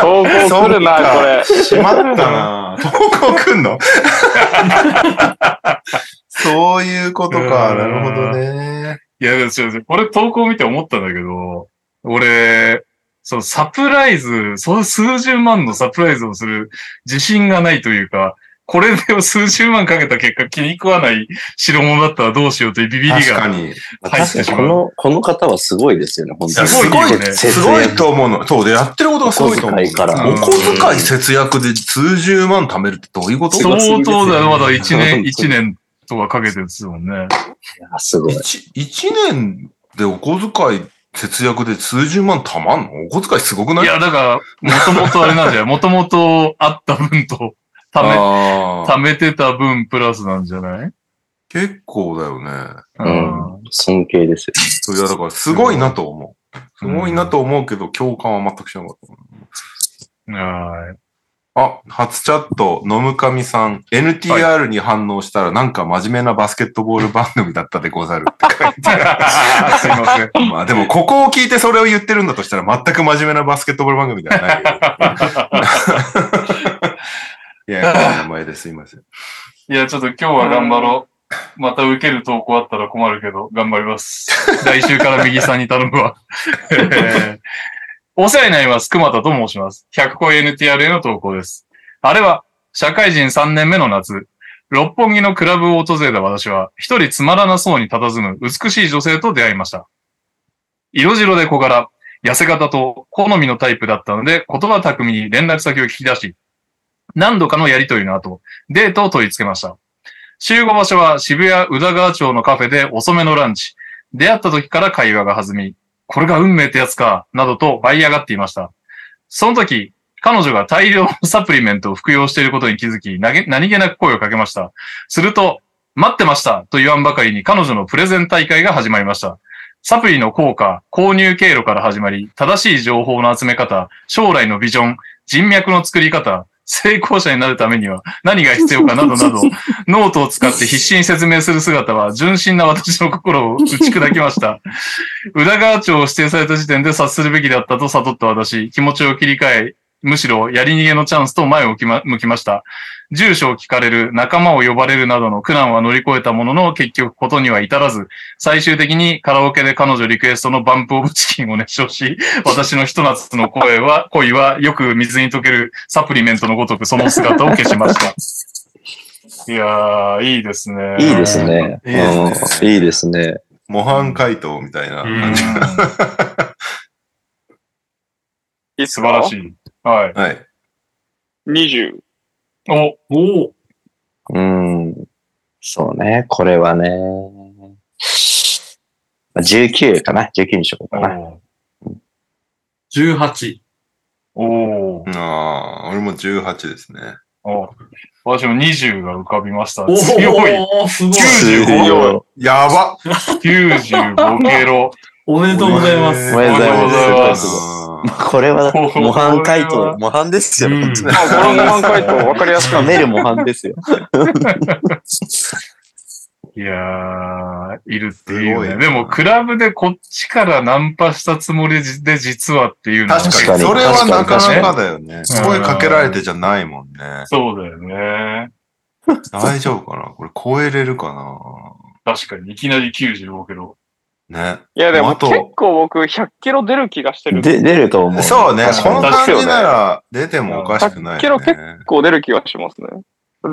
投稿されてる。投稿来るな、これ。しまったな 投稿来んの？そういうことか。うんなるほどね。いや、ちょっとこれ投稿見て思ったんだけど、俺、そのサプライズ、その数十万のサプライズをする自信がないというか、これで数十万かけた結果気に食わない代物だったらどうしようというビビりが。確かに。確かにこの、この方はすごいですよね、本当に。すごいよねすごいと思うの。そうで、やってることがすごいと思う。お小遣いからお小遣い節約で数十万貯めるってどういうこと相当だよ、まだ1年、本当に一年とかかけてるんですもんね。いやすごい。一一年でお小遣い節約で数十万貯まんの？お小遣いすごくない？いや、だから、もともとあれなんだよ。もともとあった分と貯め、貯めてた分プラスなんじゃない？結構だよね。うん。尊敬ですよ。そういや、だからすごいなと思う。すごいなと思うけど、共感は全くしなかった。はい。あ、初チャット、野むかみさん、NTR に反応したらなんか真面目なバスケットボール番組だったでござるって書いてあ すいません。る。まあでも、ここを聞いてそれを言ってるんだとしたら全く真面目なバスケットボール番組ではないよ。いや、この名前ですいません。いや、ちょっと今日は頑張ろう。また受ける投稿あったら困るけど、頑張ります。来週から右さんに頼むわ。えーお世話になります。熊田と申します。100個 NTR への投稿です。あれは、社会人3年目の夏、六本木のクラブを訪れた私は、一人つまらなそうに佇む美しい女性と出会いました。色白で小柄、痩せ型と好みのタイプだったので、言葉巧みに連絡先を聞き出し、何度かのやりとりの後、デートを取り付けました。集合場所は渋谷宇田川町のカフェで遅めのランチ。出会った時から会話が弾み、これが運命ってやつか、などと舞い上がっていました。その時、彼女が大量のサプリメントを服用していることに気づき、なげ何気なく声をかけました。すると、待ってましたと言わんばかりに彼女のプレゼン大会が始まりました。サプリの効果、購入経路から始まり、正しい情報の集め方、将来のビジョン、人脈の作り方、成功者になるためには何が必要かなどなど、ノートを使って必死に説明する姿は純真な私の心を打ち砕きました。宇田川町を指定された時点で察するべきだったと悟った私、気持ちを切り替え、むしろやり逃げのチャンスと前を向きま向きました。住所を聞かれる、仲間を呼ばれるなどの苦難は乗り越えたものの、結局ことには至らず、最終的にカラオケで彼女リクエストのバンプオブチキンを熱唱し、私のひと夏の声は、恋はよく水に溶けるサプリメントのごとくその姿を消しました。いやー、いいですね。いいですね。いいですねうんいいですね。模範解答みたいな感じ。素晴らしい。い。はい。はい。20。お、おおうん。そうね。これはね。まあ19かな ?19 にしようかな。お18。おーああ、俺も18ですね。お私も20が浮かびました。お強い。おすごい。95強やば95ケロ。おめでとうございます。おめでとうございま。ますあ これは、お模範解答。模範ですよ。うんこの模範解答分かりやすかった。噛める模範ですよ。いやー、いるっていうね。でも、クラブでこっちからナンパしたつもりで実はっていうのは確かに、それはなかなかだよね。声かけられてじゃないもんね。そうだよね。大丈夫かな？これ超えれるか確かに、いきなり95ケロ。なね。いや、でも結構僕100キロ出る気がしてる。で、出ると思う。そうね。この感じなら出てもおかしくないよね。結構出る気がしますね。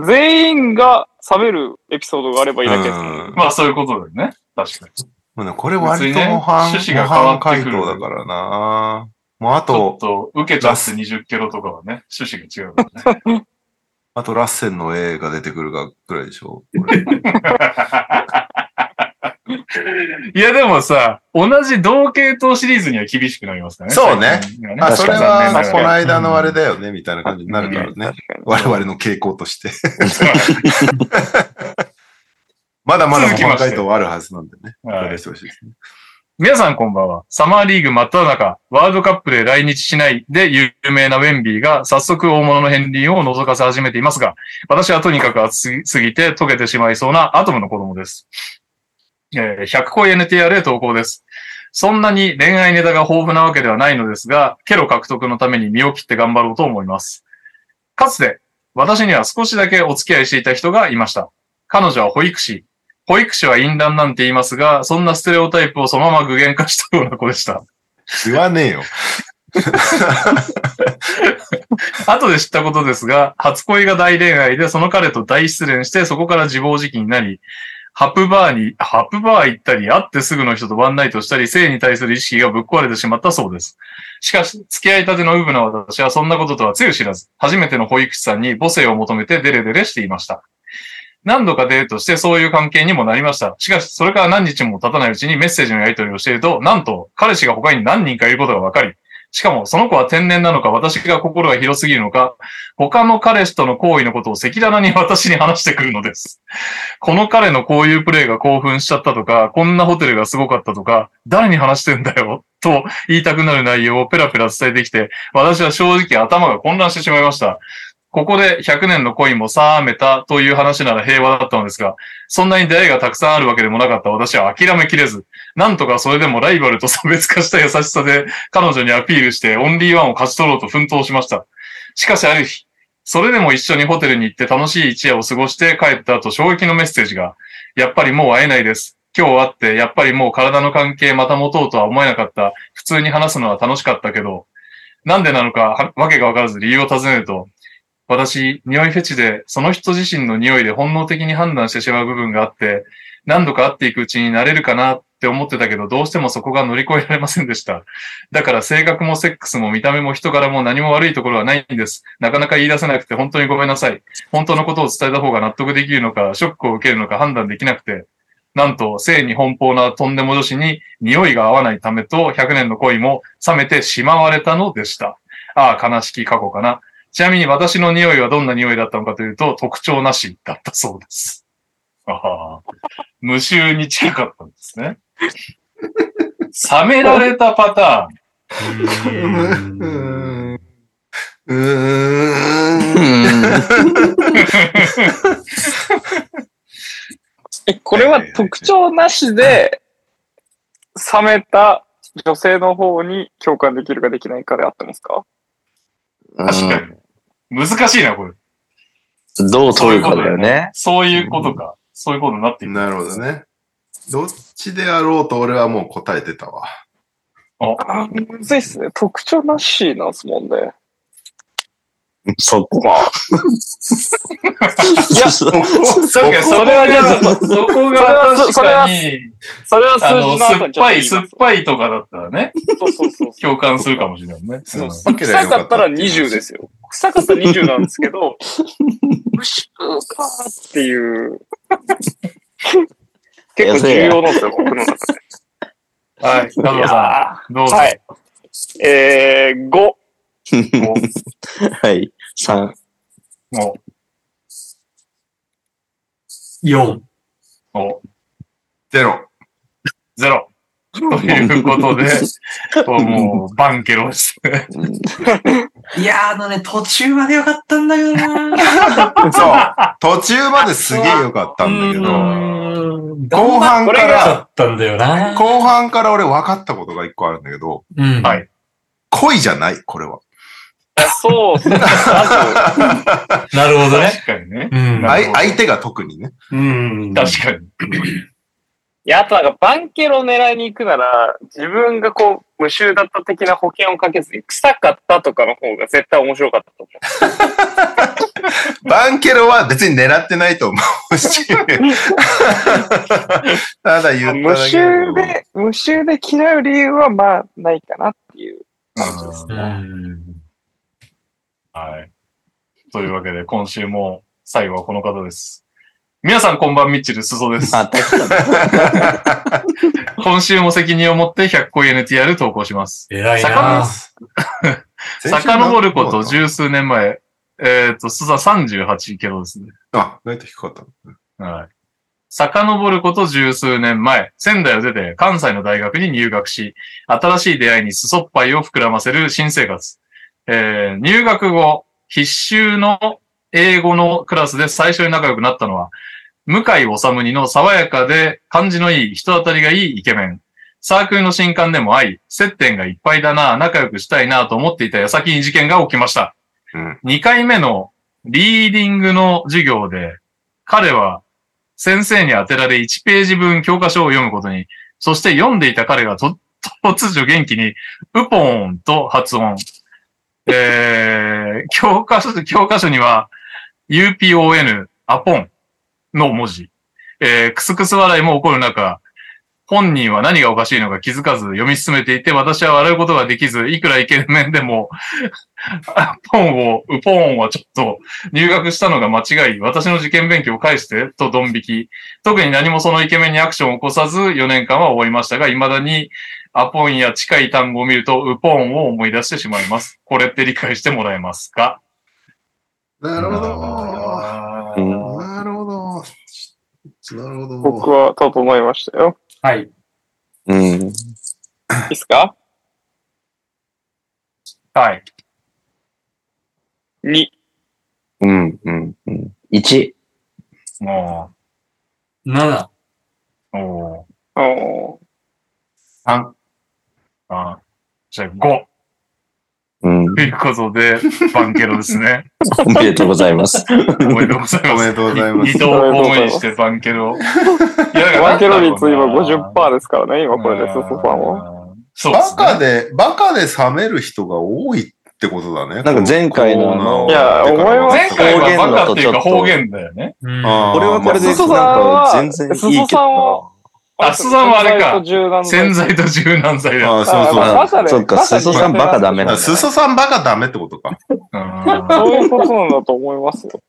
全員が冷めるエピソードがあればいいだけです。うんまあ、そういうことだよね。確かに。まあねこれ割と模範、ね模趣旨が変わ範ってくる回答だからな。もうあちょっと、と、受けちゃって20キロとかはね、趣旨が違うからね。あとラッセンの A が出てくるかぐらいでしょ。いや、でもさ、同じ同系統シリーズには厳しくなりますからね。そうねね。あ、それは、残念ながらこの間のあれだよね、みたいな感じになるからね。我々の傾向として。まだまだ模範回答はあるはずなんでね。はいお願いしてほしいですね。皆さんこんばんは。サマーリーグ真っ只中、ワールドカップで来日しないで有名なウェンビーが早速大物の片鱗を覗かせ始めていますが、私はとにかく熱すぎて溶けてしまいそうなアトムの子供です。えー100個 NTR へ投稿です。そんなに恋愛ネタが豊富なわけではないのですが、ケロ獲得のために身を切って頑張ろうと思います。かつて、私には少しだけお付き合いしていた人がいました。彼女は保育士。保育士は淫乱なんて言いますが、そんなステレオタイプをそのまま具現化したような子でした。言わねえよ。後で知ったことですが、初恋が大恋愛でその彼と大失恋してそこから自暴自棄になり、ハプバーに、ハプバー行ったり、会ってすぐの人とワンナイトしたり、性に対する意識がぶっ壊れてしまったそうです。しかし、付き合いたてのウブな私はそんなこととはつゆ知らず、初めての保育士さんに母性を求めてデレデレしていました。何度かデートしてそういう関係にもなりました。しかし、それから何日も経たないうちにメッセージのやり取りをしていると、なんと、彼氏が他に何人かいることが分かり、しかも、その子は天然なのか、私が心が広すぎるのか、他の彼氏との行為のことを赤裸々に私に話してくるのです。この彼のこういうプレイが興奮しちゃったとか、こんなホテルがすごかったとか、誰に話してんだよ、と言いたくなる内容をペラペラ伝えてきて、私は正直頭が混乱してしまいました。ここで100年の恋も冷めたという話なら平和だったのですが、そんなに出会いがたくさんあるわけでもなかった私は諦めきれず、なんとかそれでもライバルと差別化した優しさで彼女にアピールしてオンリーワンを勝ち取ろうと奮闘しました。しかしある日、それでも一緒にホテルに行って楽しい一夜を過ごして帰った後衝撃のメッセージが、やっぱりもう会えないです。今日会って、やっぱりもう体の関係また持とうとは思えなかった。普通に話すのは楽しかったけど、なんでなのかわけがわからず理由を尋ねると、私、匂いフェチで、その人自身の匂いで本能的に判断してしまう部分があって、何度か会っていくうちになれるかなって思ってたけど、どうしてもそこが乗り越えられませんでした。だから性格もセックスも見た目も人柄も何も悪いところはないんです。なかなか言い出せなくて本当にごめんなさい。本当のことを伝えた方が納得できるのか、ショックを受けるのか判断できなくて、なんと、性に奔放なとんでも女子に匂いが合わないためと100年の恋も冷めてしまわれたのでした。ああ、悲しき過去かな。ちなみに私の匂いはどんな匂いだったのかというと、特徴なしだったそうです。ああ、無臭に近かったんですね。冷められたパターン。うーん。うーん。え、これは特徴なしで、冷めた女性の方に共感できるかできないかであってますか？確かに。難しいな、これ。うんどう取るかだよね。そういうことか。そういうことになっていく。なるほどね。どっちであろうと俺はもう答えてたわ。あーむずいっすね。特徴なしなんすもんね。そこ。まあ。いや、そ確かにそれはじゃそこが確それはかに、それはあ数の、字の酸っぱい、酸っぱいとかだったらね、そうそうそう。共感するかもしれないね。そう臭かったら20ですよ。臭かったら20なんですけど、無 臭かっていう。結構重要なんですよ、僕の中で。はい、加藤さん、どうぞ。はい。えー、5。もはい。3。う、も4。う、もゼロ。う、ゼロ。ということで、もう、バンケロですね。いやー、あのね、途中までよかったんだけどな そう。途中まですげえ良かったんだけど、後後半かだら、後半から俺分かったことが一個あるんだけど、うん。はい恋じゃない、これは。そうっすね。ま なるほどね。確かにね。うん。相手が特にね。うん。確かに。や、あとなんかバンケロ狙いに行くなら、自分がこう、無臭だった的な保険をかけずに、臭かったとかの方が絶対面白かったと思バンケロは別に狙ってないと思うし。ただ言う。無っただけだけ臭ど。で、無臭で嫌う理由はまあ、ないかなっていう。うんうん。はい。というわけで、今週も最後はこの方です。皆さんこんばんみっちるすぞです。あ、確か今週も責任を持って100個 NTR 投稿します。偉い魚な遡ること十数年前、えっ、と、すさ38けどですね。あ、意外と低かった。はい。遡ること十数年前、仙台を出て関西の大学に入学し、新しい出会いに裾っぱいを膨らませる新生活。えー入学後、必修の英語のクラスで最初に仲良くなったのは、向井治にの爽やかで感じのいい人当たりがいいイケメン。サークルの新刊でも愛、接点がいっぱいだな、仲良くしたいなと思っていた矢先に事件が起きました。うん。2回目のリーディングの授業で、彼は先生に当てられ1ページ分教科書を読むことに、そして読んでいた彼がと 突如元気に、ウポーンと発音。えー、教科書、教科書には、UPON、アポンの文字。えー、クスクス笑いも起こる中、本人は何がおかしいのか気づかず読み進めていて、私は笑うことができず、いくらイケメンでも、ポンを、ウポンはちょっと入学したのが間違い、私の受験勉強を返して、とドン引き。特に何もそのイケメンにアクションを起こさず4年間は終わりましたが、未だにアポンや近い単語を見ると、ウポンを思い出してしまいます。これって理解してもらえますか？なるほど。なるほど。なるほど。僕は整いましたよ。はい。うん。いいっすか？はい。?2。うん。うん。うん。1。も7。う、おおー3。あじゃあ5。うんと。いうことで、バンケロですね。おめでとうございます。おめでとうございます。おめでとうございます二度公務にしてバンケロ。いや、だからマンケロ率今なんだろうな50%ですからね、今これで、ソソファンは。うんそうですバカね。で、バカで冷める人が多いってことだね。なんか前回のいや思います前回はバカっていうか方言だよね。これはこれで、なんか全然いいけすそさんはどあすそさんはあれか潜在と柔軟剤潜在と柔軟剤だ。ああ、そうそう。あバカでそっかバカですそさんバカダメなんだすそさんバカダメってことか。う んそういうことなんだと思いますよ。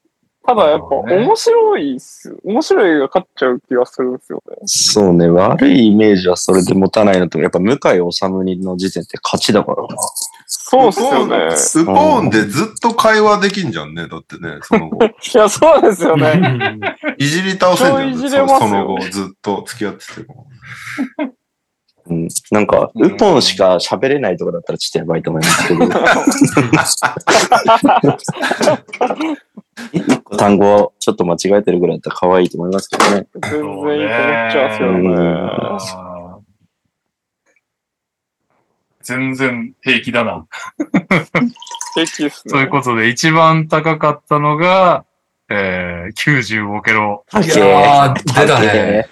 ただやっぱ面白いっすよ。面白いが勝っちゃう気がするんですよね。そうね、悪いイメージはそれで持たないのと、やっぱ向井治の時点って勝ちだからな。そうっすよね。ウポーンでずっと会話できんじゃんね。だってね、その後。いや、そうですよね。いじり倒せんじゃん。超いじれますよそその後ずっと付き合ってても。うん。なんか、ウポンしか喋れないとかだったらちょっとやばいと思いますけど、単語をちょっと間違えてるぐらいだったら可愛いと思いますけどね。全然いいと思っちゃうんですようんね。あー全然平気だな。平気っすね。ということで、一番高かったのが、えー、95ケロ。オッいやー出たね。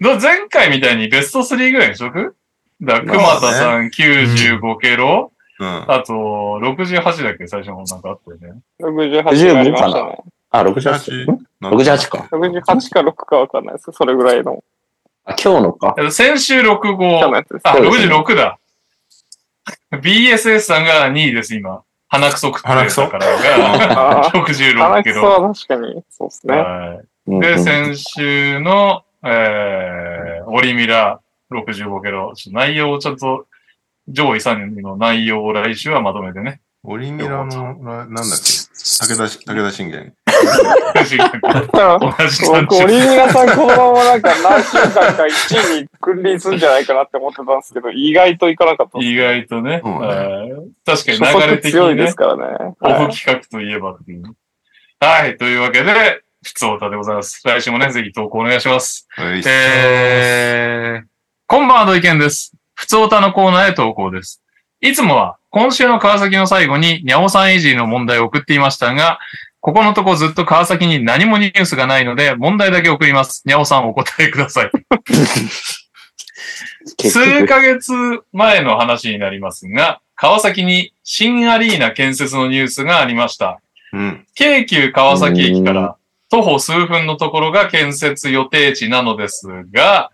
の前回みたいにベスト3ぐらいにしとく？だ熊田さん95ケロ、うん。あと、68だっけ？最初のなんかあったよね。68になりましたね。あ、68? 68 68か。68か6かわかんないですそれぐらいの。あ、今日のか？先週今日の65、やつです。あ、そうですね66だ。BSS さんが2位です、今。鼻くそ食って鼻くそたからが、あー66鼻ケロ。くそは確かに、そうですね。はいで、先週の、えー、オリミラ65ケロ。内容をちょっと、上位3人の内容を来週はまとめてね。オリミラの、ななんだっけ？武田し、武田信玄。オリミラさんこのままなんか何週間か1位に君臨するんじゃないかなって思ってたんですけど、意外といかなかった。意外とね、うんはい確かに流れ的にね強いです、からね。オはいフ企画といえばっていう。はい、というわけで、普通歌でございます。来週もね、ぜひ投稿お願いします。はいえー、こんばんは、土井健です。普通歌のコーナーへ投稿です。いつもは、今週の川崎の最後に、にゃおさんイージーの問題を送っていましたが、ここのとこずっと川崎に何もニュースがないので、問題だけ送ります。にゃおさんお答えください。結数局、ヶ月前の話になりますが、川崎に新アリーナ建設のニュースがありました。うん。京急川崎駅から徒歩数分のところが建設予定地なのですが、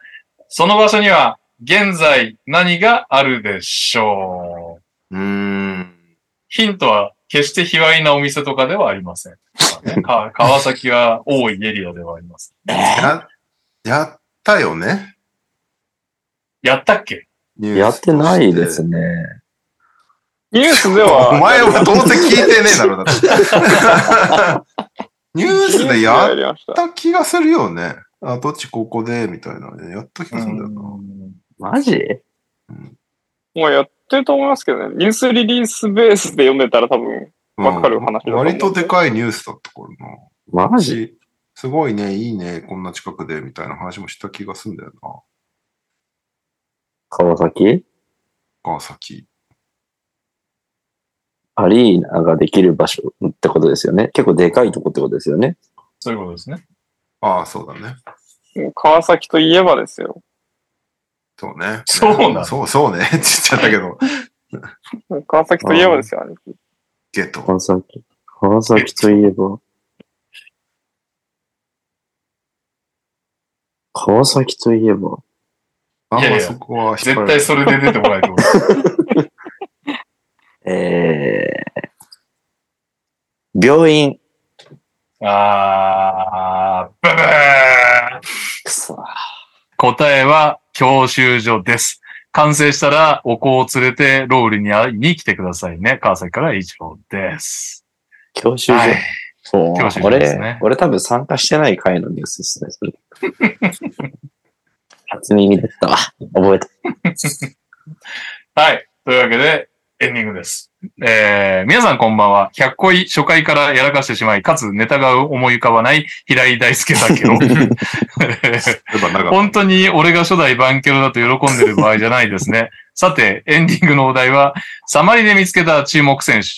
その場所には現在何があるでしょう？うーん。ヒントは決して卑猥なお店とかではありません。か川崎は多いエリアではあります。や、やったよね？やったっけ？やってないですね。ね。ニュースでおは、前はどうせ聞いてねえだろ、だって。ニュースでやった。た気がするよね。あ、どっちここで、みたいな。やった気がするんだよな。マジ？もうやってると思いますけどね。ニュースリリースベースで読んでたら多分、わかる話だと思う割とでかいニュースだったからな。マジ？しすごいね、いいね、こんな近くで、みたいな話もした気がするんだよな。川崎？川崎。アリーナができる場所ってことですよね。結構でかいとこってことですよね。そういうことですね。ああ、そうだね。川崎といえばですよ。そうね。そうなの？そう、そうね。って言っちゃったけど。川崎といえばですよ、ね。ゲット。川崎。川崎といえば。川崎といえば。あんいやいやまそこは絶られ対それで出てこないと思う。えー、病院。あー、ブブーくそ。答えは教習所です。完成したらお子を連れてロールに会いに来てくださいね。川崎から以上です。教習所。はい。そう教習所ですね俺、俺多分参加してない回のニュースですね、それ。初耳だったわ。覚えた。はい。というわけで、エンディングです。えー、皆さんこんばんは。100恋初回からやらかしてしまい、かつネタが思い浮かばない平井大輔だけど、本当に俺が初代バンケロだと喜んでる場合じゃないですね。さて、エンディングのお題は、サマリで見つけた注目選手。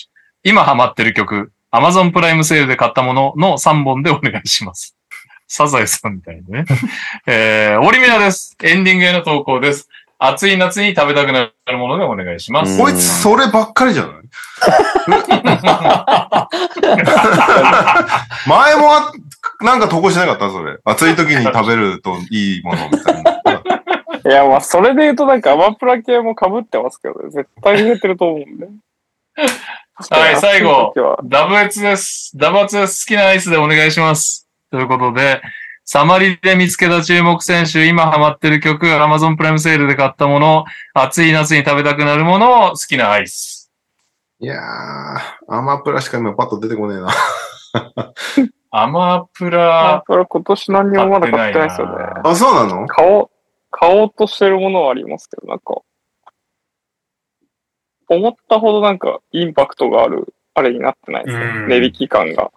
今ハマってる曲、Amazon プライムセールで買ったものの3本でお願いします。サザエさんみたいなね。えー、オリミラです。エンディングへの投稿です。暑い夏に食べたくなるものでお願いします。うんこいつそればっかりじゃない？前もあなんか投稿しなかった？それ。暑い時に食べるといいものみたいな。いや、まあ、それで言うとなんかアマプラ系も被ってますけどね。絶対増えてると思うんで。はい、最後。ダブエツです。ダブエツです。好きなアイスでお願いします。ということで、サマリで見つけた注目選手、今ハマってる曲、Amazon プライムセールで買ったもの、暑い夏に食べたくなるもの、好きなアイス。いやー、アマプラしか今パッと出てこねえな。アマプアマラ、プラ今年何にもまだ買ってないですよね。あ、そうなの？買おう、買おうとしてるものはありますけど、なんか、思ったほどなんかインパクトがある、あれになってないですねう。ん値引き感が。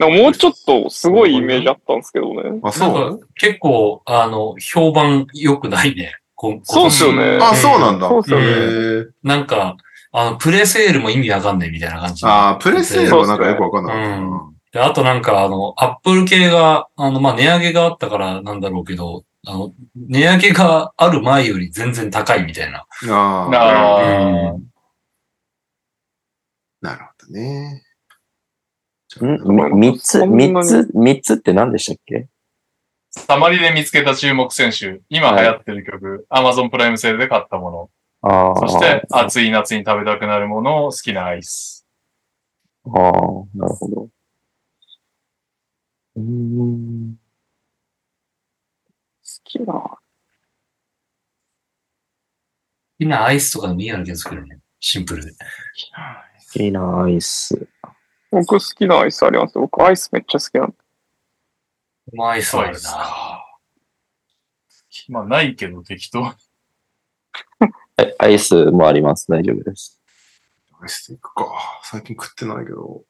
なんかもうちょっとすごいイメージあったんですけどね。あ、なそう結構、あの、評判良くないね。こそうっすよね。あ、そうなんだ。そうっすよねなんか、あの、プレセールも意味わかんないみたいな感じ。あープレセールはなんかよくわかんなかったうな。であとなんか、あの、アップル系が、あの、まあ、値上げがあったからなんだろうけど、あの、値上げがある前より全然高いみたいな。あーあーなるほどね。三つ、三つ、三つって何でしたっけ？サマリで見つけた注目選手、今流行ってる曲、Amazon プライムセールで買ったもの、ああ。そして暑い夏に食べたくなるもの、好きなアイス。ああ、なるほど。うーん。好きな。好きなアイスとかでもいいような気がするね。シンプルで。いいな、アイス。僕好きなアイスあります？よ。僕アイスめっちゃ好きなんで。まあアイスはあるアイスな。か。まあ、ないけど適当。え アイスもあります。大丈夫です。アイスいくか。最近食ってないけど。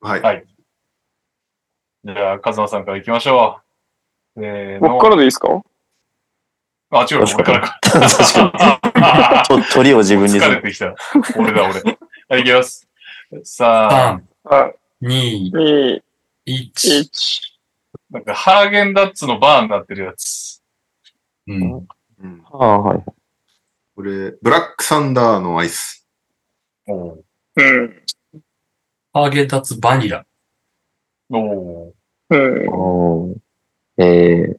はい。はいじゃあ、カズマさんから行きましょう。せーの僕からでいいですか？あ、違う、俺からか。確かに。と鳥を自分に疲れてきた。俺だ、俺。はい、行きます。さあ、3、はい。2、2、1。1。なんか、ハーゲンダッツのバーになってるやつ。うん。うん、ああ、はい。これ、ブラックサンダーのアイス。おーうん。ハーゲンダッツバニラ。おーうん。おーえー、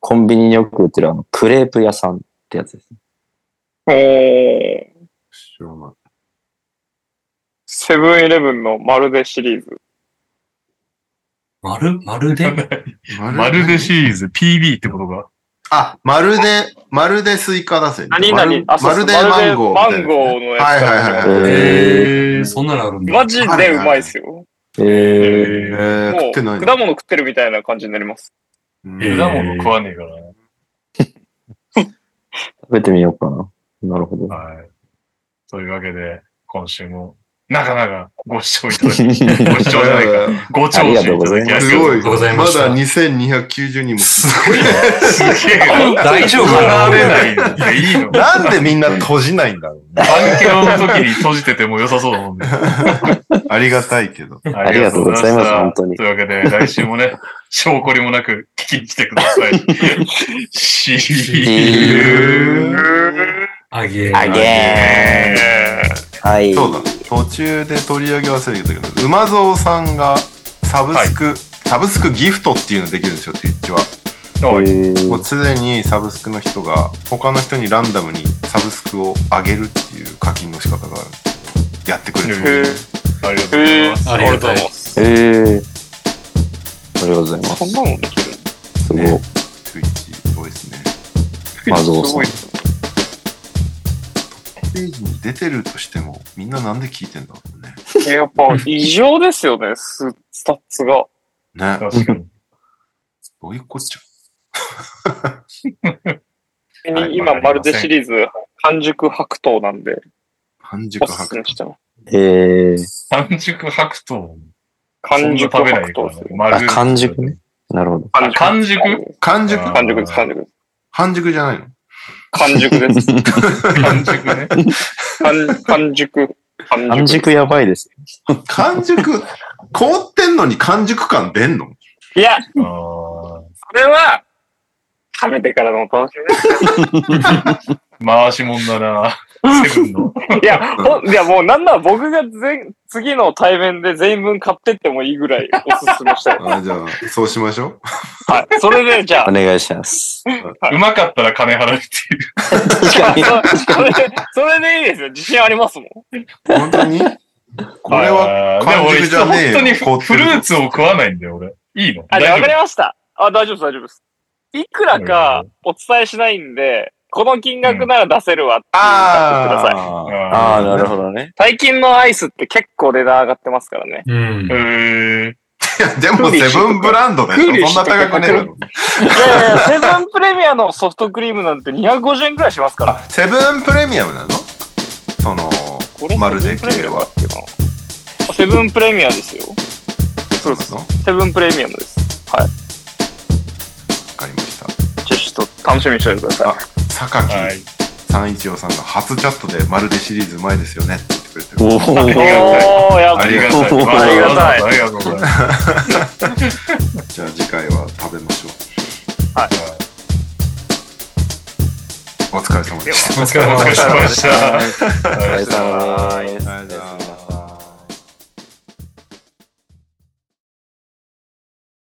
コンビニによく売ってるあの、クレープ屋さんってやつですね。おー。知らない。セブンイレブンのまるでシリーズ。まる、まるでまるでシリーズ、PB ってことが？あ、まるで、まるでスイカ出せ。何まる々あ、まるでマンゴー。マンゴーのやつ。はいはいはいはい。えー、そんなのあるんだ。マジでうまいっすよ。ええー、もってないうの果物食ってるみたいな感じになります。果物食わねえからね。食べてみようかな。なるほど。はい。というわけで、今週も、なかなかご視聴いただき、ご視聴じゃないか、ご聴取いただきありがとうございますすごい。ございまだ2290人も。すごいね。すげえな。大丈夫かな離れないいいのなんでみんな閉じないんだろうね。バンケロの時に閉じてても良さそうだもんね。ありがたいけど。ありがとうございます本当にというわけで、来週もね、証拠りもなく聞きに来てください。See you. あげー。あげーはい。そうだ。途中で取り上げ忘れてたけど、馬蔵さんがサブスク、サブスクギフトっていうのできるんですよ、Twitch は。はいえーもうすでにサブスクの人が他の人にランダムにサブスクを上げるっていう課金の仕方がある。やってくれる。へありがとうございます。ありがとうございます。えー、ありがとうございます。そんなのできるすごい。ね Twitch すごいですね。マゾウさんすごいっすページに出てるとしても、みんななんで聞いてんだろうね。ね。やっぱ異常ですよね、ススタッツが。ね。確かに。どういうこっちゃ。はい今、マルデシリーズ、半熟白桃なんで、半熟白めしてます。えー、半熟白桃。完熟そんな食べないから白桃ですよ。丸あ、完熟ね。なるほど。あ完熟？完熟？あ完熟です、完熟です。半熟じゃないの？完熟です。完熟ね。完完熟。完半熟やばいです。完熟、凍ってんのに完熟感出んの？いや、それは、食べてからのお楽しみです。回しもんだな。セブンの。いや、ほんいやもうなんなら僕が全次の対面で全員分買ってってもいいぐらいおすすめしたい。あじゃあ、そうしましょう。はい。それで、じゃあお、願いします。うまかったら金払うっていう。確かに。それで、それでいいですよ。自信ありますもん。本当に？これはあーでも俺、完熟じゃねえよ。本当に凍ってるぞフルーツを食わないんだよ、俺。いいの？あ、じゃあわかりました。あ、大丈夫です、大丈夫です。いくらかお伝えしないんで、この金額なら出せるわっていうのを買ってください。夫ああ、なるほどね。最近のアイスって結構値段上がってますからね。うんえ。ー、いやでもセブンブランドでしょそんな高くねえだろ。いやいやセブンプレミアのソフトクリームなんて250円くらいしますから。あ、セブンプレミアムなの？その、まるでセブンプレミアムだ系はセブンプレミアですよ。そうですセブンプレミアムです。はい。かりました。じゃあちょっと楽しみにしておいてください。あ、榊はい。三一郎さんが初チャットでまるでシリーズうまいですよねって言ってくれてる。おありがー。おー、やっありがたい。ありがたいありがとうございます。じゃあ次回は食べましょう。お疲れ様でした。お疲れ様でした。お疲れ様です。あ